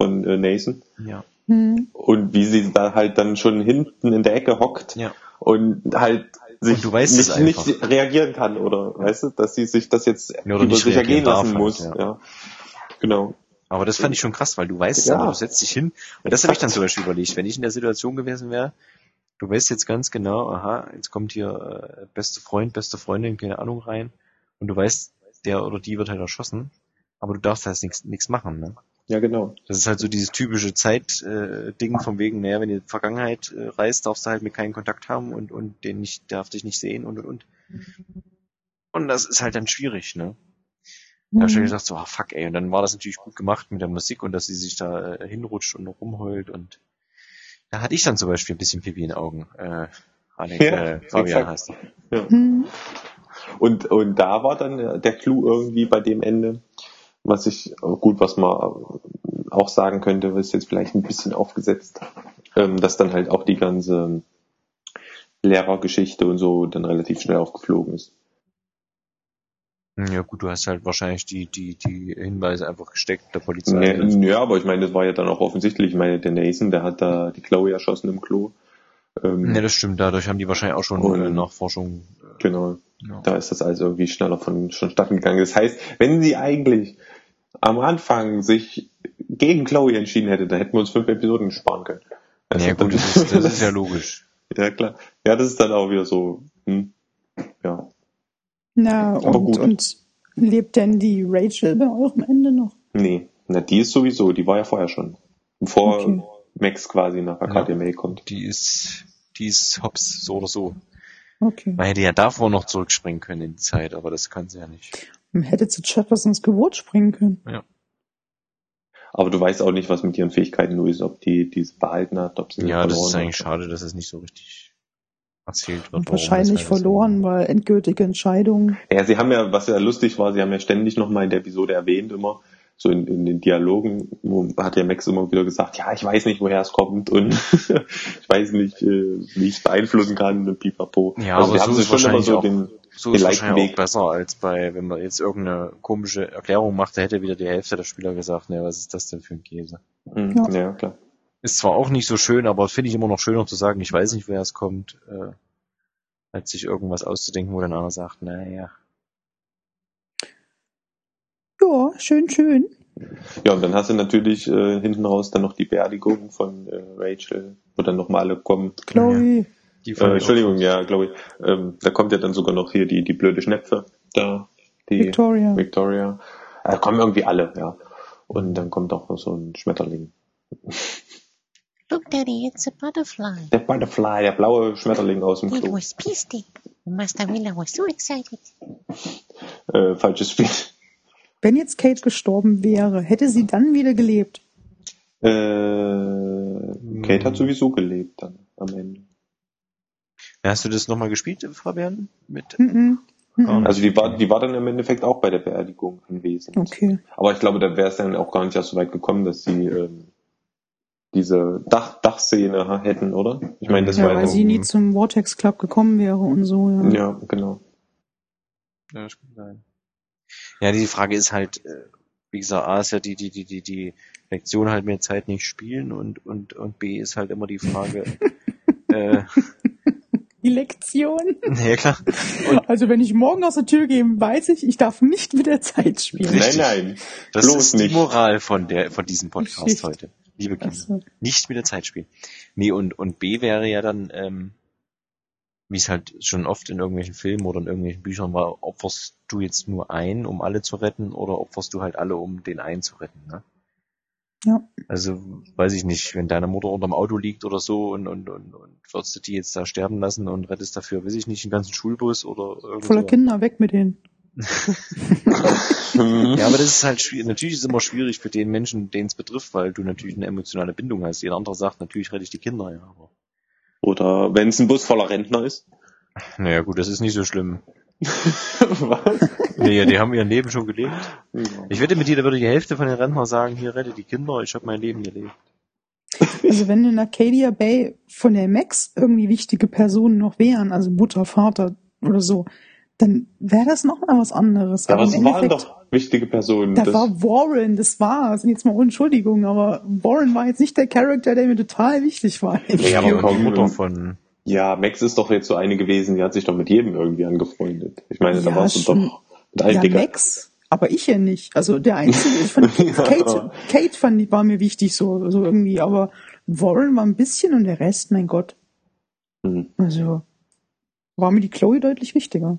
von äh, Nathan. Ja. Hm. Und wie sie da halt dann schon hinten in der Ecke hockt Ja. und halt sich nicht, nicht reagieren kann, oder weißt du, dass sie sich das jetzt Ja, über nicht sich ergehen lassen halt, muss. ja. Ja. Genau. Aber das fand ich schon krass, weil du weißt Ja. du setzt dich hin. Und das habe ich dann zum Beispiel überlegt, wenn ich in der Situation gewesen wäre, du weißt jetzt ganz genau, aha, jetzt kommt hier äh, beste Freund, beste Freundin, keine Ahnung rein, und du weißt, der oder die wird halt erschossen, aber du darfst halt nichts nichts machen, ne? Ja, genau. Das ist halt so dieses typische Zeit-Ding äh, von wegen, naja, wenn du in die Vergangenheit äh, reist, darfst du halt mit keinen Kontakt haben und, und den nicht, darf dich nicht sehen und und und. Und das ist halt dann schwierig, ne? Da hab ich schon Hm. gedacht, so, ah, fuck, ey. Und dann war das natürlich gut gemacht mit der Musik und dass sie sich da äh, hinrutscht und rumheult und da hatte ich dann zum Beispiel ein bisschen Pipi in den Augen. Äh, Alex, Ja, äh, Fabian heißt er. Ja. Hm. Und, und da war dann der Clou irgendwie bei dem Ende, was ich, gut, was man auch sagen könnte, ist jetzt vielleicht ein bisschen aufgesetzt, ähm, dass dann halt auch die ganze Lehrergeschichte und so dann relativ schnell aufgeflogen ist. Ja gut, du hast halt wahrscheinlich die, die, die Hinweise einfach gesteckt der Polizei. Nee, ja, aber ich meine, das war ja dann auch offensichtlich. Ich meine, der Nathan, der hat da die Chloe erschossen im Klo. Ähm, Ne, das stimmt, dadurch haben die wahrscheinlich auch schon Und- äh, Nachforschung. Genau. ja. Da ist das also irgendwie schneller von vonstatten gegangen. Das heißt, wenn sie eigentlich am Anfang sich gegen Chloe entschieden hätte, dann hätten wir uns fünf Episoden sparen können. Also ja gut, das ist, das ist ja logisch. ja klar. Ja, das ist dann auch wieder so. Hm, ja. Na, Aber und, gut. und lebt denn die Rachel bei eurem Ende noch? Nee. Na, die ist sowieso, die war ja vorher schon. Bevor Okay. Max quasi nach Akademie kommt. Die ist, die ist hops, so oder so. Okay. Man hätte ja davor noch zurückspringen können in die Zeit, aber das kann sie ja nicht. Man hätte zu Jeffersons Geburt springen können. Aber du weißt auch nicht, was mit ihren Fähigkeiten nur ist, ob die diese behalten hat, ob sie Ja, das ist eigentlich hat. schade, dass es nicht so richtig erzählt wird. Wahrscheinlich verloren, weil endgültige Entscheidungen. Ja, sie haben ja, was ja lustig war, sie haben ja ständig nochmal in der Episode erwähnt immer, so in, in den Dialogen, wo hat ja Max immer wieder gesagt, ja, ich weiß nicht, woher es kommt und ich weiß nicht, äh, wie ich es beeinflussen kann und pipapo. Ja, also aber wir haben so sie ist schon immer so wahrscheinlich den, So den ist leichten auch Weg. besser als bei, wenn man jetzt irgendeine komische Erklärung macht, da hätte wieder die Hälfte der Spieler gesagt, ne, was ist das denn für ein Käse? Mhm, Ja. ja, klar. Ist zwar auch nicht so schön, aber finde ich immer noch schöner zu sagen, ich weiß nicht, woher es kommt, äh, als sich irgendwas auszudenken, wo dann einer sagt, naja. Ja, schön, schön. Ja, und dann hast du natürlich äh, hinten raus dann noch die Beerdigung von äh, Rachel, wo dann nochmal alle kommen. Chloe. Die Äh, Entschuldigung, ja, glaube ich. Ähm, da kommt ja dann sogar noch hier die, die blöde Schnepfe, da, die Victoria. Victoria. Da kommen irgendwie alle, ja. Und dann kommt auch noch so ein Schmetterling. Look, Daddy, it's a butterfly. Der Butterfly, der blaue Schmetterling aus dem It Klo. was Pisty. Master Miller was so excited. Äh, falsches Spiel. Wenn jetzt Kate gestorben wäre, hätte sie dann wieder gelebt. Äh, Kate hat sowieso gelebt dann am Ende. Hast du das nochmal gespielt, Fabian? Mit. Mhm. Ah. Also die war, die war dann im Endeffekt auch bei der Beerdigung anwesend. Okay. Aber ich glaube, da wäre es dann auch gar nicht erst so weit gekommen, dass sie ähm, diese Dach, Dachszene hätten, oder? Ich meine, das Ja, war weil sie nie zum Vortex Club gekommen wäre und so, ja. Ja, genau. Ja, das kann sein. Ja, die Frage ist halt, äh, wie gesagt, A ist ja die, die, die, die, die Lektion halt mehr Zeit nicht spielen und, und, und B ist halt immer die Frage, äh, Die Lektion. ja klar, Also wenn ich morgen aus der Tür gehe, weiß ich, ich darf nicht mit der Zeit spielen. Nein, nein. das bloß ist nicht. die Moral von der, von diesem Podcast Nicht. heute. Liebe Kinder. So. Nicht mit der Zeit spielen. Nee, und, und B wäre ja dann, ähm, wie es halt schon oft in irgendwelchen Filmen oder in irgendwelchen Büchern war, opferst du jetzt nur einen, um alle zu retten, oder opferst du halt alle, um den einen zu retten, ne? Ja. Also, weiß ich nicht, wenn deine Mutter unterm Auto liegt oder so und, und, und, und würdest du die jetzt da sterben lassen und rettest dafür, weiß ich nicht, einen ganzen Schulbus oder irgend Voller. Kinder, weg mit denen. Ja, aber das ist halt schwierig. Natürlich ist es immer schwierig für den Menschen, den es betrifft, weil du natürlich eine emotionale Bindung hast. Jeder andere sagt, natürlich rette ich die Kinder, ja, aber. Oder wenn es ein Bus voller Rentner ist. Naja, gut, das ist nicht so schlimm. Was? Nee, die haben ihr Leben schon gelebt. Ich wette mit dir, da würde die Hälfte von den Rentnern sagen, hier rette die Kinder, ich habe mein Leben gelebt. Also wenn in Arcadia Bay von der Max irgendwie wichtige Personen noch wären, also Mutter, Vater oder so, dann wäre das noch mal was anderes. Ja, Aber im waren doch wichtige Personen? da Das- war Warren, das war's. Und jetzt mal Entschuldigung, aber Warren war jetzt nicht der Charakter, der mir total wichtig war. Ja, aber komm, die Mutter von, ja, Max ist doch jetzt so eine gewesen, die hat sich doch mit jedem irgendwie angefreundet. Ich meine, da Ja, warst du doch mit allen Ja, Dicker. Max, aber ich ja nicht. Also der einzige, ich fand, Kate, Kate fand, ich- war mir wichtig so, so irgendwie, aber Warren war ein bisschen und der Rest, mein Gott. Hm. Also war mir die Chloe deutlich wichtiger.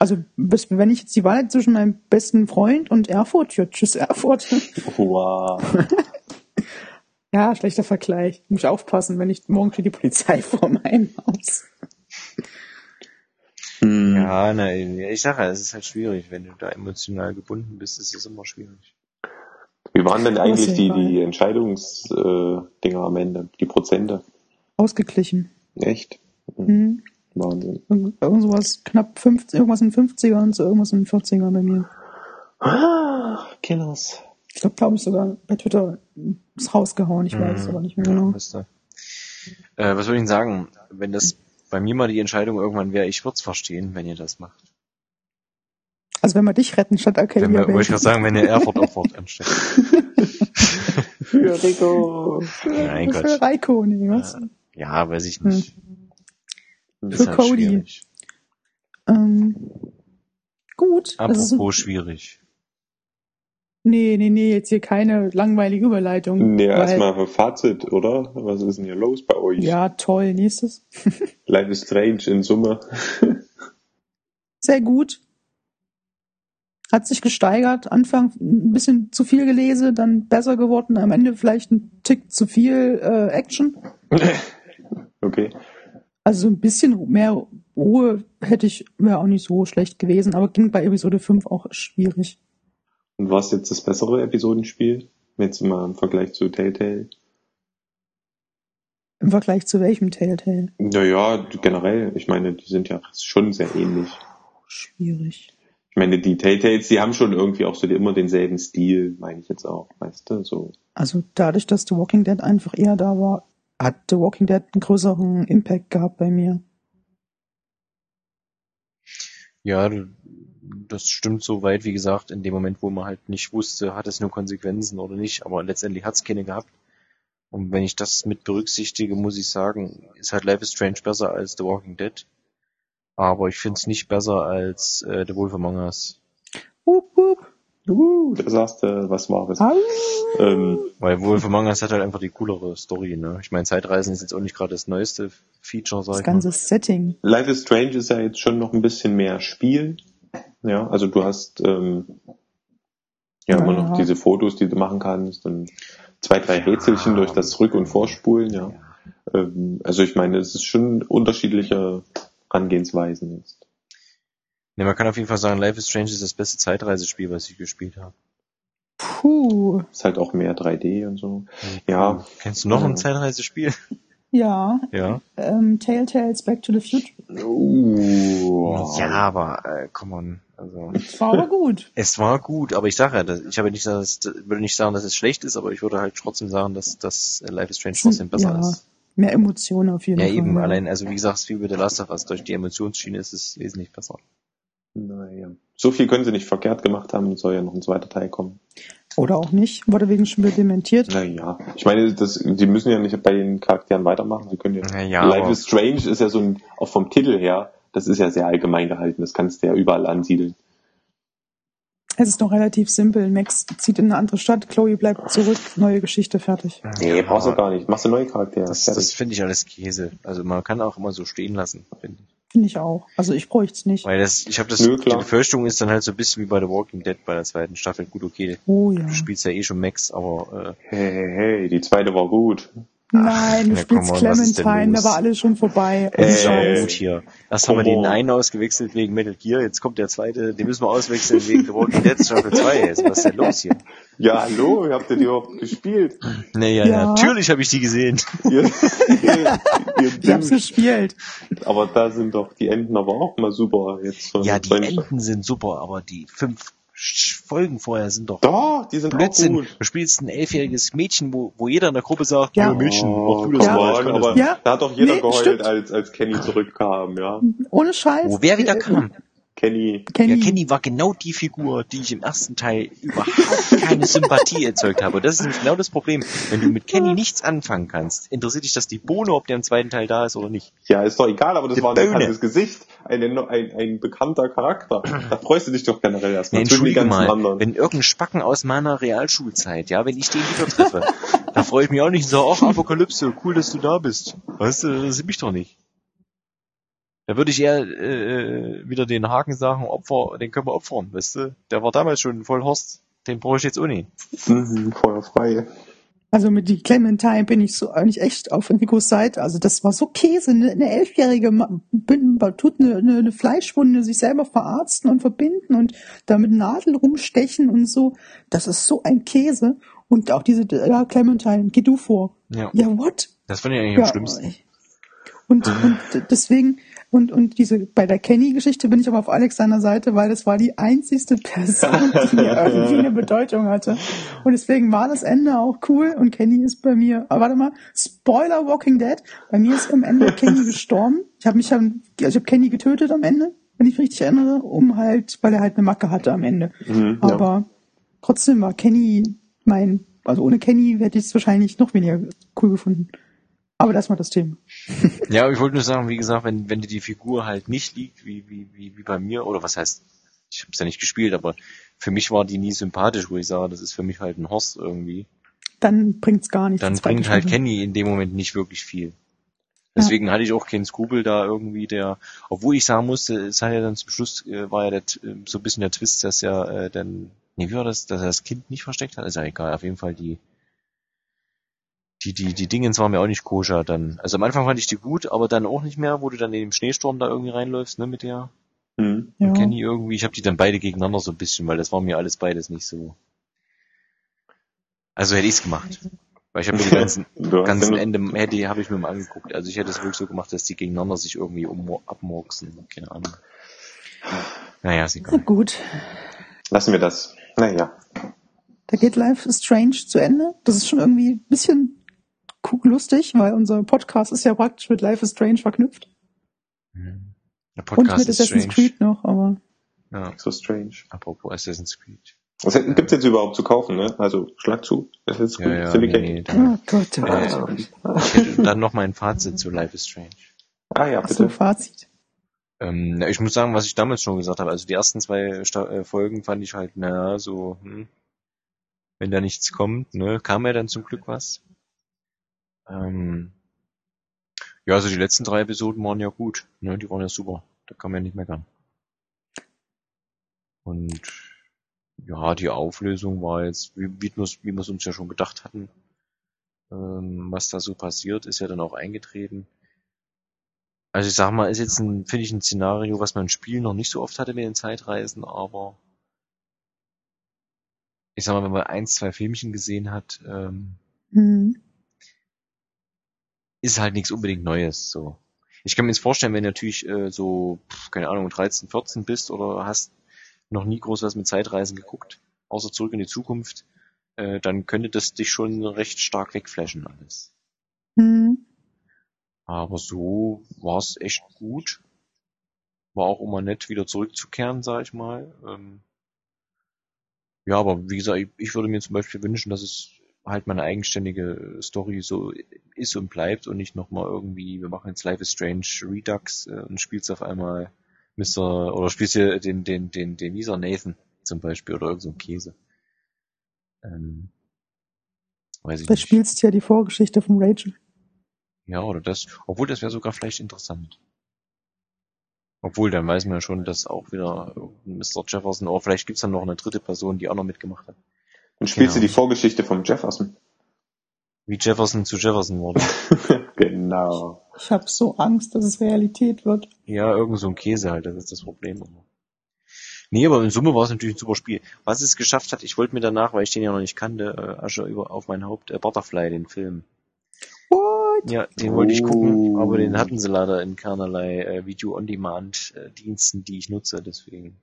Also bis, wenn ich jetzt die Wahl hätte zwischen meinem besten Freund und Erfurt, ja, tschüss Erfurt. Wow. ja, schlechter Vergleich. Muss ich aufpassen, wenn ich morgen steht die Polizei vor meinem Haus. Hm. ja, na, ich sage ja, es ist halt schwierig, wenn du da emotional gebunden bist, ist es immer schwierig. Wie waren denn eigentlich die, die Entscheidungsdinger äh, Dinger am Ende? Die Prozente? Ausgeglichen. Echt? Hm. Wahnsinn. Irgend irgend sowas knapp 50, irgendwas in den 50ern und so irgendwas in den 40ern bei mir. Ah, Killers. Ich glaube, glaube ich sogar bei Twitter ins Haus gehauen, ich weiß es aber nicht mehr genau. Ja. Äh, was soll ich denn sagen? Wenn das bei mir mal die Entscheidung irgendwann wäre, ich würde es verstehen, wenn ihr das macht. Also wenn wir dich retten statt Wenn Arcadia wir, Bay. wollte ich gerade sagen, wenn ihr Erfurt opfert anstatt. Für Rico. Nein, Für nee, was? Ja, weiß ich nicht. Hm. Für Cody. schwierig. Ähm, gut. Apropos schwierig. nee, nee, nee, jetzt hier keine langweilige Überleitung. Nee, weil- erstmal Fazit, oder? Was ist denn hier los bei euch? Ja, toll. Nächstes. Life is Strange in Summe. Sehr gut. Hat sich gesteigert. Anfang ein bisschen zu viel gelesen, dann besser geworden. Am Ende vielleicht ein Tick zu viel äh, Action. Okay. Also so ein bisschen mehr Ruhe hätte ich, wäre auch nicht so schlecht gewesen, aber ging bei Episode 5 auch schwierig. Und war es jetzt das bessere Episodenspiel? Jetzt mal im Vergleich zu Telltale. Im Vergleich zu welchem Telltale? Naja, generell, ich meine, die sind ja schon sehr ähnlich. Schwierig. Ich meine, die Telltales, die haben schon irgendwie auch so immer denselben Stil, meine ich jetzt auch, weißt du, so. Also dadurch, dass The Walking Dead einfach eher da war, hat The Walking Dead einen größeren Impact gehabt bei mir. Ja, das stimmt soweit, wie gesagt, in dem Moment, wo man halt nicht wusste, hat es nur Konsequenzen oder nicht, aber letztendlich hat es keine gehabt. Und wenn ich das mit berücksichtige, muss ich sagen, ist halt Life is Strange besser als The Walking Dead. Aber ich finde es nicht besser als äh, The Wolf Among Us. Wup, wup. Uh, da sagst du, was war das? Au. Ähm, Weil Wolf Among Us hat halt einfach die coolere Story, ne? Ich meine, Zeitreisen ist jetzt auch nicht gerade das neueste Feature, sag Das ich mal. ganze Setting. Life is Strange ist ja jetzt schon noch ein bisschen mehr Spiel. Ja, also du hast ähm, ja immer noch Ja. diese Fotos, die du machen kannst und zwei, drei Rätselchen durch das Rück- und Vorspulen, ja. Ähm, also ich meine, es ist schon unterschiedliche Herangehensweisen jetzt. Ne, man kann auf jeden Fall sagen, Life is Strange ist das beste Zeitreisespiel, was ich gespielt habe. Puh. Ist halt auch mehr 3D und so. Ja. Kennst du noch Ja. ein Zeitreisespiel? Ja, Ja. ähm, Telltales Back to the Future. Uh, Ja, aber äh, come on. Also War aber gut. es war gut, aber ich sage ja, das- ich habe nicht, dass, würde nicht sagen, dass es schlecht ist, aber ich würde halt trotzdem sagen, dass das äh, Life is Strange trotzdem besser ja, ist. Mehr Emotionen auf jeden Ja, Fall. eben, allein, also wie gesagt, wie bei The Last of Us, durch die Emotionsschiene ist es wesentlich besser. Naja. So viel können sie nicht verkehrt gemacht haben, soll ja noch ein zweiter Teil kommen. Oder auch nicht. Wurde wegen schon wieder dementiert. Naja, ich meine, das, die müssen ja nicht bei den Charakteren weitermachen. Sie können ja. Naja, Life aber- is Strange ist ja so ein, auch vom Titel her, das ist ja sehr allgemein gehalten. Das kannst du ja überall ansiedeln. Es ist noch relativ simpel. Max zieht in eine andere Stadt, Chloe bleibt zurück, neue Geschichte fertig. Nee, brauchst du gar nicht. Machst du neue Charaktere. Das, das finde ich alles Käse. Also man kann auch immer so stehen lassen, finde ich. Finde ich auch. Also ich bräuchte es nicht. Weil das, ich habe das, Nö, die. Befürchtung ist dann halt so ein bisschen wie bei The Walking Dead bei der zweiten Staffel. Gut, okay, Oh ja. du spielst ja eh schon Max, aber äh, hey, hey, hey, die zweite war gut. Nein, du spielst Clementine, da war alles schon vorbei. das ist Äh, schon gut hier. Erst haben wir den einen ausgewechselt wegen Metal Gear, jetzt kommt der zweite, den müssen wir auswechseln wegen The Walking Dead Staffel 2. Also, was ist denn los hier? Ja, hallo, habt ihr die überhaupt gespielt? Naja, Ja. natürlich habe ich die gesehen. Ihr, ihr, ihr Ich hab's gespielt. aber da sind doch die Enden aber auch mal super jetzt. Ja, die von- Enden sind super, aber die fünf Folgen vorher sind doch Doch, die sind auch Blödsinn. gut. Du spielst ein elfjähriges Mädchen, wo, wo jeder in der Gruppe sagt, Ja. ja, Mädchen, Oh, mach du das Ja. mal, aber. Ja. da hat doch jeder Nee, geheult, stimmt. als, als Kenny zurückkam, ja. Ohne Scheiß. Wo wer wieder kam. Kenny. Kenny. Ja, Kenny war genau die Figur, die ich im ersten Teil überhaupt keine Sympathie erzeugt habe. Und das ist nämlich genau das Problem. Wenn du mit Kenny nichts anfangen kannst, interessiert dich das die Bohne, ob der im zweiten Teil da ist oder nicht. Ja, ist doch egal, aber das Die war ein bekanntes Gesicht, ein, ein, ein bekannter Charakter. Da freust du dich doch generell erstmal Nee, entschuldige ganzen mal, anderen. wenn irgendein Spacken aus meiner Realschulzeit, ja, wenn ich den wieder treffe, da freue ich mich auch nicht und sage, ach, Apokalypse, cool, dass du da bist. Weißt du, das sieht mich doch nicht. Da würde ich eher äh, wieder den Haken sagen, Opfer, den können wir opfern, weißt du? Der war damals schon voll Horst, den brauche ich jetzt nicht. Mhm, Feuer frei. Also mit die Clementine bin ich so eigentlich echt auf Nikos Seite. Also das war so Käse. Eine, eine elfjährige tut eine, eine, eine Fleischwunde sich selber verarzten und verbinden und da mit Nadeln rumstechen und so. Das ist so ein Käse. Und auch diese, ja, Clementine, geh du vor. Ja. Ja, what? Das fand ich eigentlich am schlimmsten. Und, und deswegen, und, und diese, bei der Kenny-Geschichte bin ich aber auf Alex seiner Seite, weil das war die einzigste Person, die mir irgendwie eine Bedeutung hatte. Und deswegen war das Ende auch cool und Kenny ist bei mir, aber warte mal, Spoiler Walking Dead, bei mir ist am Ende Kenny gestorben. Ich habe mich, also ich habe Kenny getötet am Ende, wenn ich mich richtig erinnere, um halt, weil er halt eine Macke hatte am Ende. Mhm, ja. Aber trotzdem war Kenny mein, also ohne Kenny hätte ich es wahrscheinlich noch weniger cool gefunden. Aber das war das Thema. Ja, aber ich wollte nur sagen, wie gesagt, wenn, wenn dir die Figur halt nicht liegt, wie, wie, wie, wie bei mir, oder was heißt, ich habe es ja nicht gespielt, aber für mich war die nie sympathisch, wo ich sage, das ist für mich halt ein Horst irgendwie. Dann bringt's gar nichts. Dann bringt halt. Kenny in dem Moment nicht wirklich viel. Deswegen hatte ich auch keinen Skrupel da irgendwie, der, obwohl ich sagen musste, es hat ja dann zum Schluss, äh, war ja der, äh, so ein bisschen der Twist, dass ja äh, dann, nee, wie war das, dass er das Kind nicht versteckt hat, ist ja egal, auf jeden Fall die, die, die, die Dingens waren mir auch nicht koscher dann. Also am Anfang fand ich die gut, aber dann auch nicht mehr, wo du dann in dem Schneesturm da irgendwie reinläufst, ne, mit der Mhm. Ja. Kenny irgendwie. Ich habe die dann beide gegeneinander so ein bisschen, weil das war mir alles beides nicht so. Also hätte ich's gemacht. Weil ich habe mir die ganzen, ganzen Ende hätte habe ich mir mal angeguckt. Also ich hätte es wirklich so gemacht, dass die gegeneinander sich irgendwie um, abmurksen. Keine Ahnung. Naja, ist Na egal. gut. lassen wir das. Naja. Da geht Life is Strange zu Ende. Das ist schon irgendwie ein bisschen lustig, weil unser Podcast ist ja praktisch mit Life is Strange verknüpft. Mhm. Der Und Podcast mit ist Assassin's strange. Creed noch, aber Ja, So strange. apropos Assassin's Creed. Was gibt's jetzt überhaupt zu kaufen, ne? Also Schlag zu. Das ist gut. Ja, ja, nee, Syndicate. nee, da, oh Gott, äh, ich hätte dann noch mein Fazit zu Life is Strange. Ah ja, Ach so, bitte. Fazit. Ähm, na, ich muss sagen, was ich damals schon gesagt habe. Also die ersten zwei Sta äh, Folgen fand ich halt, naja, so, hm, wenn da nichts kommt, ne, kam ja dann zum Glück was. Ähm, ja, also die letzten drei Episoden waren ja gut, ne, die waren ja super. Da kann man ja nicht meckern. Und ja, die Auflösung war jetzt, wie, wie wir es wie wir es uns ja schon gedacht hatten, ähm, was da so passiert, ist ja dann auch eingetreten. Also ich sag mal, ist jetzt ein, finde ich ein Szenario, was man im Spiel noch nicht so oft hatte mit den Zeitreisen, aber ich sag mal, wenn man ein, zwei Filmchen gesehen hat, ähm, Hm. Ist halt nichts unbedingt Neues, so. Ich kann mir jetzt vorstellen, wenn du natürlich äh, so, keine Ahnung, 13, 14 bist oder hast noch nie groß was mit Zeitreisen geguckt, außer zurück in die Zukunft, äh, dann könnte das dich schon recht stark wegflashen alles. Hm. Aber so war es echt gut. War auch immer nett, wieder zurückzukehren, sag ich mal. Ähm, ja, aber wie gesagt, ich, ich würde mir zum Beispiel wünschen, dass es halt meine eigenständige Story so ist und bleibt und nicht nochmal irgendwie, wir machen jetzt Life is Strange Redux äh, und spielst auf einmal Mr. oder spielst hier den, den, den, den Lisa Nathan zum Beispiel oder irgend so Käse. Ähm, weiß ich Da nicht. spielst du ja die Vorgeschichte von Rachel. Ja, oder das, obwohl das wäre sogar vielleicht interessant. Obwohl, dann weiß man ja schon, dass auch wieder Mr. Jefferson, oder vielleicht gibt's dann noch eine dritte Person, die auch noch mitgemacht hat. Dann spielst Genau. du die Vorgeschichte vom Jefferson. Wie Jefferson zu Jefferson wurde. genau. Ich habe so Angst, dass es Realität wird. ja, irgend so ein Käse halt, das ist das Problem. Nee, aber in Summe war es natürlich ein super Spiel. Was es geschafft hat, ich wollte mir danach, weil ich den ja noch nicht kannte, äh, Asche über auf mein Haupt, äh, Butterfly, den Film. What? Ja, den wollte ich gucken, Oh. aber den hatten sie leider in keinerlei äh, Video-on-Demand-Diensten, die ich nutze, deswegen.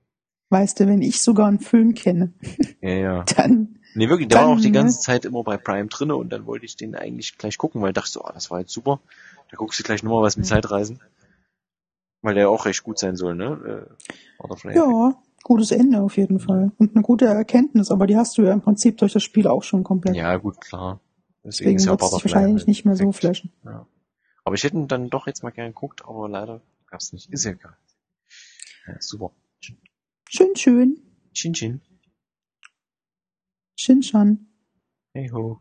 Weißt du, wenn ich sogar einen Film kenne, Ja, ja. dann Nee, wirklich, der war Dann, auch die ganze Zeit immer bei Prime drinne und dann wollte ich den eigentlich gleich gucken, weil ich dachte so, ah, das war jetzt super. Da guckst du gleich nochmal was mit Zeitreisen. Weil der ja auch recht gut sein soll, ne? Äh, ja, gutes Ende auf jeden Fall. Und eine gute Erkenntnis, aber die hast du ja im Prinzip durch das Spiel auch schon komplett. Ja, gut, klar. Deswegen ist ja wird Butterfly wahrscheinlich halt nicht mehr so flashen. Ja. Aber ich hätte ihn dann doch jetzt mal gern geguckt, aber leider gab's nicht. Ist ja egal. Ja, super. Schön, schön. Chin Chin. Shinshan. Hey ho.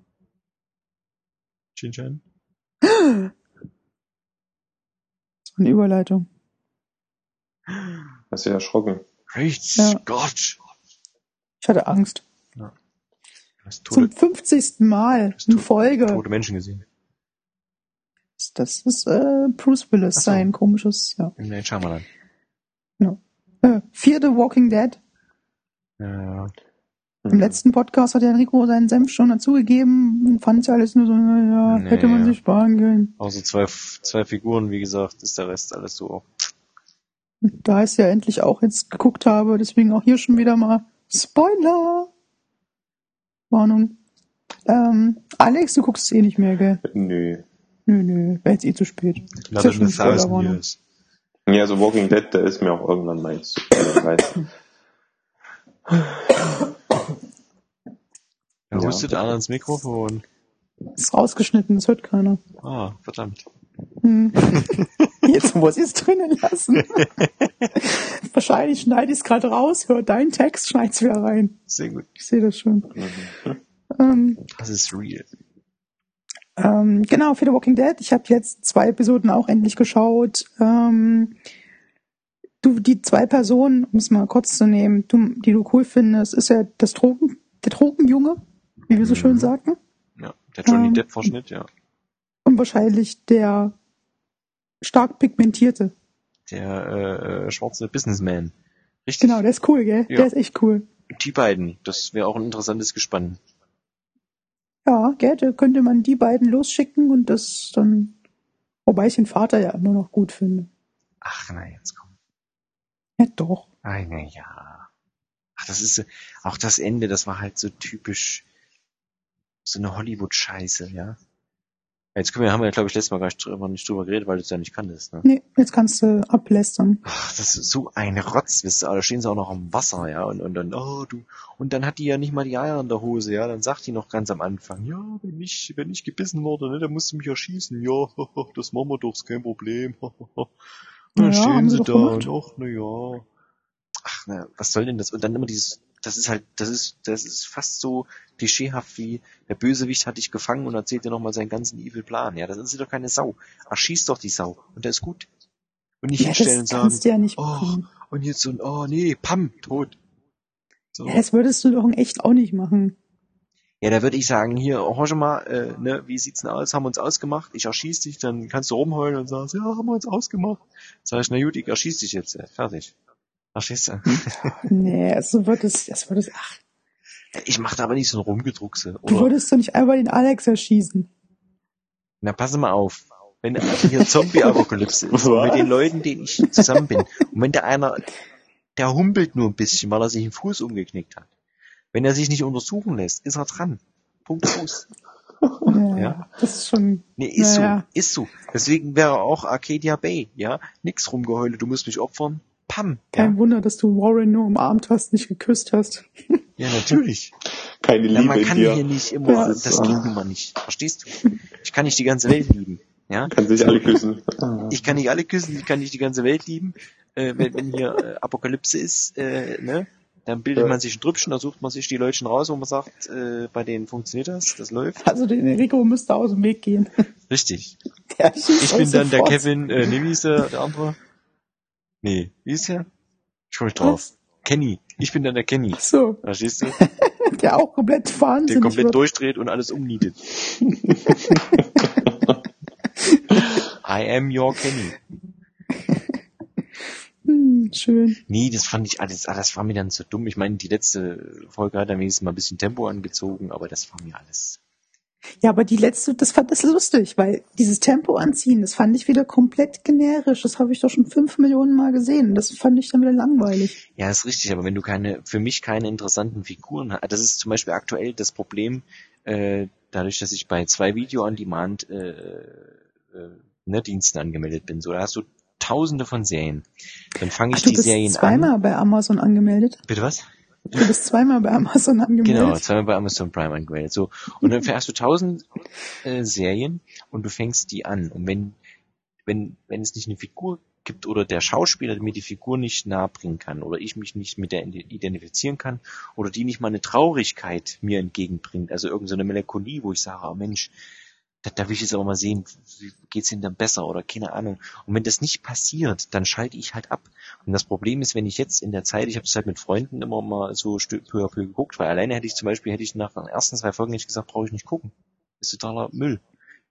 So eine Überleitung. Hast du erschrocken. Great Ja. Scott. Ich hatte Angst. Hast Zum tote, 50. Mal in du- Folge. tote Menschen gesehen. Das ist äh, Bruce Willis, so. sein komisches, ja. Im Night Shyamalan. Äh, vierte Walking Dead. Ja, ja. Im letzten Podcast hat der Enrico seinen Senf schon dazugegeben. Fand ja alles nur so, naja, Nee, hätte man ja. sich sparen können. Außer zwei, zwei Figuren, wie gesagt, ist der Rest alles so. Und Da ich es ja endlich auch jetzt geguckt habe, deswegen auch hier schon wieder mal Spoiler! Warnung. Ähm, Alex, du guckst es eh nicht mehr, gell? Nö. Nö, nö, wäre jetzt eh zu spät. Not ja in schon a thousand Spoilerwarnung. Ja, also Walking Dead, der ist mir auch irgendwann mal jetzt zu viel, weißt. Er Ja. hustet an ans Mikrofon. Ist rausgeschnitten, das hört keiner. Ah, verdammt. Hm. Jetzt muss ich es drinnen lassen. Wahrscheinlich schneide ich es gerade raus, hört deinen Text, schneid's wieder rein. Sehr gut. Ich sehe das schon. Mhm. Ähm, Das ist real. ähm, genau, für The Walking Dead. Ich habe jetzt zwei Episoden auch endlich geschaut. Ähm, du, die zwei Personen, um es mal kurz zu nehmen, du, die du cool findest, ist ja das Drogen, der Drogenjunge, wie wir so Mhm. schön sagten. Ja, der Johnny Ähm, Depp Verschnitt, ja. Und wahrscheinlich der stark pigmentierte. Der äh, äh, schwarze Businessman. Richtig. Genau, der ist cool, gell? Ja. Der ist echt cool. Die beiden, das wäre auch ein interessantes Gespann. Ja, gell, da könnte man die beiden losschicken und das dann, wobei ich den Vater ja immer noch gut finde. Ach, na, jetzt komm. Ja, doch. Na ja. Ach, das ist, auch das Ende, das war halt so typisch, so eine Hollywood-Scheiße, ja. Jetzt können wir, haben wir, glaube ich, letztes Mal gar nicht drüber, nicht drüber geredet, weil du es ja nicht kanntest, ne? Nee, jetzt kannst du ablästern. Ach, das ist so ein Rotz, wisst ihr, da stehen sie auch noch am Wasser, ja, und, und dann, oh, du, und dann hat die ja nicht mal die Eier in der Hose, ja, dann sagt die noch ganz am Anfang, ja, wenn ich, wenn ich gebissen wurde, ne, dann musst du mich erschießen, ja, das machen wir doch, ist kein Problem, und dann Ja, stehen sie da, gemacht. und ach, na ja. Ach, na, was soll denn das? Und dann immer dieses, das ist halt, das ist, das ist fast so klischeehaft wie, der Bösewicht hat dich gefangen und erzählt dir nochmal seinen ganzen evil Plan, ja, das ist doch keine Sau. Erschieß doch die Sau, und der ist gut. Und nicht Ja, hinstellen und das sagen, kannst du ja nicht oh, machen. und jetzt so ein, oh nee, Pam, tot. So. Ja, das würdest du doch in echt auch nicht machen. Ja, da würde ich sagen, hier, hör schon mal, äh, ne, wie sieht's denn aus? Haben wir uns ausgemacht? Ich erschieß dich, dann kannst du rumheulen und sagst, ja, haben wir uns ausgemacht. Sag ich, na gut, ich erschieß dich jetzt, äh, fertig. Verstehst du? Nee, so wird es, das wird es, ach, Ich mach da aber nicht so ein Rumgedruckse. du Oder, würdest doch nicht einfach den Alex erschießen. na, pass mal auf. Wenn hier Zombie-Apokalypse ist, mit den Leuten, denen ich zusammen bin, und wenn der einer, der humpelt nur ein bisschen, weil er sich den Fuß umgeknickt hat. Wenn er sich nicht untersuchen lässt, ist er dran. Punkt Fuß. Ja, Ja. Das ist schon, Nee, ist so, ist so. Deswegen wäre auch Arcadia Bay, ja. Nix rumgeheule, du musst mich opfern. Pam. kein Ja, Wunder, dass du Warren nur umarmt hast, nicht geküsst hast. ja natürlich. Keine Ja, Liebe man in kann dir. hier nicht immer, Ja. das geht nun mal nicht. Verstehst du? Ich kann nicht die ganze Welt lieben. Ja. Kann sich alle küssen. Ich kann nicht alle küssen, ich kann nicht die ganze Welt lieben. Äh, wenn, wenn hier äh, Apokalypse ist, äh, ne, dann bildet Ja. man sich ein Trüppchen, da sucht man sich die Leutchen raus, wo man sagt, äh, bei denen funktioniert das, das läuft. Also den Enrico müsste aus dem Weg gehen. Richtig. Der Ich bin dann der sofort. Kevin, äh, der, der andere? Nee, wie ist der? Ich komm nicht drauf. Was? Kenny. Ich bin dann der Kenny. Ach so, Verstehst du? der auch komplett Der wahnsinnig komplett wird. durchdreht und alles umnietet. I am your Kenny. Hm, schön. Nee, das fand ich alles, ah, das war mir dann zu dumm. Ich meine, die letzte Folge hat dann wenigstens mal ein bisschen Tempo angezogen, aber das war mir alles. Ja, aber die letzte, das fand das lustig, weil dieses Tempo anziehen, das fand ich wieder komplett generisch. Das habe ich doch schon fünf Millionen Mal gesehen. Das fand ich dann wieder langweilig. Ja, ist richtig, aber wenn du keine, für mich keine interessanten Figuren hast, das ist zum Beispiel aktuell das Problem, äh, dadurch, dass ich bei zwei Video-on-Demand äh, äh, ne, Diensten angemeldet bin. So, da hast du tausende von Serien. Dann fange Ach, ich du die bist Serien zweimal an. bei Amazon angemeldet. Bitte was? Du bist zweimal bei Amazon angemeldet. Genau, zweimal bei Amazon Prime angemeldet. So. Und dann hast du tausend äh, Serien und du fängst die an. Und wenn, wenn, wenn es nicht eine Figur gibt oder der Schauspieler mir die Figur nicht nahe bringen kann oder ich mich nicht mit der identifizieren kann oder die nicht mal eine Traurigkeit mir entgegenbringt, also irgendeine Melancholie, wo ich sage, oh Mensch, da, da will ich jetzt aber mal sehen, wie geht's ihnen dann besser oder keine Ahnung. Und wenn das nicht passiert, dann schalte ich halt ab. Und das Problem ist, wenn ich jetzt in der Zeit, ich habe das halt mit Freunden immer mal so peu à peu geguckt, weil alleine hätte ich zum Beispiel, hätte ich nach den ersten zwei Folgen nicht gesagt, brauche ich nicht gucken. Ist totaler Müll.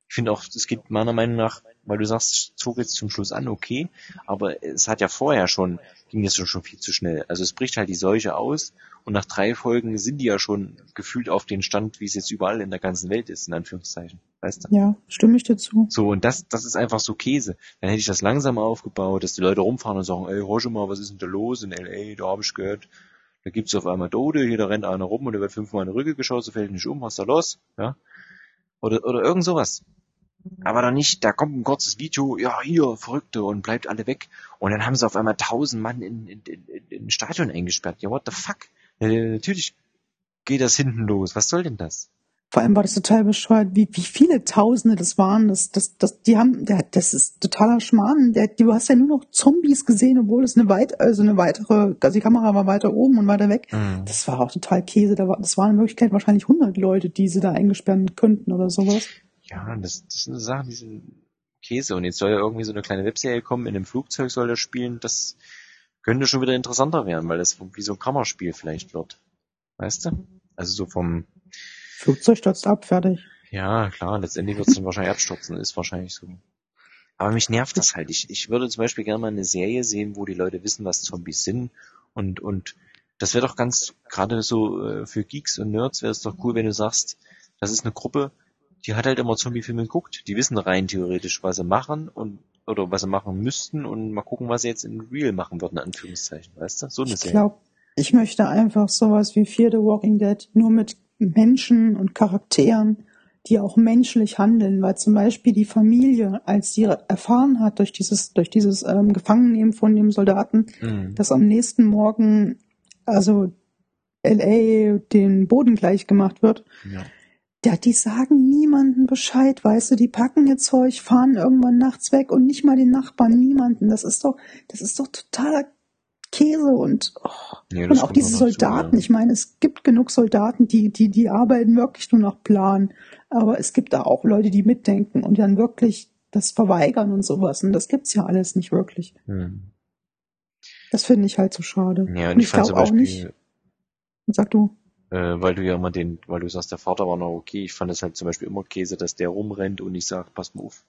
Ich finde auch, es geht meiner Meinung nach, weil du sagst, es zog jetzt zum Schluss an, okay, aber es hat ja vorher schon, ging das schon viel zu schnell. Also es bricht halt die Seuche aus und nach drei Folgen sind die ja schon gefühlt auf den Stand, wie es jetzt überall in der ganzen Welt ist, in Anführungszeichen. Weißt du? Ja, stimme ich dir zu. So, und das, das ist einfach so Käse. Dann hätte ich das langsam aufgebaut, dass die Leute rumfahren und sagen, ey, hör schon mal, was ist denn da los in L.A., da habe ich gehört, da gibt's auf einmal Tode, hier, da rennt einer rum und der wird fünfmal in die Rücke geschossen, fällt nicht um, was ist da los? Ja? Oder, oder irgend sowas. Aber dann nicht, da kommt ein kurzes Video, ja, hier, Verrückte, und bleibt alle weg. Und dann haben sie auf einmal tausend Mann in, in, in, in ein Stadion eingesperrt. Ja, what the fuck? Äh, natürlich geht das hinten los. Was soll denn das? Vor allem war das total bescheuert, wie, wie viele Tausende das waren. Das, das, das, die haben, der, das ist totaler Schmarrn. Der, du hast ja nur noch Zombies gesehen, obwohl es eine weit, also eine weitere, also die Kamera war weiter oben und weiter weg. Mhm. Das war auch total Käse. Da war, das waren in Wirklichkeit wahrscheinlich 100 Leute, die sie da eingesperren könnten oder sowas. Ja, das, das sind Sachen, die sind Käse. Und jetzt soll ja irgendwie so eine kleine Webserie kommen, in einem Flugzeug soll er spielen. Das könnte schon wieder interessanter werden, weil das wie so ein Kammerspiel vielleicht wird. Weißt du? Also so vom, Flugzeug stürzt ab, fertig. ja klar, letztendlich wird es dann wahrscheinlich abstürzen, ist wahrscheinlich so. Aber mich nervt das halt. Ich, ich würde zum Beispiel gerne mal eine Serie sehen, wo die Leute wissen, was Zombies sind. Und, und das wäre doch ganz, gerade so äh, für Geeks und Nerds wäre es doch cool, wenn du sagst, Das ist eine Gruppe, die hat halt immer Zombie-Filme geguckt. Die wissen rein theoretisch, was sie machen und oder was sie machen müssten und mal gucken, was sie jetzt in Real machen würden, in Anführungszeichen, weißt du? So eine Ich Serie. glaube, ich möchte einfach sowas wie Fear the Walking Dead nur mit Menschen und Charakteren, die auch menschlich handeln, weil zum Beispiel die Familie, als sie erfahren hat durch dieses, durch dieses ähm, Gefangennehmen von dem Soldaten, Mhm. dass am nächsten Morgen also LA den Boden gleich gemacht wird, Ja. ja, die sagen niemanden Bescheid, weißt du, die packen ihr Zeug, fahren irgendwann nachts weg und nicht mal den Nachbarn, niemanden. Das ist doch, das ist doch totaler Käse und, oh. Ja, und auch diese Soldaten. ja. Ich meine, es gibt genug Soldaten, die, die, die arbeiten wirklich nur nach Plan. Aber es gibt da auch Leute, die mitdenken und dann wirklich das verweigern und sowas. Und das gibt's ja alles nicht wirklich. Mhm. Das finde ich halt so schade. Ja, und und ich ich glaube auch nicht, sag du, äh, weil du ja immer den, weil du sagst, der Vater war noch okay, ich fand es halt zum Beispiel immer Käse, dass der rumrennt und ich sag, pass mal auf,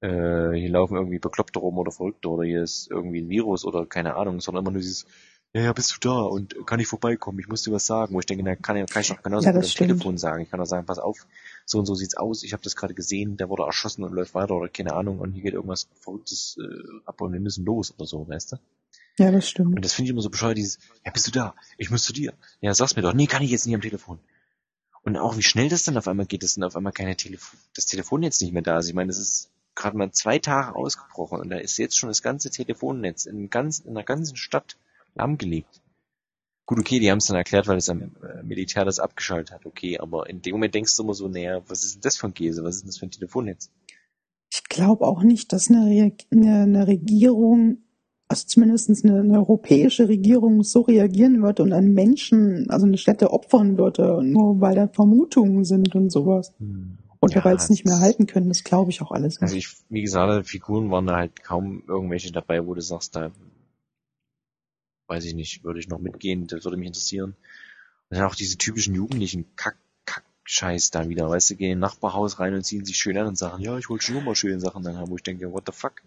äh, hier laufen irgendwie Bekloppte rum oder Verrückte oder hier ist irgendwie ein Virus oder keine Ahnung, sondern immer nur dieses, ja, ja, bist du da und kann ich vorbeikommen, ich muss dir was sagen, wo ich denke, na, kann, kann ich doch genauso Ja, das stimmt. Telefon sagen, ich kann doch sagen, pass auf, so und so sieht's aus, ich habe das gerade gesehen, der wurde erschossen und läuft weiter oder keine Ahnung und hier geht irgendwas Verrücktes äh, ab und wir müssen los oder so, weißt du? ja, das stimmt. Und das finde ich immer so bescheuert, dieses, ja, bist du da? Ich muss zu dir. Ja, sag's mir doch. Nee, kann ich jetzt nicht am Telefon. Und auch wie schnell das dann auf einmal geht, dass dann auf einmal keine Telefon, das Telefon jetzt nicht mehr da ist. Ich meine, das ist gerade mal zwei Tage ausgebrochen und da ist jetzt schon das ganze Telefonnetz in, ganz, in der ganzen Stadt lahmgelegt. Gut, okay, die haben es dann erklärt, weil das äh, Militär das abgeschaltet hat, okay, aber in dem Moment denkst du immer so, naja, was ist denn das für ein Käse? Was ist denn das für ein Telefonnetz? Ich glaube auch nicht, dass eine, Re eine, eine Regierung, also zumindest eine, eine europäische Regierung so reagieren würde und an Menschen, also eine Städte opfern würde, nur weil da Vermutungen sind und sowas. Oder Ja, weil es nicht mehr halten können, das glaube ich auch alles Also ich, wie gesagt, Figuren waren da halt kaum irgendwelche dabei, wo du sagst, da weiß ich nicht, würde ich noch mitgehen, das würde mich interessieren. Und dann auch diese typischen jugendlichen Kack, Kack-Scheiß da wieder, weißt du, gehen in ein Nachbarhaus rein und ziehen sich schön an und sagen, ja, ich wollte schon immer schöne Sachen dann haben, wo ich denke, what the fuck?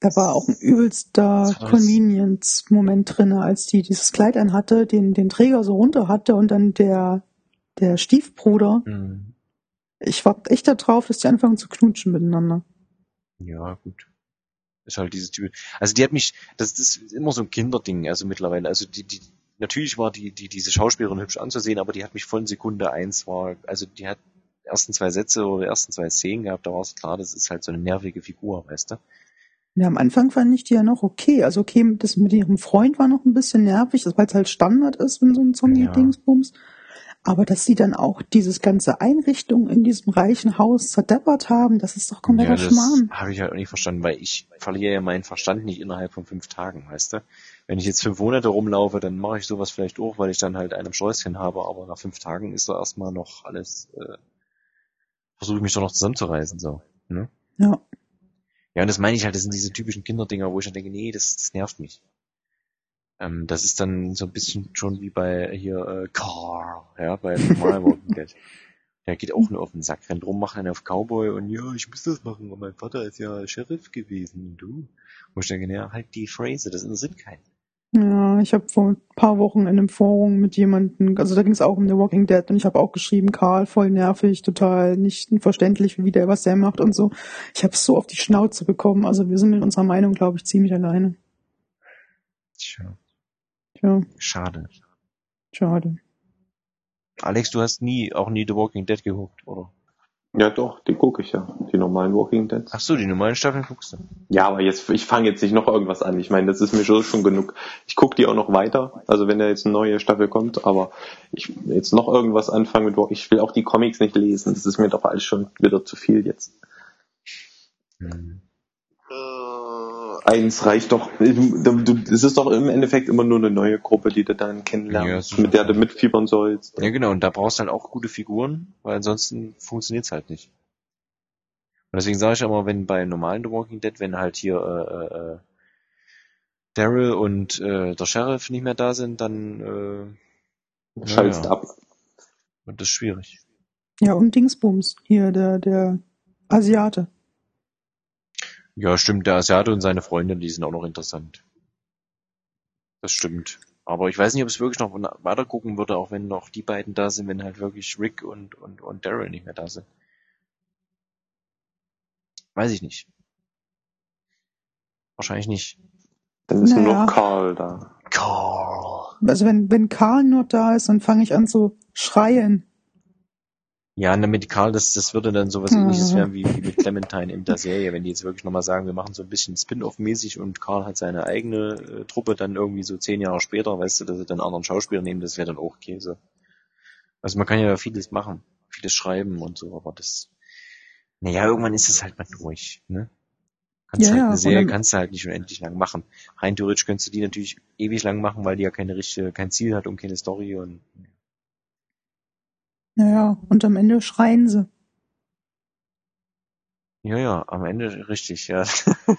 Da war auch ein übelster Convenience-Moment drinne, als die dieses Kleid anhatte, den, den Träger so runter hatte und dann der, der Stiefbruder. Hm, Ich war echt da drauf, dass die anfangen zu knutschen miteinander. ja, gut. Ist halt dieses Typ. Also die hat mich, das, das ist immer so ein Kinderding, also mittlerweile. Also die, die, natürlich war die, die, diese Schauspielerin hübsch anzusehen, aber die hat mich von Sekunde eins war, also die hat die ersten zwei Sätze oder die ersten zwei Szenen gehabt, da war es klar, das ist halt so eine nervige Figur, weißt du? Ja, am Anfang fand ich die ja noch okay. Also okay, das mit ihrem Freund war noch ein bisschen nervig, weil es halt Standard ist, wenn so ein Zombie-Dingsbums. Aber dass sie dann auch dieses ganze Einrichtung in diesem reichen Haus zerdeppert haben, das ist doch kompletter das Schmarrn. habe ich halt auch nicht verstanden, weil ich verliere ja meinen Verstand nicht innerhalb von fünf Tagen, weißt du? Wenn ich jetzt fünf Monate rumlaufe, dann mache ich sowas vielleicht auch, weil ich dann halt einen Sträußchen habe, aber nach fünf Tagen ist da erstmal noch alles, äh, versuche ich mich doch noch zusammenzureißen, so. Ne? Ja. Ja, und das meine ich halt, das sind diese typischen Kinderdinger, wo ich dann denke, nee, das, das nervt mich. Ähm, das ist dann so ein bisschen schon wie bei hier äh, Carl, ja, bei normal Walking Dead. Der geht auch nur auf den Sack, rennt rum, macht einen auf Cowboy und ja, ich muss das machen, und mein Vater ist ja Sheriff gewesen, und du. Wo ich denke, naja, halt die Phrase, das interessiert keinen. Ja, ich habe vor ein paar Wochen in einem Forum mit jemandem, also da ging es auch um The Walking Dead und ich habe auch geschrieben, Karl, voll nervig, total nicht verständlich, wie der was der macht und so. Ich habe so auf die Schnauze bekommen. Also wir sind mit unserer Meinung, glaube ich, ziemlich alleine. Tja, Tja, schade. schade. Alex, du hast nie, auch nie The Walking Dead geguckt, oder? Ja doch, die gucke ich ja. Die normalen Walking Dead. Ach so, die normalen Staffeln guckst du. Ja, aber jetzt, ich fange jetzt nicht noch irgendwas an. Ich meine, das ist mir schon, schon genug. Ich gucke die auch noch weiter, also wenn da jetzt eine neue Staffel kommt, aber ich will jetzt noch irgendwas anfangen mit, ich will auch die Comics nicht lesen. Das ist mir doch alles schon wieder zu viel jetzt. Hm. Eins reicht doch. Es ist doch im Endeffekt immer nur eine neue Gruppe, die du dann Ja, kennenlernst, sicher. mit der du mitfiebern sollst. Ja, genau, und da brauchst du halt auch gute Figuren, weil ansonsten funktioniert's halt nicht. Und deswegen sage ich immer, wenn bei normalen The Walking Dead, wenn halt hier äh, äh, äh, Daryl und äh, der Sheriff nicht mehr da sind, dann äh, Schaltest ja, ab. wird das schwierig. Ja, und Dingsbums, hier, der, der Asiate. Ja, stimmt, der Asiate und seine Freundin, die sind auch noch interessant. Das stimmt. Aber ich weiß nicht, ob es wirklich noch weiter gucken würde, auch wenn noch die beiden da sind, wenn halt wirklich Rick und, und, und Daryl nicht mehr da sind. Weiß ich nicht. Wahrscheinlich nicht. Dann ist nur Naja. noch Carl da. Carl. Also wenn, wenn Karl nur da ist, dann fange ich an zu schreien. Ja, und damit Karl, das, das würde dann sowas ähnliches werden wie, wie mit Clementine in der Serie, wenn die jetzt wirklich nochmal sagen, wir machen so ein bisschen Spin-off-mäßig und Karl hat seine eigene äh, Truppe dann irgendwie so zehn Jahre später, weißt du, dass sie dann anderen Schauspieler nehmen, das wäre dann auch Käse. Also man kann ja vieles machen, vieles schreiben und so, aber das, naja, irgendwann ist es halt mal durch, ne? Kannst Ja, halt eine Serie kannst du halt nicht unendlich lang machen. Rein theoretisch könntest du die natürlich ewig lang machen, weil die ja keine richtige, kein Ziel hat und keine Story und Naja, und am Ende schreien sie. ja, ja, am Ende richtig, ja.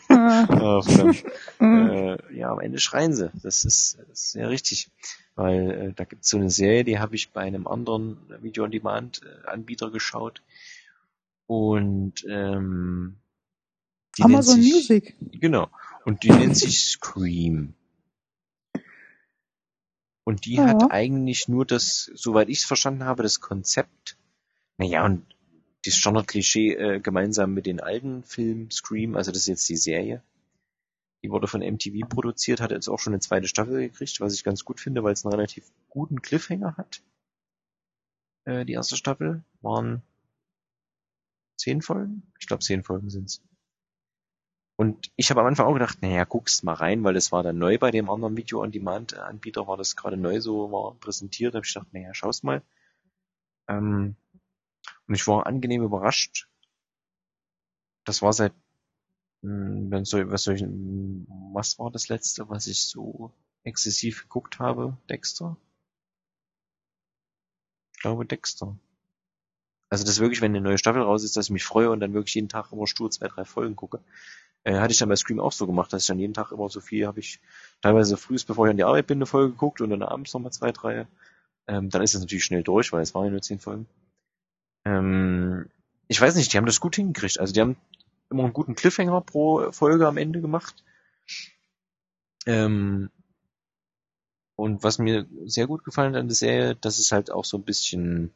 Ah, Ah, äh, ja, am Ende schreien sie. Das ist, das ist ja richtig. Weil äh, da gibt's so eine Serie, die habe ich bei einem anderen Video-on-Demand-Anbieter geschaut. Und ähm, die nennt Amazon sich, Music. Genau. Und die nennt sich Scream. Und die Ja. hat eigentlich nur das, soweit ich es verstanden habe, das Konzept. Naja, und das Standard-Klischee äh, gemeinsam mit den alten Film Scream, also das ist jetzt die Serie. Die wurde von MTV produziert, hat jetzt auch schon eine zweite Staffel gekriegt, was ich ganz gut finde, weil es einen relativ guten Cliffhanger hat. Äh, die erste Staffel waren zehn Folgen? Ich glaube, zehn Folgen sind's. Und ich habe am Anfang auch gedacht, naja, guckst mal rein, weil das war dann neu bei dem anderen Video-on-Demand-Anbieter, war das gerade neu so war präsentiert. Da habe ich gedacht, naja, schau's mal. Ähm, und ich war angenehm überrascht. Das war seit, mh, wenn soll, was soll ich, mh, was war das letzte, was ich so exzessiv geguckt habe? Dexter? Ich glaube Dexter. Also das wirklich, wenn eine neue Staffel raus ist, dass ich mich freue und dann wirklich jeden Tag immer stur zwei, drei Folgen gucke. Äh, hatte ich dann bei Scream auch so gemacht, dass ich dann jeden Tag immer so viel habe ich teilweise frühst, bevor ich an die Arbeit bin, eine Folge geguckt und dann abends nochmal zwei, drei. Ähm, dann ist es natürlich schnell durch, weil es waren ja nur zehn Folgen. Ähm, ich weiß nicht, die haben das gut hingekriegt. Also die haben immer einen guten Cliffhanger pro Folge am Ende gemacht. Ähm, und was mir sehr gut gefallen hat an der Serie, dass es halt auch so ein bisschen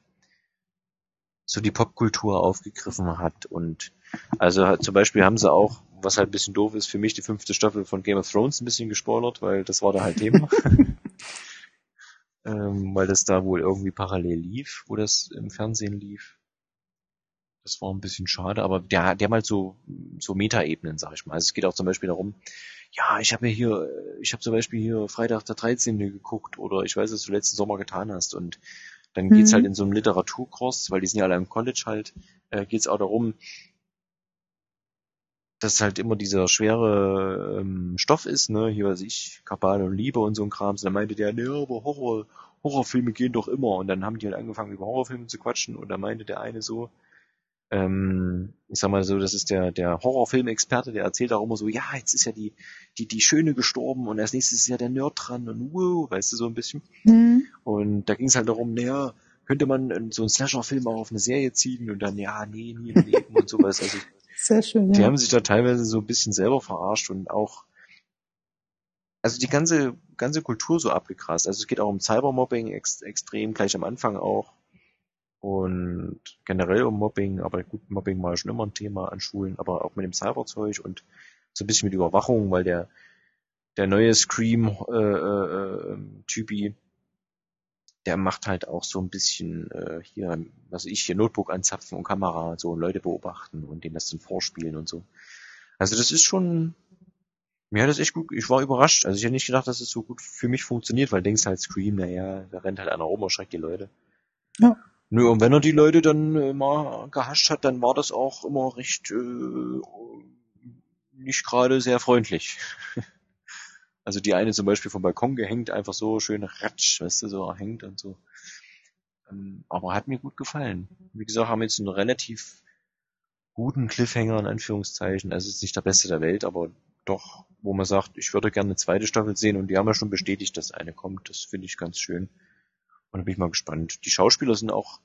so die Popkultur aufgegriffen hat und also halt, zum Beispiel haben sie auch, was halt ein bisschen doof ist, für mich die fünfte Staffel von Game of Thrones ein bisschen gespoilert, weil das war da halt Thema. ähm, weil das da wohl irgendwie parallel lief, wo das im Fernsehen lief. Das war ein bisschen schade, aber der, der mal so, so Metaebenen, sag ich mal. Also es geht auch zum Beispiel darum, ja, ich habe ja hier, ich habe zum Beispiel hier Freitag der 13. geguckt oder ich weiß, was du letzten Sommer getan hast und dann geht's Mhm. halt in so einem Literaturkurs, weil die sind ja alle im College halt, äh, geht's auch darum, dass halt immer dieser schwere ähm, Stoff ist, ne, hier weiß ich, Kabale und Liebe und so ein Kram. Und dann meinte der, ne, aber Horror, Horrorfilme gehen doch immer. Und dann haben die halt angefangen, über Horrorfilme zu quatschen. Und da meinte der eine so, ähm, ich sag mal so, das ist der, der Horrorfilmexperte, der erzählt auch immer so, ja, jetzt ist ja die, die, die Schöne gestorben und als nächstes ist ja der Nerd dran und wow, weißt du, so ein bisschen. Hm. Und da ging es halt darum, naja, könnte man äh, so einen Slasher-Film auch auf eine Serie ziehen und dann, ja, nee, nie im Leben und sowas. Also Sehr schön, die ja. haben sich da teilweise so ein bisschen selber verarscht und auch, also die ganze, ganze Kultur so abgegrast. Also es geht auch um Cybermobbing ex extrem, gleich am Anfang auch. Und generell um Mobbing, aber gut, Mobbing war schon immer ein Thema an Schulen, aber auch mit dem Cyberzeug und so ein bisschen mit Überwachung, weil der, der neue Scream, äh, äh, äh, Typi, der macht halt auch so ein bisschen äh, hier, was ich, hier Notebook anzapfen und Kamera, so Leute beobachten und denen das dann vorspielen und so. Also das ist schon, mir hat das echt gut, ich war überrascht. Also ich hätte nicht gedacht, dass es so gut für mich funktioniert, weil denkst halt Scream, naja, da rennt halt einer rum und schreckt die Leute. Ja. Nö, und wenn er die Leute dann äh, mal gehascht hat, dann war das auch immer recht äh, nicht gerade sehr freundlich. Also die eine zum Beispiel vom Balkon gehängt, einfach so schön ratsch, weißt du, so hängt und so. Ähm, aber hat mir gut gefallen. Wie gesagt, haben jetzt einen relativ guten Cliffhanger in Anführungszeichen. Also ist nicht der beste der Welt, aber doch, wo man sagt, ich würde gerne eine zweite Staffel sehen und die haben ja schon bestätigt, dass eine kommt. Das finde ich ganz schön. Und da bin ich mal gespannt. Die Schauspieler sind auch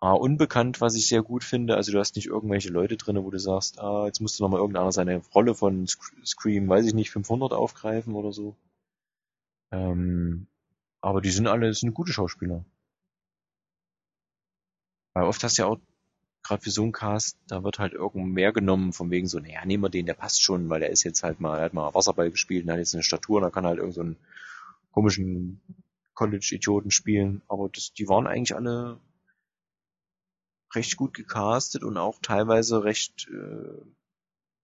ah, unbekannt, was ich sehr gut finde. Also du hast nicht irgendwelche Leute drinne, wo du sagst, ah, jetzt du nochmal irgendeiner seine Rolle von Sc- Scream, weiß ich nicht, 500 aufgreifen oder so. Ähm, aber die sind alle, das sind gute Schauspieler. Weil oft hast du ja auch, gerade für so einen Cast, da wird halt irgend mehr genommen, von wegen so, naja, nehmen wir den, der passt schon, weil der ist jetzt halt mal, er hat mal Wasserball gespielt und hat jetzt eine Statur und da kann halt irgend so einen komischen College-Idioten spielen. Aber das, die waren eigentlich alle recht gut gecastet und auch teilweise recht, äh,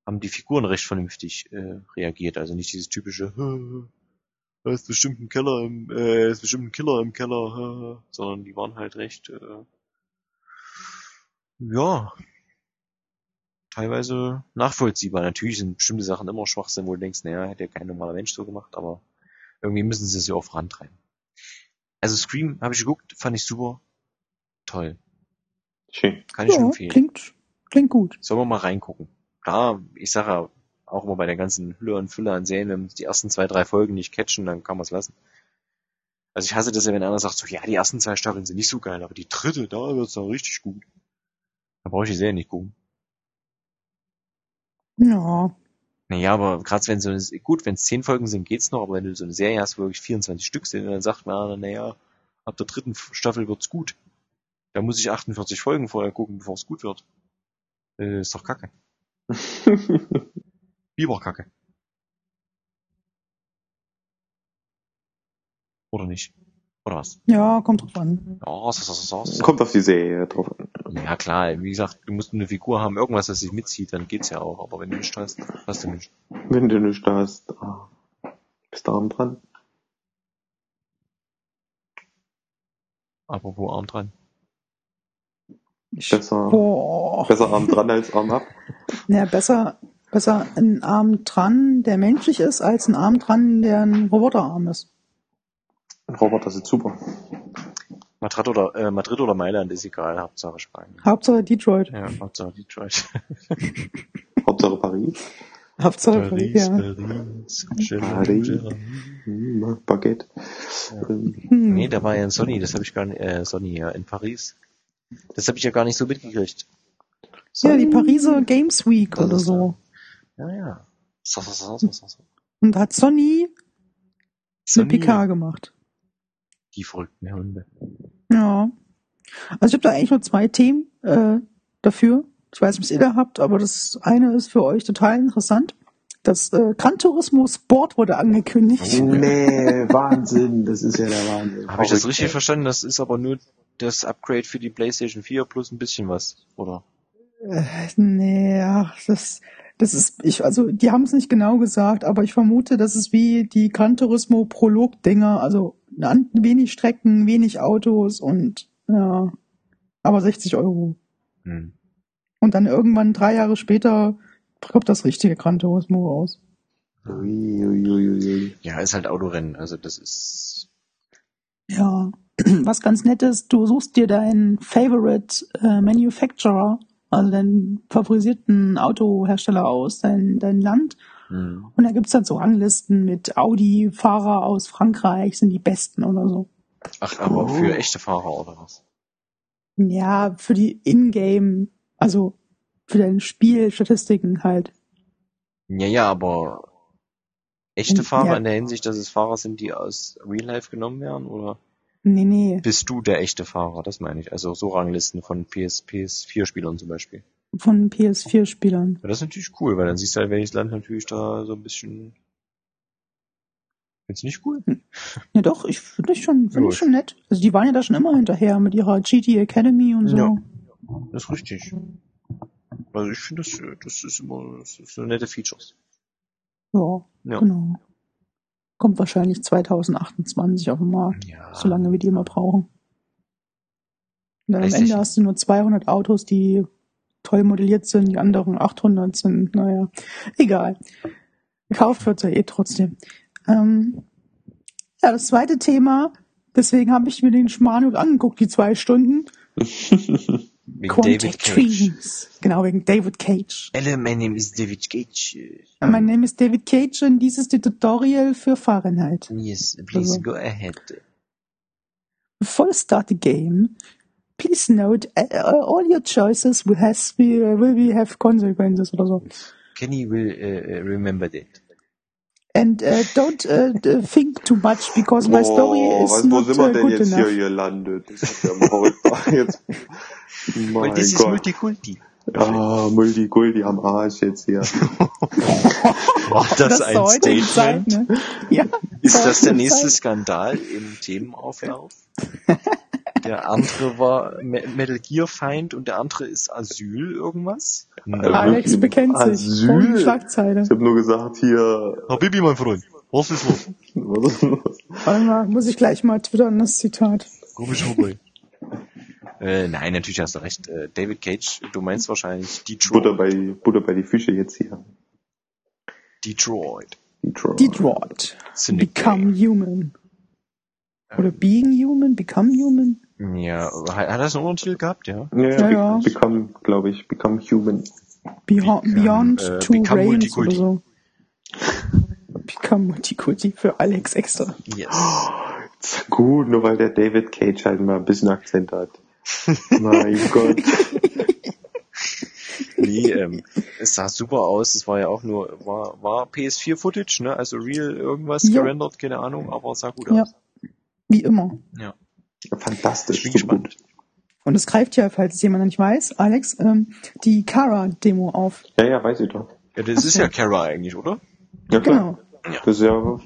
haben die Figuren recht vernünftig äh, reagiert. Also nicht dieses typische, da ist bestimmt ein Keller im, äh, ist bestimmt ein Killer im Keller, sondern die waren halt recht, äh, ja, teilweise nachvollziehbar. Natürlich sind bestimmte Sachen immer Schwachsinn, wo du denkst, naja, hätte ja kein normaler Mensch so gemacht, aber irgendwie müssen sie es ja auch vorantreiben. Also Scream habe ich geguckt, fand ich super. Toll. Schön. Kann ich nur Ja, empfehlen. klingt, klingt gut. Sollen wir mal reingucken. Klar, ich sage ja auch immer bei der ganzen Hülle und Fülle an Serien, wenn die ersten zwei, drei Folgen nicht catchen, dann kann man es lassen. Also ich hasse das ja, wenn einer sagt so, ja, die ersten zwei Staffeln sind nicht so geil, aber die dritte, da wird's dann richtig gut. Da brauche ich die Serie nicht gucken. Ja, Naja, aber gerade wenn so eine, gut, wenn es zehn Folgen sind, geht's noch, aber wenn du so eine Serie hast, wo wirklich 24 Stück sind, und dann sagt man, naja, ab der dritten Staffel wird's gut. Da muss ich 48 Folgen vorher gucken, bevor es gut wird. Äh, ist doch kacke. Biberkacke. Oder nicht? Oder was? ja, kommt drauf an. Ja, so, so, so, so. Kommt auf die Serie drauf an. ja klar, wie gesagt, du musst eine Figur haben, irgendwas, das sich mitzieht, dann geht's ja auch. Aber wenn du nicht hast, hast du nicht. Wenn du nicht da hast, ah, bist du arm dran. Apropos Arm dran. Ich, Besser, boah. besser arm dran als arm ab. Ja, besser, besser ein Arm dran, der menschlich ist, als ein Arm dran, der ein Roboterarm ist. Ein Roboter sieht super. Madrid oder, äh, Madrid oder Mailand ist egal, Hauptsache Spanien. Hauptsache Detroit. Ja, Hauptsache Detroit. Hauptsache Paris. Hauptsache Paris, ja. Paris, Paris. Hm, Baguette. Ja. Ähm, Hm. Nee, da war ja in Sony, das habe ich gar nicht, äh, Sony, ja, in Paris. Das habe ich ja gar nicht so mitgekriegt. ja, die Pariser Games Week Das oder so. Ja, ja. So, so, so, so, so, so. Und da hat Sony eine Sony, PK gemacht. Die verrückten Hunde. Ja. Also ich habe da eigentlich nur zwei Themen äh, dafür. Ich weiß nicht, was ihr da habt, aber das eine ist für euch total interessant. Das äh, Gran Turismo Sport wurde angekündigt. Oh. nee, Wahnsinn. Das ist ja der Wahnsinn. Habe ich das richtig ey. verstanden? Das ist aber nur das Upgrade für die PlayStation 4 plus ein bisschen was, oder? Äh, nee, ach, das, das ist, ich, also die haben es nicht genau gesagt, aber ich vermute, das ist wie die Gran Turismo Prolog-Dinger, also wenig Strecken, wenig Autos und ja, aber 60 Euro. Hm. Und dann irgendwann drei Jahre später kommt das richtige Gran Turismo raus. Ui, ui, ui, ui. Ja, ist halt Autorennen, also das ist. Ja, was ganz nett ist, du suchst dir deinen Favorite äh, Manufacturer, also deinen favorisierten Autohersteller aus, dein, dein Land. Hm. Und da gibt's dann so Ranglisten mit Audi-Fahrer aus Frankreich sind die besten oder so. Ach, aber Oh. für echte Fahrer oder was? Ja, für die Ingame, also für deine Spielstatistiken halt. Ja, ja, aber echte Ja. Fahrer in der Hinsicht, dass es Fahrer sind, die aus Real Life genommen werden, oder Nee, nee, bist du der echte Fahrer? Das meine ich. Also so Ranglisten von PS, PS4-Spielern zum Beispiel. von PS4-Spielern. Ja, das ist natürlich cool, weil dann siehst du halt, welches Land natürlich da so ein bisschen. Findest du nicht cool? Ja doch, ich finde ich schon, finde Ja, ich schon nett. Also die waren ja da schon immer hinterher mit ihrer GT Academy und so. Ja. Das ist richtig. Also ich finde, das, das ist immer, das ist so nette Features. Ja, Ja. genau. Kommt wahrscheinlich 2028 auf den Markt, Ja. so lange wie die immer brauchen. Und dann am. Ende hast du nur 200 Autos, die toll modelliert sind, die anderen 800 sind, naja, egal. Gekauft wird ja eh trotzdem. Ähm, ja, das zweite Thema, deswegen habe ich mir den Schmarrn angeguckt, die zwei Stunden. Wegen David Quantic Cage. Dreams. Genau, wegen David Cage. Hello, my name is David Cage. Mein Name ist David Cage und dies ist die Tutorial für Fahrenheit. Yes, please Also. go ahead. Before you start the game, please note uh, all your choices will, has be, will be have consequences oder so. Kenny will uh, remember that. And uh, don't uh, d- think too much because my story is was, wo not sind wir uh, denn good jetzt enough. hier gelandet? Das ist ja. Jetzt, mein das ist Gott. Multikulti. Ah, Multikulti am Arsch jetzt hier. War das, zur ein Statement? Zeit, ne? Ja, Ist das der nächste Zeit. Skandal im Themenauflauf? Der andere war Me- Metal Gear Feind und der andere ist Asyl irgendwas? Alex wirklich bekennt sich. Asyl? Schlagzeile. Ich habe nur gesagt, hier, Habibi, mein Freund. Was ist los? was ist los? Warte mal, muss ich gleich mal twittern, das Zitat. Komisch vorbei. Äh, nein, natürlich hast du recht. Äh, David Cage, du meinst wahrscheinlich Butter Detroit. bei, Butter bei die Fische jetzt hier. Detroit. Detroit. Detroit. Become human. Oder being human? Become human? Ja, hat das einen Untertitel gehabt, ja? Ja, Ja, ja, ja. be- Become, glaube ich, Become Human. Beyond, Become, beyond äh, two become Reigns oder so. Become Multikulti für Alex extra. Yes. Ist gut, nur weil der David Cage halt mal ein bisschen Akzent hat. mein Gott. Nee, ähm, es sah super aus. Es war ja auch nur, war, war PS4-Footage, ne? Also real irgendwas Ja. gerendert, keine Ahnung, aber es sah gut Ja. aus. Wie immer. Ja. Fantastisch. Ich bin so gespannt. gut. Und es greift ja, falls es jemand noch nicht weiß, Alex, ähm, die Kara-Demo auf. Ja, ja, weiß ich doch. Ja, das ist ja Kara eigentlich, oder? Ja, klar. Genau. Das ist ja,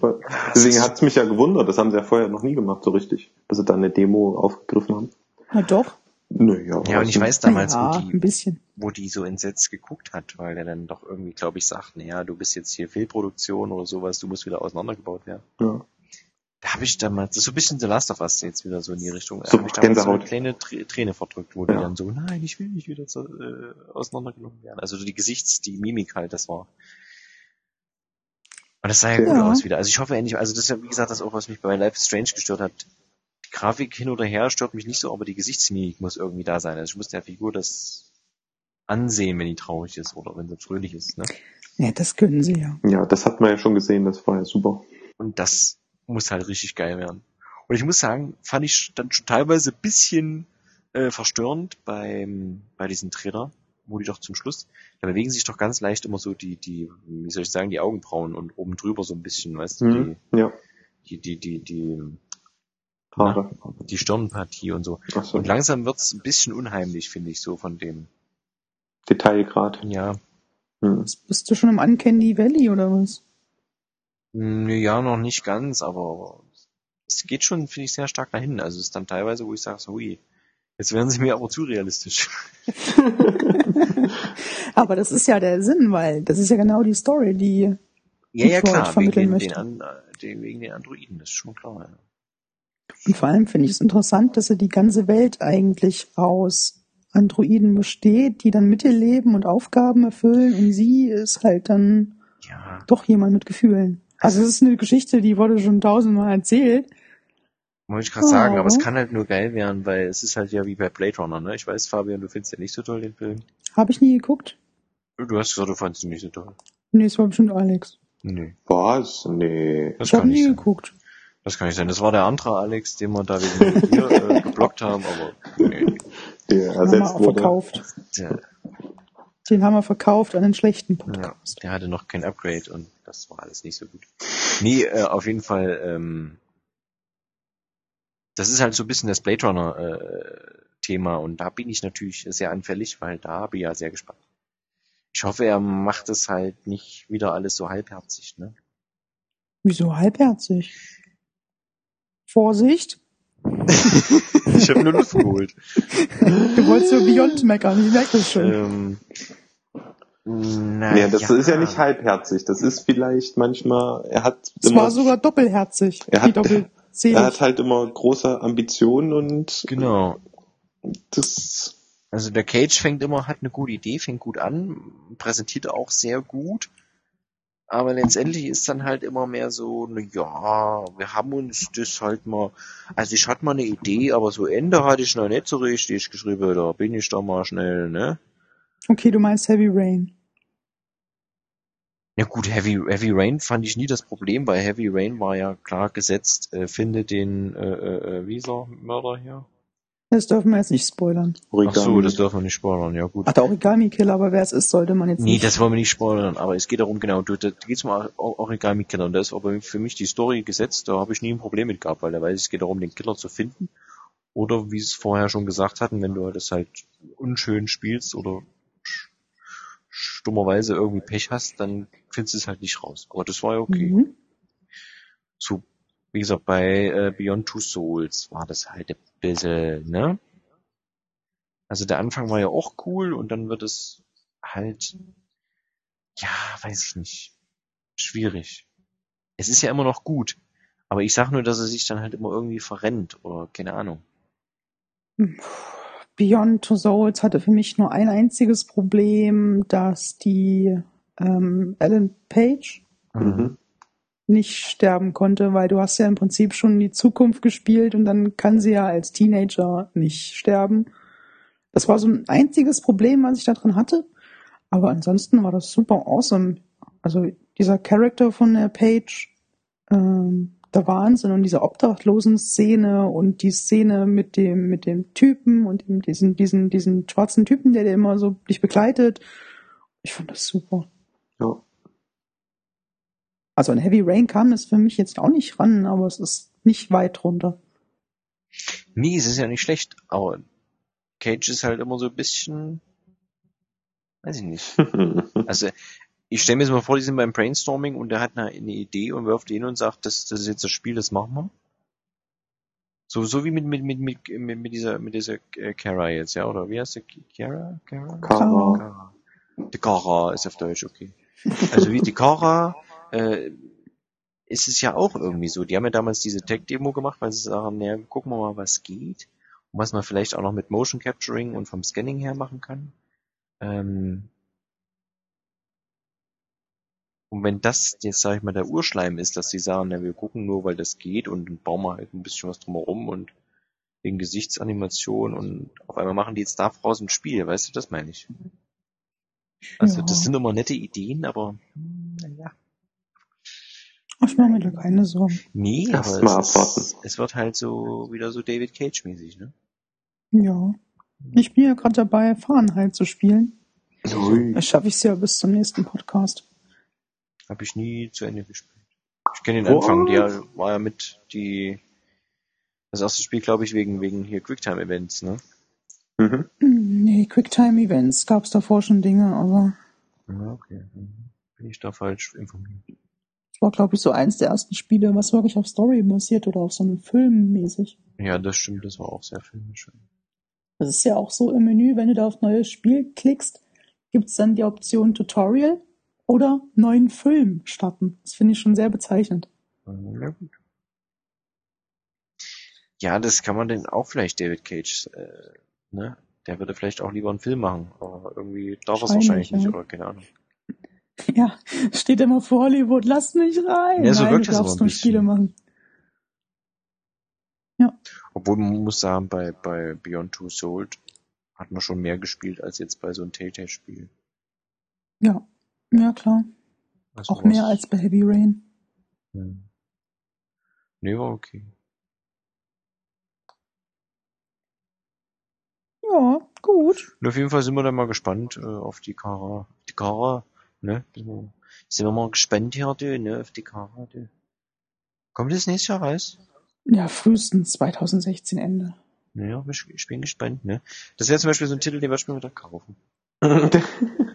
deswegen hat's mich ja gewundert. Das haben sie ja vorher noch nie gemacht, so richtig. Dass sie da eine Demo aufgegriffen haben. Na doch. Nö, ja. Ja, und ich weiß damals, ja, wo ein die, bisschen. wo die so entsetzt geguckt hat, weil er dann doch irgendwie, glaube ich, sagt, naja, du bist jetzt hier Fehlproduktion oder sowas, du musst wieder auseinandergebaut werden. Ja. Da habe ich damals, das ist so ein bisschen The Last of Us jetzt wieder so in die Richtung. Da So habe ich damals so eine kleine Trä- Träne verdrückt, wo die Ja. dann so, nein, ich will nicht wieder zu, äh, auseinandergenommen werden. Also die Gesichts-, die Mimik halt, das war. Und das sah ja gut Ja. aus wieder. Also ich hoffe endlich, also das ist ja, wie gesagt, das auch, was mich bei Life is Strange gestört hat. Die Grafik hin oder her stört mich nicht so, aber die Gesichtsmimik muss irgendwie da sein. Also ich muss der Figur das ansehen, wenn die traurig ist oder wenn sie fröhlich ist, ne? Ja, das können sie ja. ja, das hat man ja schon gesehen, das war ja super. Und das muss halt richtig geil werden. Und ich muss sagen, fand ich dann schon teilweise ein bisschen äh, verstörend beim, bei diesem Trailer, wo die doch zum Schluss, da bewegen sich doch ganz leicht immer so die, die, wie soll ich sagen, die Augenbrauen und oben drüber so ein bisschen, weißt du, Mhm. Ja, die, die, die, die, die, Haare. die Stirnpartie und so. So. Und langsam wird's ein bisschen unheimlich, finde ich, so von dem, Detailgrad. ja, Hm. Bist du schon im Uncanny Valley oder was? Nö, ja, noch nicht ganz, aber es geht schon, finde ich, sehr stark dahin. Also es ist dann teilweise, wo ich sage, so, hui, jetzt werden sie mir aber zu realistisch. Aber das ist ja der Sinn, weil das ist ja genau die Story, die Ja, ja, Detroit klar, wegen vermitteln den, den, möchte. Äh, den, wegen den Androiden, das ist schon klar. Ja. Und vor allem finde ich es interessant, dass ja die ganze Welt eigentlich aus Androiden besteht, die dann mit ihr leben und Aufgaben erfüllen und sie ist halt dann ja, doch jemand mit Gefühlen. Also es ist eine Geschichte, die wurde schon tausendmal erzählt. wollte ich gerade sagen, aber es Oh. kann halt nur geil werden, weil es ist halt ja wie bei Blade Runner, ne? Ich weiß, Fabian, du findest ja nicht so toll den Film. Habe ich nie geguckt? Du hast gesagt, du fandest ihn nicht so toll. Nee, es war bestimmt Alex. Nö, Was? Nee. das ich habe nie sein. geguckt. Das kann nicht sein. Das war der andere Alex, den wir da wegen hier äh, geblockt haben, aber nee. Der ersetzt wurde. verkauft. Der, Den haben wir verkauft an den schlechten Ja, Podcast. der hatte noch kein Upgrade und das war alles nicht so gut. Nee, äh, auf jeden Fall, ähm, das ist halt so ein bisschen das Blade Runner äh, Thema und da bin ich natürlich sehr anfällig, weil da bin ich ja sehr gespannt. Ich hoffe, er macht es halt nicht wieder alles so halbherzig, ne? Wieso halbherzig? Vorsicht! ich habe nur Luft geholt. Du wolltest so Beyond meckern, ich merke das schon. ähm, na, Nee, das ist ja nicht halbherzig. Das ist vielleicht manchmal, er hat Es immer, war sogar doppelherzig. Er hat- er hat halt immer große Ambitionen und Genau. das, Also der Cage fängt immer, hat eine gute Idee, fängt gut an, präsentiert auch sehr gut. Aber letztendlich ist dann halt immer mehr so, na ja, wir haben uns das halt mal, also ich hatte mal eine Idee, aber so Ende hatte ich noch nicht so richtig geschrieben, da bin ich doch mal schnell, ne? Okay, du meinst Heavy Rain. Ja gut, Heavy, Heavy Rain fand ich nie das Problem, weil Heavy Rain war ja klar gesetzt, äh, finde den, äh, äh, äh, wie ist er, Mörder hier? Das dürfen wir jetzt nicht spoilern. Ach so, das dürfen wir nicht spoilern, ja gut. Ach, der Origami-Killer, aber wer es ist, sollte man jetzt Nee, nicht. das wollen wir nicht spoilern, aber es geht darum, genau, du, da geht's um Origami-Killer und da ist aber für mich die Story gesetzt, da habe ich nie ein Problem mit gehabt, weil da weiß ich, es geht darum, den Killer zu finden. Oder wie es vorher schon gesagt hatten, wenn du das halt unschön spielst oder stummerweise irgendwie Pech hast, dann findest du es halt nicht raus. Aber das war ja okay. Mhm. zu, wie gesagt, bei äh, Beyond Two Souls war das halt ein bisschen, ne? Also der Anfang war ja auch cool und dann wird es halt, ja, weiß ich nicht, schwierig. Es ist ja immer noch gut, aber ich sag nur, dass er sich dann halt immer irgendwie verrennt oder keine Ahnung. Beyond Two Souls hatte für mich nur ein einziges Problem, dass die ähm, Ellen Page Mhm. Nicht sterben konnte, weil du hast ja im Prinzip schon die Zukunft gespielt und dann kann sie ja als Teenager nicht sterben. Das war so ein einziges Problem, was ich da drin hatte. Aber ansonsten war das super awesome. Also dieser Charakter von der Page, ähm, der Wahnsinn und diese obdachlosen Szene und die Szene mit dem mit dem Typen und dem, diesen diesen diesen schwarzen Typen, der dir immer so dich begleitet. Ich fand das super. Ja. Also an Heavy Rain kam das für mich jetzt auch nicht ran, aber es ist nicht weit runter. Nee, es ist ja nicht schlecht, aber Cage ist halt immer so ein bisschen, weiß ich nicht. Also ich stelle mir jetzt mal vor, die sind beim Brainstorming und der hat eine, eine Idee und wirft die hin und sagt, das, das ist jetzt das Spiel, das machen wir. So, so wie mit, mit, mit, mit, mit, mit dieser, mit dieser äh, Kara jetzt, ja, oder wie heißt der? Kara? Kara? Kara. Kara. Die Kara ist auf Deutsch, okay. Also wie die Kara, äh, ist es ja auch irgendwie so. Die haben ja damals diese Tech-Demo gemacht, weil sie sagen, naja, gucken wir mal, was geht. Und was man vielleicht auch noch mit Motion Capturing und vom Scanning her machen kann. Ähm, und wenn das jetzt, sag ich mal, der Urschleim ist, dass sie sagen, na, wir gucken nur, weil das geht und dann bauen wir halt ein bisschen was drumherum und wegen Gesichtsanimation und auf einmal machen die jetzt daraus ein Spiel, weißt du, das meine ich. Also Ja. das sind immer nette Ideen, aber hm, naja. Ich mache mir da keine Sorgen. Nee, Erst aber mal es, abwarten. ist, es wird halt so wieder so David Cage mäßig, ne? Ja. Ich bin ja gerade dabei, Fahrenheit zu spielen. Ui. Das schaffe ich es ja bis zum nächsten Podcast. Habe ich nie zu Ende gespielt. Ich kenne den What? Anfang, der war ja mit die das erste Spiel, glaube ich, wegen wegen hier Quicktime Events, ne? Mhm. Hm, Nee, Quicktime-Events gab es davor schon Dinge, aber Ja, okay. Bin ich da falsch informiert? Es war, glaube ich, so eins der ersten Spiele, was wirklich auf Story basiert oder auf so einem Film mäßig. Ja, das stimmt, das war auch sehr filmisch. Das ist ja auch so im Menü, wenn du da auf neues Spiel klickst, gibt's dann die Option Tutorial oder neuen Film starten. Das finde ich schon sehr bezeichnend. Ja, gut. Ja, das kann man denn auch vielleicht David Cage, äh, ne? Der würde vielleicht auch lieber einen Film machen, aber irgendwie darf er es Wahrscheinlich, wahrscheinlich nicht, ja. oder keine Ahnung. Ja, steht immer vor Hollywood, lass mich rein. Ja, so Nein, wirkt du das darfst nur. Spiele machen. Obwohl man muss sagen, bei, bei Beyond Two Souls hat man schon mehr gespielt als jetzt bei so einem Telltale-Spiel. Ja, ja klar. Also Auch mehr als bei Heavy Rain. Hm. Nee, war okay. Ja, gut. Und auf jeden Fall sind wir dann mal gespannt äh, auf die Kara. Die Kara, ne? Sind wir, sind wir mal gespannt hier, du, ne? Auf die Kara, du. Kommt das nächstes Jahr raus? Ja, frühestens 2016 Ende. Naja, ich, ich bin gespannt, ne? Das wäre zum Beispiel so ein Titel, den würde ich mir wieder kaufen.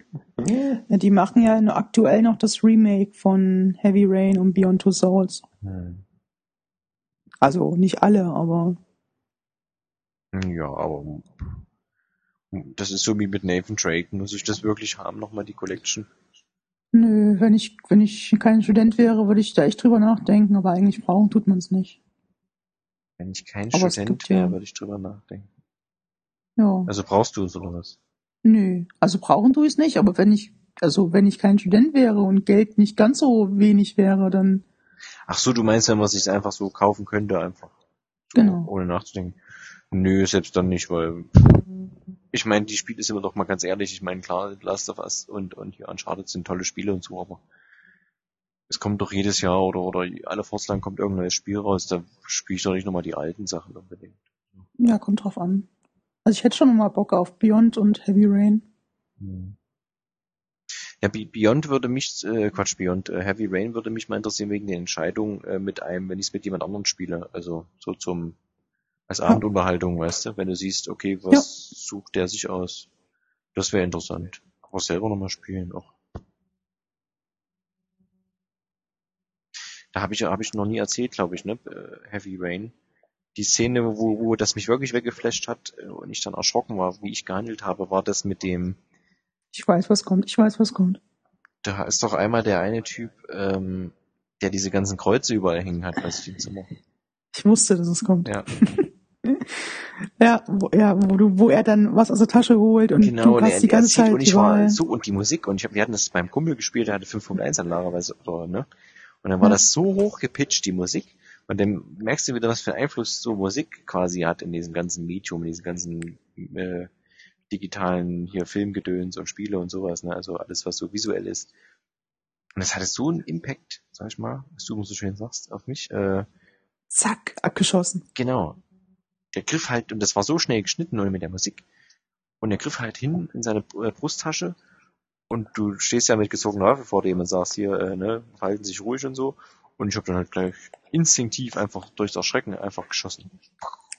Ja, die machen ja aktuell noch das Remake von Heavy Rain und Beyond Two Souls. Hm. Also nicht alle, aber Ja, aber das ist so wie mit Nathan Drake. Muss ich das wirklich haben, nochmal die Collection? Nö, wenn ich, wenn ich kein Student wäre, würde ich da echt drüber nachdenken, aber eigentlich brauchen tut man es nicht. Wenn ich kein Aber es Student gibt ja- wäre, würde ich drüber nachdenken. Ja. Also brauchst du es oder was? Nö. Also brauchen tue ich es nicht, aber wenn ich, also wenn ich kein Student wäre und Geld nicht ganz so wenig wäre, dann Ach so, du meinst, wenn man sich einfach so kaufen könnte, einfach. So, Genau. Ohne nachzudenken. Nö, selbst dann nicht, weil ich meine, die Spiele sind wir doch mal ganz ehrlich, ich meine, klar, Last of Us und, und hier Uncharted sind tolle Spiele und so, aber es kommt doch jedes Jahr oder, oder alle Fortland kommt irgendein neues Spiel raus, da spiele ich doch nicht nochmal die alten Sachen unbedingt. Ja, kommt drauf an. Also ich hätte schon mal Bock auf Beyond und Heavy Rain. Hm. Ja, Be- Beyond würde mich, äh, Quatsch, Beyond, äh, Heavy Rain würde mich mal interessieren wegen der Entscheidung äh, mit einem, wenn ich es mit jemand anderem spiele. Also so zum, als. Abendunterhaltung, weißt du? Wenn du siehst, okay, was Ja. sucht der sich aus? Das wäre interessant. Aber selber nochmal spielen auch. Da habe ich, hab ich noch nie erzählt, glaube ich, ne? Äh, Heavy Rain. Die Szene, wo, wo das mich wirklich weggeflasht hat äh, und ich dann erschrocken war, wie ich gehandelt habe, war das mit dem, Ich weiß, was kommt. Ich weiß, was kommt. da ist doch einmal der eine Typ, ähm, der diese ganzen Kreuze überall hängen hat, weiß ich im Zimmer. Ich wusste, dass es kommt. Ja, Ja, wo, ja, wo du, wo er dann was aus der Tasche holt und genau. du hast die ganze Zeit und ich war so und die Musik und ich hab, wir hatten das beim Kumpel gespielt, der hatte 501 Anlage, weil so, oder, ne? Und dann war das so hoch gepitcht, die Musik. Und dann merkst du wieder, was für einen Einfluss so Musik quasi hat in diesem ganzen Medium, in diesem ganzen äh, digitalen hier Filmgedöns und Spiele und sowas, ne? Also alles, was so visuell ist. Und das hatte so einen Impact, sag ich mal, was du so schön sagst, auf mich. Äh, Zack, abgeschossen. Genau. Der griff halt, und das war so schnell geschnitten und mit der Musik. Und er griff halt hin in seine äh, Brusttasche. Und du stehst ja mit gezogener Waffe vor dem und sagst hier, äh, ne, verhalten sich ruhig und so. Und ich habe dann halt gleich instinktiv einfach durchs Erschrecken einfach geschossen.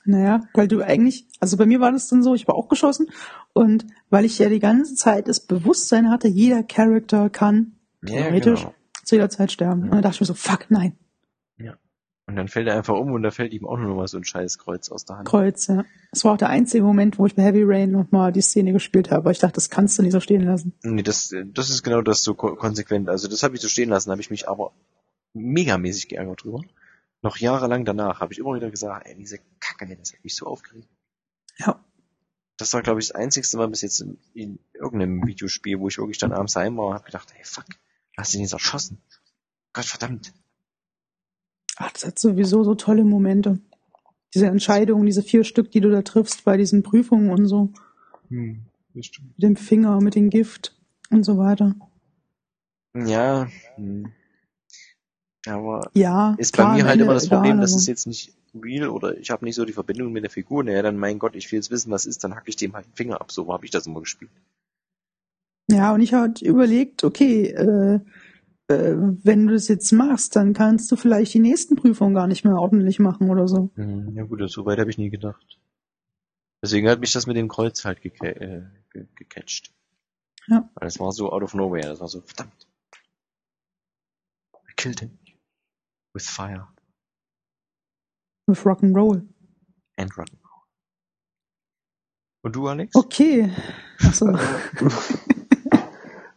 Naja, weil du eigentlich, also bei mir war das dann so, ich war auch geschossen und weil ich ja die ganze Zeit das Bewusstsein hatte, jeder Charakter kann theoretisch genau. zu jeder Zeit sterben. Und dann dachte ich mir so, fuck, nein, Und dann fällt er einfach um und da fällt ihm auch nur noch mal so ein scheiß Kreuz aus der Hand. Kreuz, ja. Das war auch der einzige Moment, wo ich bei Heavy Rain nochmal die Szene gespielt habe. Ich dachte, das kannst du nicht so stehen lassen. Nee, das, das ist genau das so ko konsequent. Also das habe ich so stehen lassen, habe ich mich aber megamäßig geärgert drüber. Noch jahrelang danach habe ich immer wieder gesagt, ey, diese Kacke, das hat mich so aufgeregt. Ja. Das war, glaube ich, das einzigste Mal bis jetzt in, in irgendeinem Videospiel, wo ich wirklich dann abends heim war und habe gedacht, hey, fuck, hast du den jetzt erschossen? Gott verdammt. Ach, das hat sowieso so tolle Momente. Diese Entscheidungen, diese vier Stück, die du da triffst bei diesen Prüfungen und so. Hm, das stimmt. Mit dem Finger, mit dem Gift und so weiter. Ja, hm. aber Ja, ist klar, bei mir halt immer das egal, Problem, dass es jetzt nicht real oder ich habe nicht so die Verbindung mit der Figur. Naja, dann mein Gott, ich will jetzt wissen, was ist, dann hacke ich dem halt den Finger ab. So habe ich das immer gespielt. Ja, und ich habe überlegt, okay, äh, wenn du das jetzt machst, dann kannst du vielleicht die nächsten Prüfungen gar nicht mehr ordentlich machen oder so. Hm, Ja gut, so weit habe ich nie gedacht. Deswegen hat mich das mit dem Kreuz halt geka äh, ge gecatcht. Ja. Weil es war so out of nowhere. Das war so, verdammt. I killed him. With fire Mit Rock'n'Roll. and rock. Und du, Alex? Okay. Achso.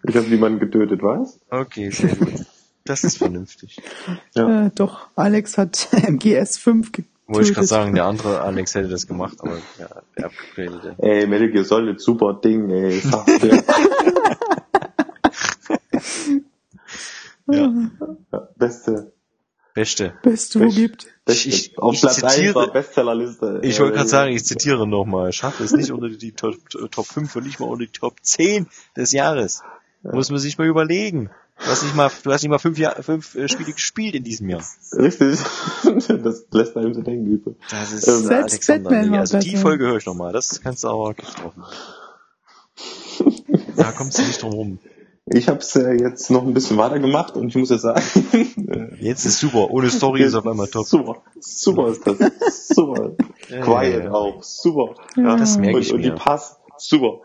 Ich habe niemanden getötet, was? Okay, sehr gut. Das ist vernünftig. Ja. äh, doch, Alex hat MGS 5 getötet. Wollte ich gerade sagen, der andere Alex hätte das gemacht, aber ja, der abgegradete. Ey, Metal Gear Solid, super Ding, ey. ich. Ja. Ja, Beste, Beste. Beste, wo Best- gibt. beste. Ich- Auf ich Platz 1 zitiere- war Bestsellerliste. Ich Äh, wollte gerade sagen, ich zitiere nochmal, schaffe es nicht unter die Top, Top 5 und nicht mal unter die Top 10 des Jahres. Muss man sich mal überlegen. Du hast nicht mal, du hast nicht mal fünf, Jahr, fünf äh, Spiele gespielt in diesem Jahr. Richtig. das lässt einem so denken, Übe. Das ist Ähm, Selbst Alexander. Batman Nee, also die. Folge höre ich nochmal. Das kannst du aber getroffen. Da kommst du nicht drum rum. Ich hab's äh, jetzt noch ein bisschen weitergemacht und ich muss ja sagen, äh, Jetzt ist super. Ohne Story ist auf einmal top. Super, super ist das. Super. Ja, Quiet ja, ja. auch, super. Ja. Das merke und, ich und die mir. passt, super.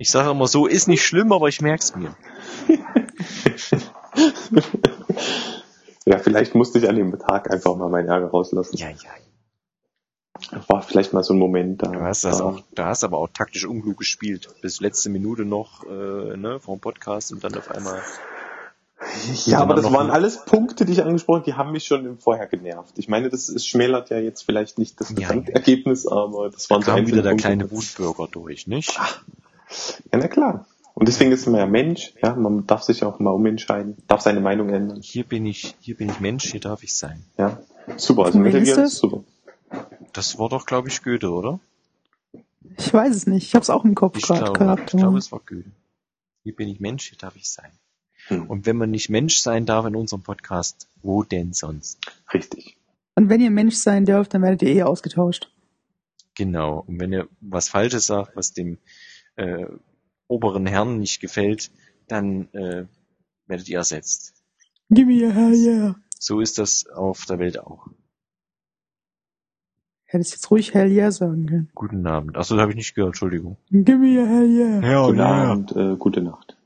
Ich sage immer so, ist nicht schlimm, aber ich merk's mir. Ja, vielleicht musste ich an dem Tag einfach mal meinen Ärger rauslassen. Ja, ja. War vielleicht mal so ein Moment da. Du hast das da. auch, du hast aber auch taktisch unklug gespielt. Bis letzte Minute noch, äh, ne, vom Podcast und dann auf einmal. Ja, aber das waren alles Punkte, die ich angesprochen habe, die haben mich schon im Vorher genervt. Ich meine, das ist, schmälert ja jetzt vielleicht nicht das Ja. Gesamtergebnis, aber das waren so kam wieder der Punkte. kleine Wutbürger durch, nicht? Ja, na klar. Und deswegen ist man ja Mensch, ja, man darf sich auch mal umentscheiden, darf seine Meinung ändern. Hier bin ich, hier bin ich Mensch, hier darf ich sein. Ja, super. Also Metal ist Gear das? ist super. Das war doch, glaube ich, Goethe, oder? Ich weiß es nicht. Ich habe es auch im Kopf Ich gerade glaube, gehabt. ich glaube, es war Goethe. Hier bin ich Mensch, hier darf ich sein. Hm. Und wenn man nicht Mensch sein darf in unserem Podcast, wo denn sonst? Richtig. Und wenn ihr Mensch sein dürft, dann werdet ihr eh ausgetauscht. Genau. Und wenn ihr was Falsches sagt, was dem äh, oberen Herrn nicht gefällt, dann äh, werdet ihr ersetzt. Give me a hell yeah. So ist das auf der Welt auch. Hättest jetzt ruhig hell yeah sagen können. Guten Abend. Achso, das habe ich nicht gehört, Entschuldigung. Give me a hell yeah. Ja, Guten Abend, äh, gute Nacht.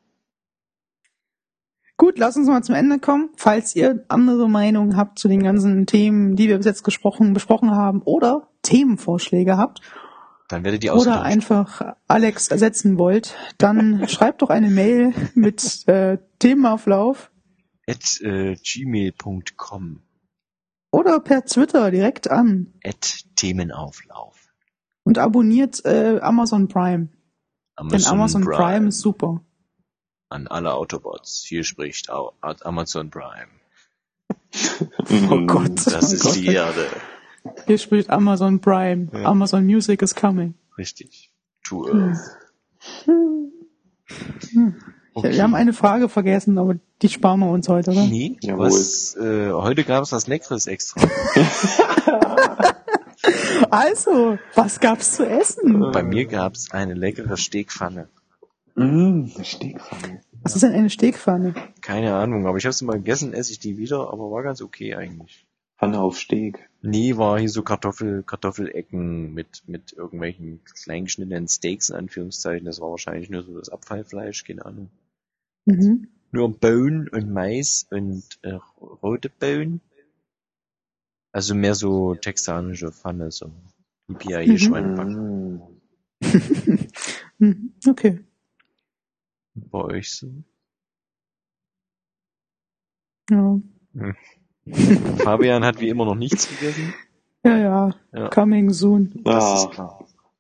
Gut, lass uns mal zum Ende kommen. Falls ihr andere Meinungen habt zu den ganzen Themen, die wir bis jetzt gesprochen, besprochen haben, oder Themenvorschläge habt, Dann werdet ihr oder einfach Alex ersetzen wollt, dann schreibt doch eine Mail mit äh, Themenauflauf At äh, gmail.com. oder per Twitter direkt an At Themenauflauf. und abonniert äh, Amazon Prime. Denn Amazon Prime. ist super. An alle Autobots. Hier spricht Amazon Prime. Oh Gott. Das oh ist Gott. die Erde. Hier spricht Amazon Prime. Ja. Amazon Music is coming. Richtig. To Earth. Ja, Wir haben eine Frage vergessen, aber die sparen wir uns heute, oder? Nee, Jawohl. was, äh, heute gab es was Leckeres extra. Also, was gab's zu essen? Bei mir gab es eine leckere Steakpfanne. Mm, eine Steakpfanne. Was ist denn eine Stegpfanne? Keine Ahnung, aber ich habe sie mal gegessen, esse ich die wieder, aber war ganz okay eigentlich. Pfanne auf Steak. Nee, war hier so Kartoffel, Kartoffelecken mit, mit irgendwelchen kleingeschnittenen Steaks in Anführungszeichen. Das war wahrscheinlich nur so das Abfallfleisch, keine Ahnung. Mhm. Nur Bohnen und Mais und äh, rote Bohnen. Also mehr so texanische Pfanne, so Yippie Mhm. Mhm. Okay. Bei euch so. Ja. Fabian hat wie immer noch nichts gegessen. Ja, ja. Ja. Coming soon. Das ist Ah,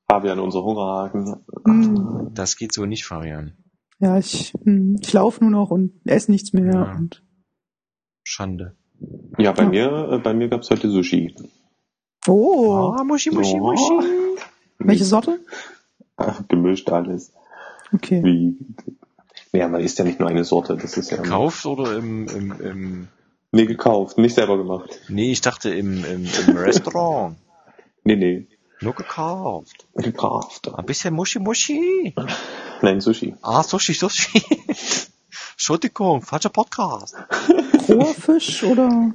Fabian, unser Hungerhaken. Mhm. Das geht so nicht, Fabian. Ja, ich, hm, ich laufe nur noch und esse nichts mehr. Ja. Und, Schande. Ja, bei Ja. mir, äh, bei mir gab's heute Sushi. oh, Ah, Muschi, Muschi, Ja. Muschi. welche Sorte? Ah, Gemischt alles. Okay. Wie, ja, man isst ja nicht nur eine Sorte, das ist ja Gekauft oder im, im, im Nee, gekauft, nicht selber gemacht. Nee, ich dachte im, im, im Restaurant. Nee, nee, Nur gekauft. gekauft. Ein bisschen Muschi Muschi. Nein, Sushi. Ah, Sushi, Sushi. Entschuldigung, falscher Podcast. Roher Fisch oder?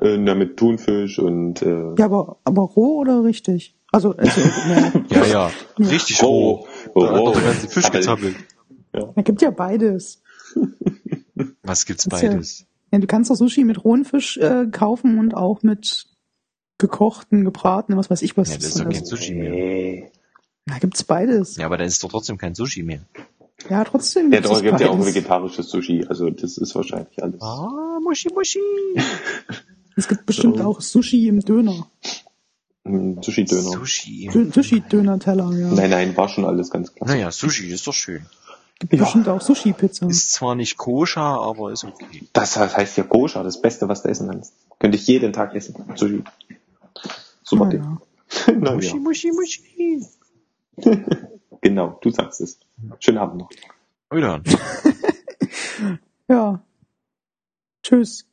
Äh, na, mit Thunfisch und äh, Ja, aber, aber roh oder richtig? Also, also ja. Ja, ja. Richtig roh. Oh, Da hat oh, doch der ganze Fisch gezappelt. da gibt ja beides. Was gibt's ja- beides? Ja, du kannst doch Sushi mit rohen Fisch äh, kaufen und auch mit gekochten, gebratenen, was weiß ich was. Ja, das ist doch kein. Sushi mehr. Da gibt's beides. Ja, aber dann ist doch trotzdem kein Sushi mehr. Ja, trotzdem Ja, gibt's doch, das gibt ja auch vegetarisches Sushi, also das ist wahrscheinlich alles. Ah, Muschi Muschi. Es gibt bestimmt So. auch Sushi im Döner. Mm, Sushi-Döner. Sushi. Dö- Sushi-Döner-Teller, ja. Nein, nein, war schon alles ganz klar. Naja, Sushi ist doch schön. Gibt bestimmt auch Sushi-Pizza. Ist zwar nicht koscher, aber ist okay. Das heißt ja koscher, das Beste, was du essen kannst. Könnte ich jeden Tag essen. Sushi. Super Ding. Naja. Na, Muschi ja. Muschi Muschi. Genau, du sagst es. Schönen Abend noch. Wieder. Ja. Tschüss.